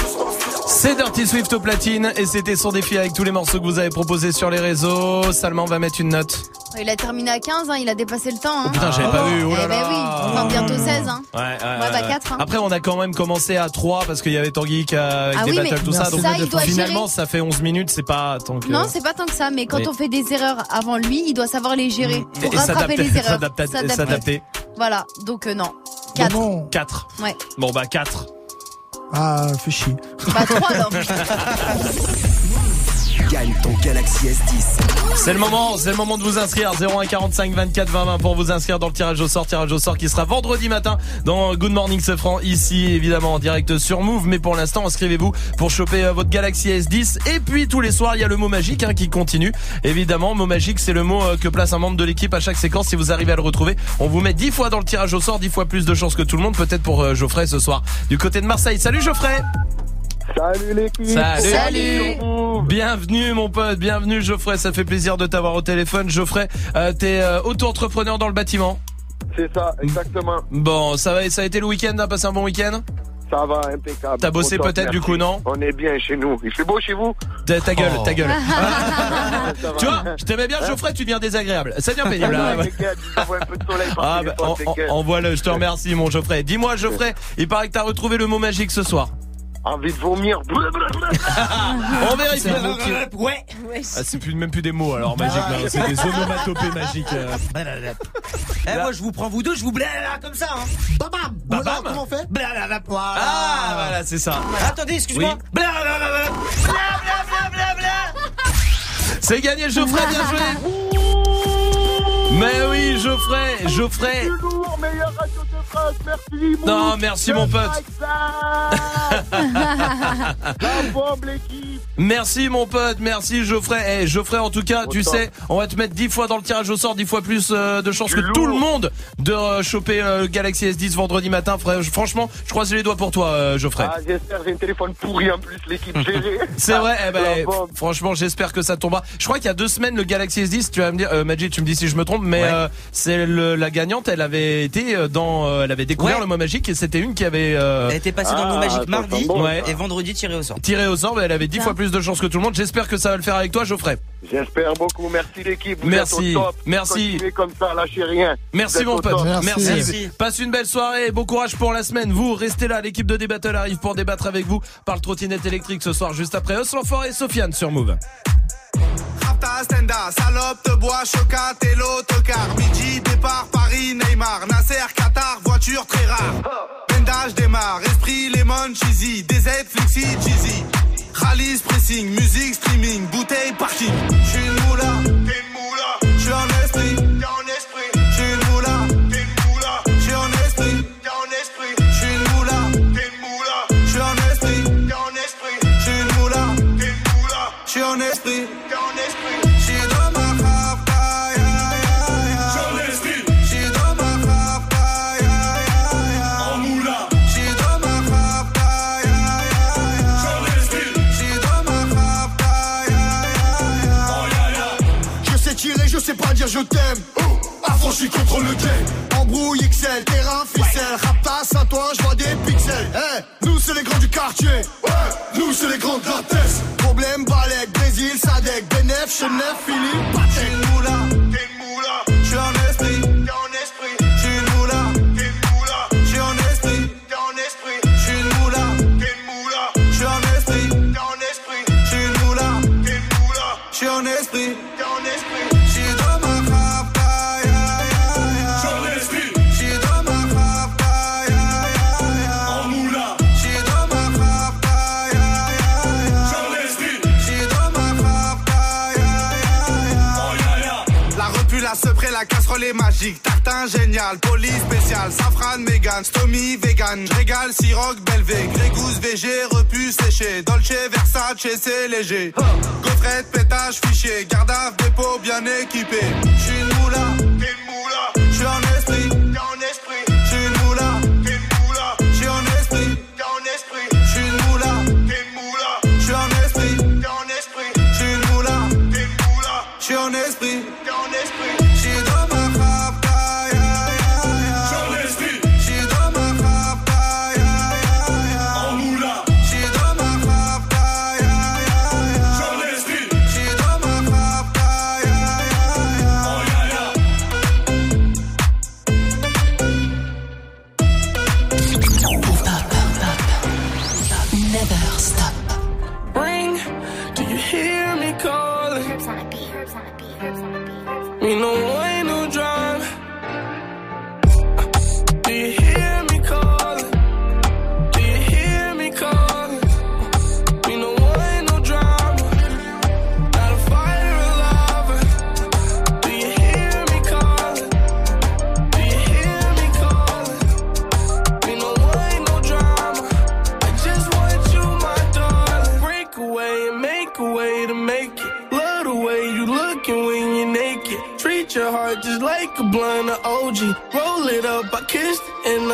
C'est Dirty Swift au platine et c'était son défi avec tous les morceaux que vous avez proposés sur les réseaux. Salman va mettre une note. Il a terminé à 15, hein, il a dépassé le temps. Hein. Oh putain, j'avais pas vu. Oh là Eh ben oui, enfin bientôt 16. Hein. Ouais, ouais, Ouais, bah, ouais. quatre, hein. Après, on a quand même commencé à 3 parce qu'il y avait Tanguy qui a, avec Ah des oui, battles, mais tout ça. Donc, ça, il doit finalement, gérer. ça fait 11 minutes, c'est pas tant que. Non, c'est pas tant que ça, mais quand Oui. on fait des erreurs avant lui, il doit savoir les gérer Et- pour et rattraper s'adapter- les erreurs. s'adapter- S'adapter. s'adapter. Voilà, donc euh, non. 4. 4. Ouais. Bon, bah 4. Ah, fais chier. Bah 3 alors. Gagne ton Galaxy S10. C'est le moment, c'est le moment de vous inscrire 01 45 24 20 20 pour vous inscrire dans le tirage au sort, tirage au sort qui sera vendredi matin dans Good Morning Sofran ici évidemment en direct sur Move mais pour l'instant inscrivez-vous pour choper euh, votre Galaxy S10 et puis tous les soirs il y a le mot magique hein, qui continue. Évidemment, mot magique c'est le mot euh, que place un membre de l'équipe à chaque séquence si vous arrivez à le retrouver. On vous met 10 fois dans le tirage au sort, 10 fois plus de chances que tout le monde peut-être pour euh, Geoffrey ce soir du côté de Marseille. Salut Geoffrey. Salut l'équipe Salut. Bienvenue mon pote, bienvenue Geoffrey, ça fait plaisir de t'avoir au téléphone. Geoffrey, euh, t'es euh, auto-entrepreneur dans le bâtiment C'est ça, exactement. Bon, ça va, ça a été le week-end, t'as passé un bon week-end? Ça va, impeccable. T'as bossé peut-être, du coup, non? On est bien chez nous. Il fait beau chez vous? Ta, ta gueule, Oh. ta gueule. [LAUGHS] [LAUGHS] Tu vois, je t'aimais bien Geoffrey, tu deviens désagréable. Ça devient pénible. Ah, hein, ouais. t'inquiète, je vois un peu de soleil Ah bah, téléphone, en- en- t'inquiète. envoie-le, je te remercie mon Geoffrey. Dis-moi Geoffrey, il paraît que t'as retrouvé le mot magique ce soir. Envie de vomir. [LAUGHS] On vérifie. Ouais. Ah, c'est plus, même plus des mots alors magiques, là. c'est des onomatopées magiques. euh. Eh, moi, je vous prends vous deux, je vous blabla comme ça. Hein. Babam Babam. Comment on fait Blablabla. Ah voilà, c'est ça. Attendez, excuse-moi. Oui. Blablabla. C'est gagné Geoffrey, bien joué. [LAUGHS] Mais oui, Geoffrey, Geoffrey. Toujours meilleur radio merci. Non, Mousse. merci, mon pote. [LAUGHS] La bombe l'équipe. Merci mon pote, merci Geoffrey. Eh Geoffrey en tout cas, tu top. sais, on va te mettre 10 fois dans le tirage au sort, 10 fois plus euh, de chances que tout le monde de euh, choper euh, le Galaxy S10 vendredi matin. Fra- Franchement, je croise les doigts pour toi euh, Geoffrey. Ah, j'espère, j'ai un téléphone pourri en plus, l'équipe [LAUGHS] gérée. C'est vrai, eh ben, franchement, j'espère que ça tombera. Je crois qu'il y a deux semaines, le Galaxy S10, tu vas me dire, euh, Majid, tu me dis si je me trompe, mais Ouais. euh, c'est la gagnante, elle avait été dans, euh, elle avait découvert Ouais. le mot magique et c'était une qui avait euh, Elle était passée dans le mot Ah, magique ça mardi sent bon, Ouais. et vendredi tiré au sort. tiré au sort, mais elle avait 10 Bien. fois plus de chances que tout le monde. J'espère que ça va le faire avec toi, Geoffrey. J'espère beaucoup. Merci l'équipe. Merci. êtes au top. Merci. Continuez comme ça, lâchez rien. Merci mon pote, merci. Merci. Merci. Passe une belle soirée, bon courage pour la semaine. Vous restez là, l'équipe de Débattle arrive pour débattre avec vous par le trottinette électrique ce soir juste après Os l'enfoiré et Sofiane sur Move. Stenda, salope, te bois, chocat et l'autocar. Midi, départ, Paris, Neymar, Nasser, Qatar, voiture très rare. Bendage démarre, esprit, lemon, cheesy, DZ, flexi, cheesy. Rallye, pressing, musique, streaming, bouteille, parking. J'suis une moula, t'es une moula. J'suis en esprit, t'es en esprit. J'suis une moula, t'es une moula. J'suis en esprit, t'es en esprit. J'suis une moula, t'es une moula. J'suis en esprit, t'es en esprit. J'suis une moula, t'es une moula. J'suis en esprit, je t'aime. Affranchi contre le game. Embrouille XL, terrain, ficelle. Raptas, à toi, je vois des pixels. Eh, nous c'est les grands du quartier. Ouais, nous c'est les grands de la. Problème, Balek, Brésil, Sadek, Benef, Chenef, Philippe, Patek. Tartin génial, police spécial, safran, mégan, stomy, vegan. J'régale, siroc, belvé, grégousse, VG, repu, séché. Dolce, Versace, c'est léger. Gaufrette, pétage, fichier, garde dépôt bien équipé. J'suis une moula, t'es moula.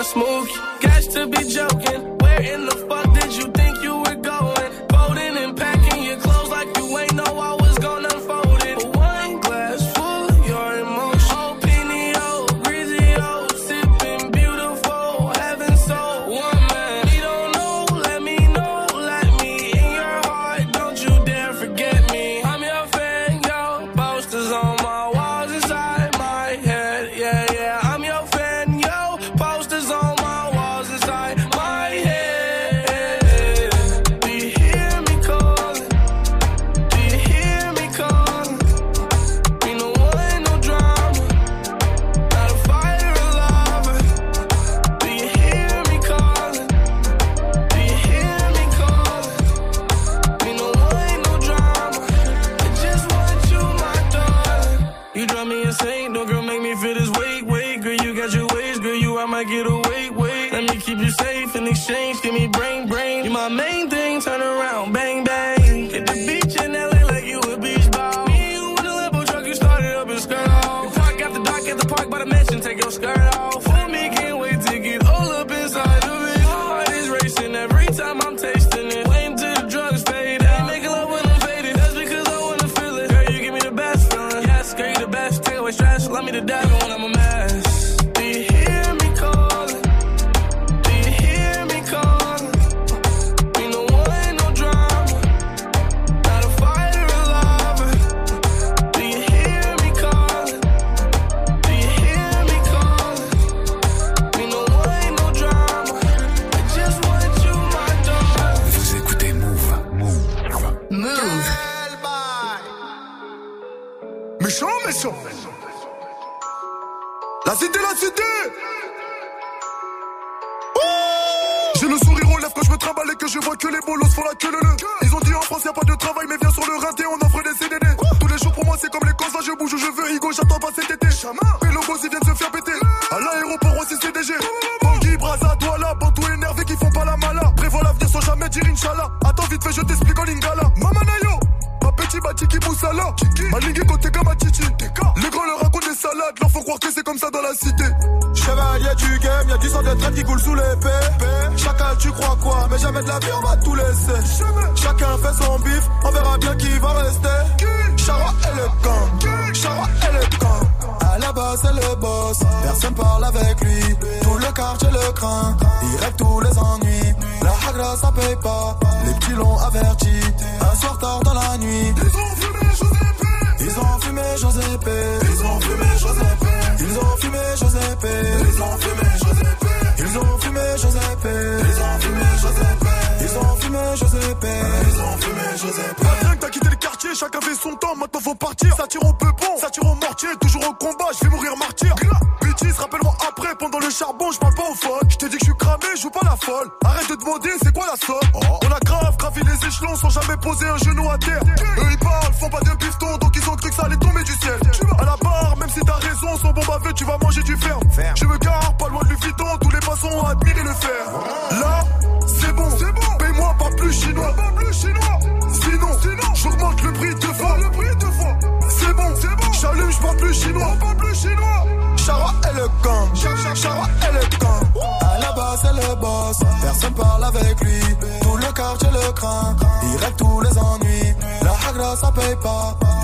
smoke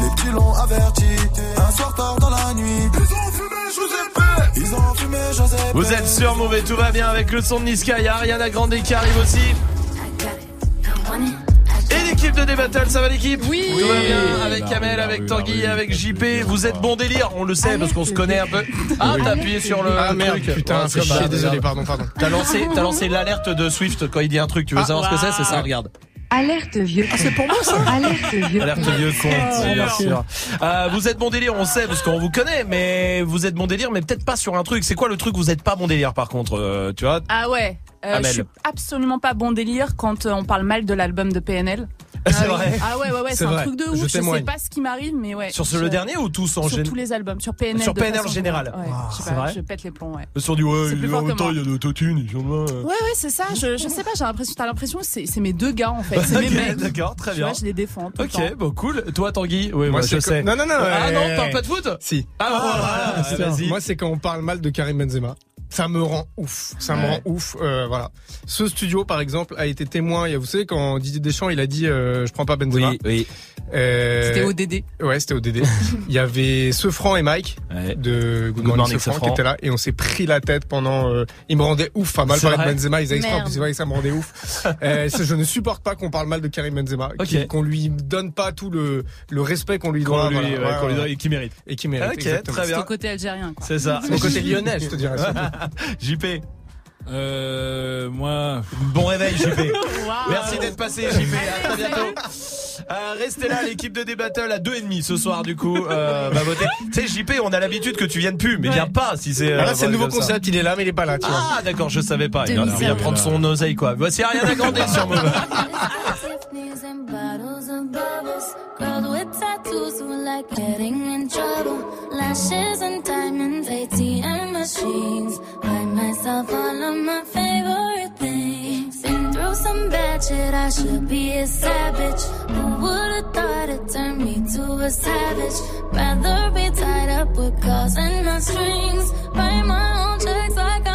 Les petits l'ont averti. Un soir tard dans la nuit. Ils ont fumé, vous. Ils ont fumé, Joseph. Vous êtes sûr, mauvais, tout va bien avec le son de Niska. Il y a Grande qui arrive aussi. Et l'équipe de Débattle, ça va l'équipe Oui, Tout va bien avec bah Kamel, avec bah Tanguy, avec JP. Vous êtes bon délire, on le sait ah, parce qu'on se connaît un peu. Ah, t'as appuyé sur le Ah merde, putain, c'est comme chier, désolé, pardon, pardon. T'as lancé, t'as lancé l'alerte de Swift quand il dit un truc. Tu veux ah. savoir ce que c'est C'est ça, ah. regarde. Alerte vieux. Ah, c'est pour moi ça Alerte vieux. Alerte vieux con, bien sûr. Euh, vous êtes bon délire, on sait parce qu'on vous connaît, mais vous êtes bon délire, mais peut-être pas sur un truc. C'est quoi le truc Vous êtes pas bon délire par contre, euh, tu vois? Ah ouais. Euh, je suis absolument pas bon délire quand euh, on parle mal de l'album de PNL. C'est oui. vrai. Ah ouais, ouais, ouais, C'est c'est un vrai. truc de Je ouf. Je, sais témoigne. pas ce qui m'arrive, mais ouais. Sur ce, je- le dernier ou tous en Sur général tous les albums, sur PNL. Sur PNL en général. Ouais, Ah, je sais c'est pas, vrai je pète les plombs, ouais. Sur du ouais, C'est il moi. il y a de l'autotune, ils là. Ouais, ouais, c'est ça. Je, je sais pas, j'ai l'impression, t'as l'impression que c'est c'est mes deux gars en fait. C'est mes mecs. d'accord, très Tu bien. vois, je les défends. temps. Ok, bon, cool. Toi, Tanguy Oui, Moi, moi, je c'est sais. Non, non, non. Ah euh, non, on parle pas de foot Si. Ah, voilà, c'est vas-y. ça. Moi, c'est quand on parle mal de Karim Benzema. Ça me rend ouf. Ça me rend ouf. euh, voilà. Ce studio, par exemple, a été témoin. il y a- Vous savez, quand Didier Deschamps, il a dit, euh, je prends pas Benzema. Oui, oui. Euh, C'était ODD. Ouais, c'était ODD. [LAUGHS] il y avait Sefran et Mike de Good, Morning, Morning, Sefran, Sefran. qui étaient là et on s'est pris la tête pendant. euh, il me rendait ouf. Enfin, mal parler de Benzema, ils avaient extra, Merde. c'est vrai que ça me rendait ouf. [LAUGHS] euh, je ne supporte pas qu'on parle mal de Karim Benzema, Ok. qu'il- qu'on lui donne pas tout le le respect qu'on lui Qu'on doit, lui- voilà. ouais, Ouais, qu'on lui ouais. doit et qu'il mérite. et qui mérite. Ok, exactement. très bien. C'est au côté algérien. C'est ça. C'est mon côté lyonnais, je te dirais. [LAUGHS] [LAUGHS] JP. Euh, moi. Bon réveil, JP. [LAUGHS] Merci d'être passé, JP. À très bientôt. Euh, restez là, l'équipe de D-Battle à 2,5 ce soir, du coup. Euh, va voter. Tu sais, JP, on a l'habitude que tu viennes plus, mais viens pas si c'est. euh, Ah, là, c'est le nouveau comme ça. concept. Il est là, mais il est pas là. Tu vois. Ah, d'accord, je savais pas. Il Demi vient cerveau. prendre son oseille, quoi. Voici Ariana Grande sur Move. Tiffany's and bottles of bubbles. Girls with tattoos who like getting in trouble. Lashes and diamonds, ATM machines. Buy myself all of my favorite things. Some bad shit, I should be a savage. Who would've thought it turned me to a savage? Rather be tied up with calls and my strings. Write my own checks like I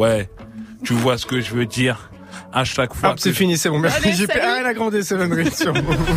Ouais, tu vois ce que je veux dire. À chaque fois. Hop, c'est fini, c'est bon. Merci. J'ai à grandir, Seven Rings sur. [LAUGHS]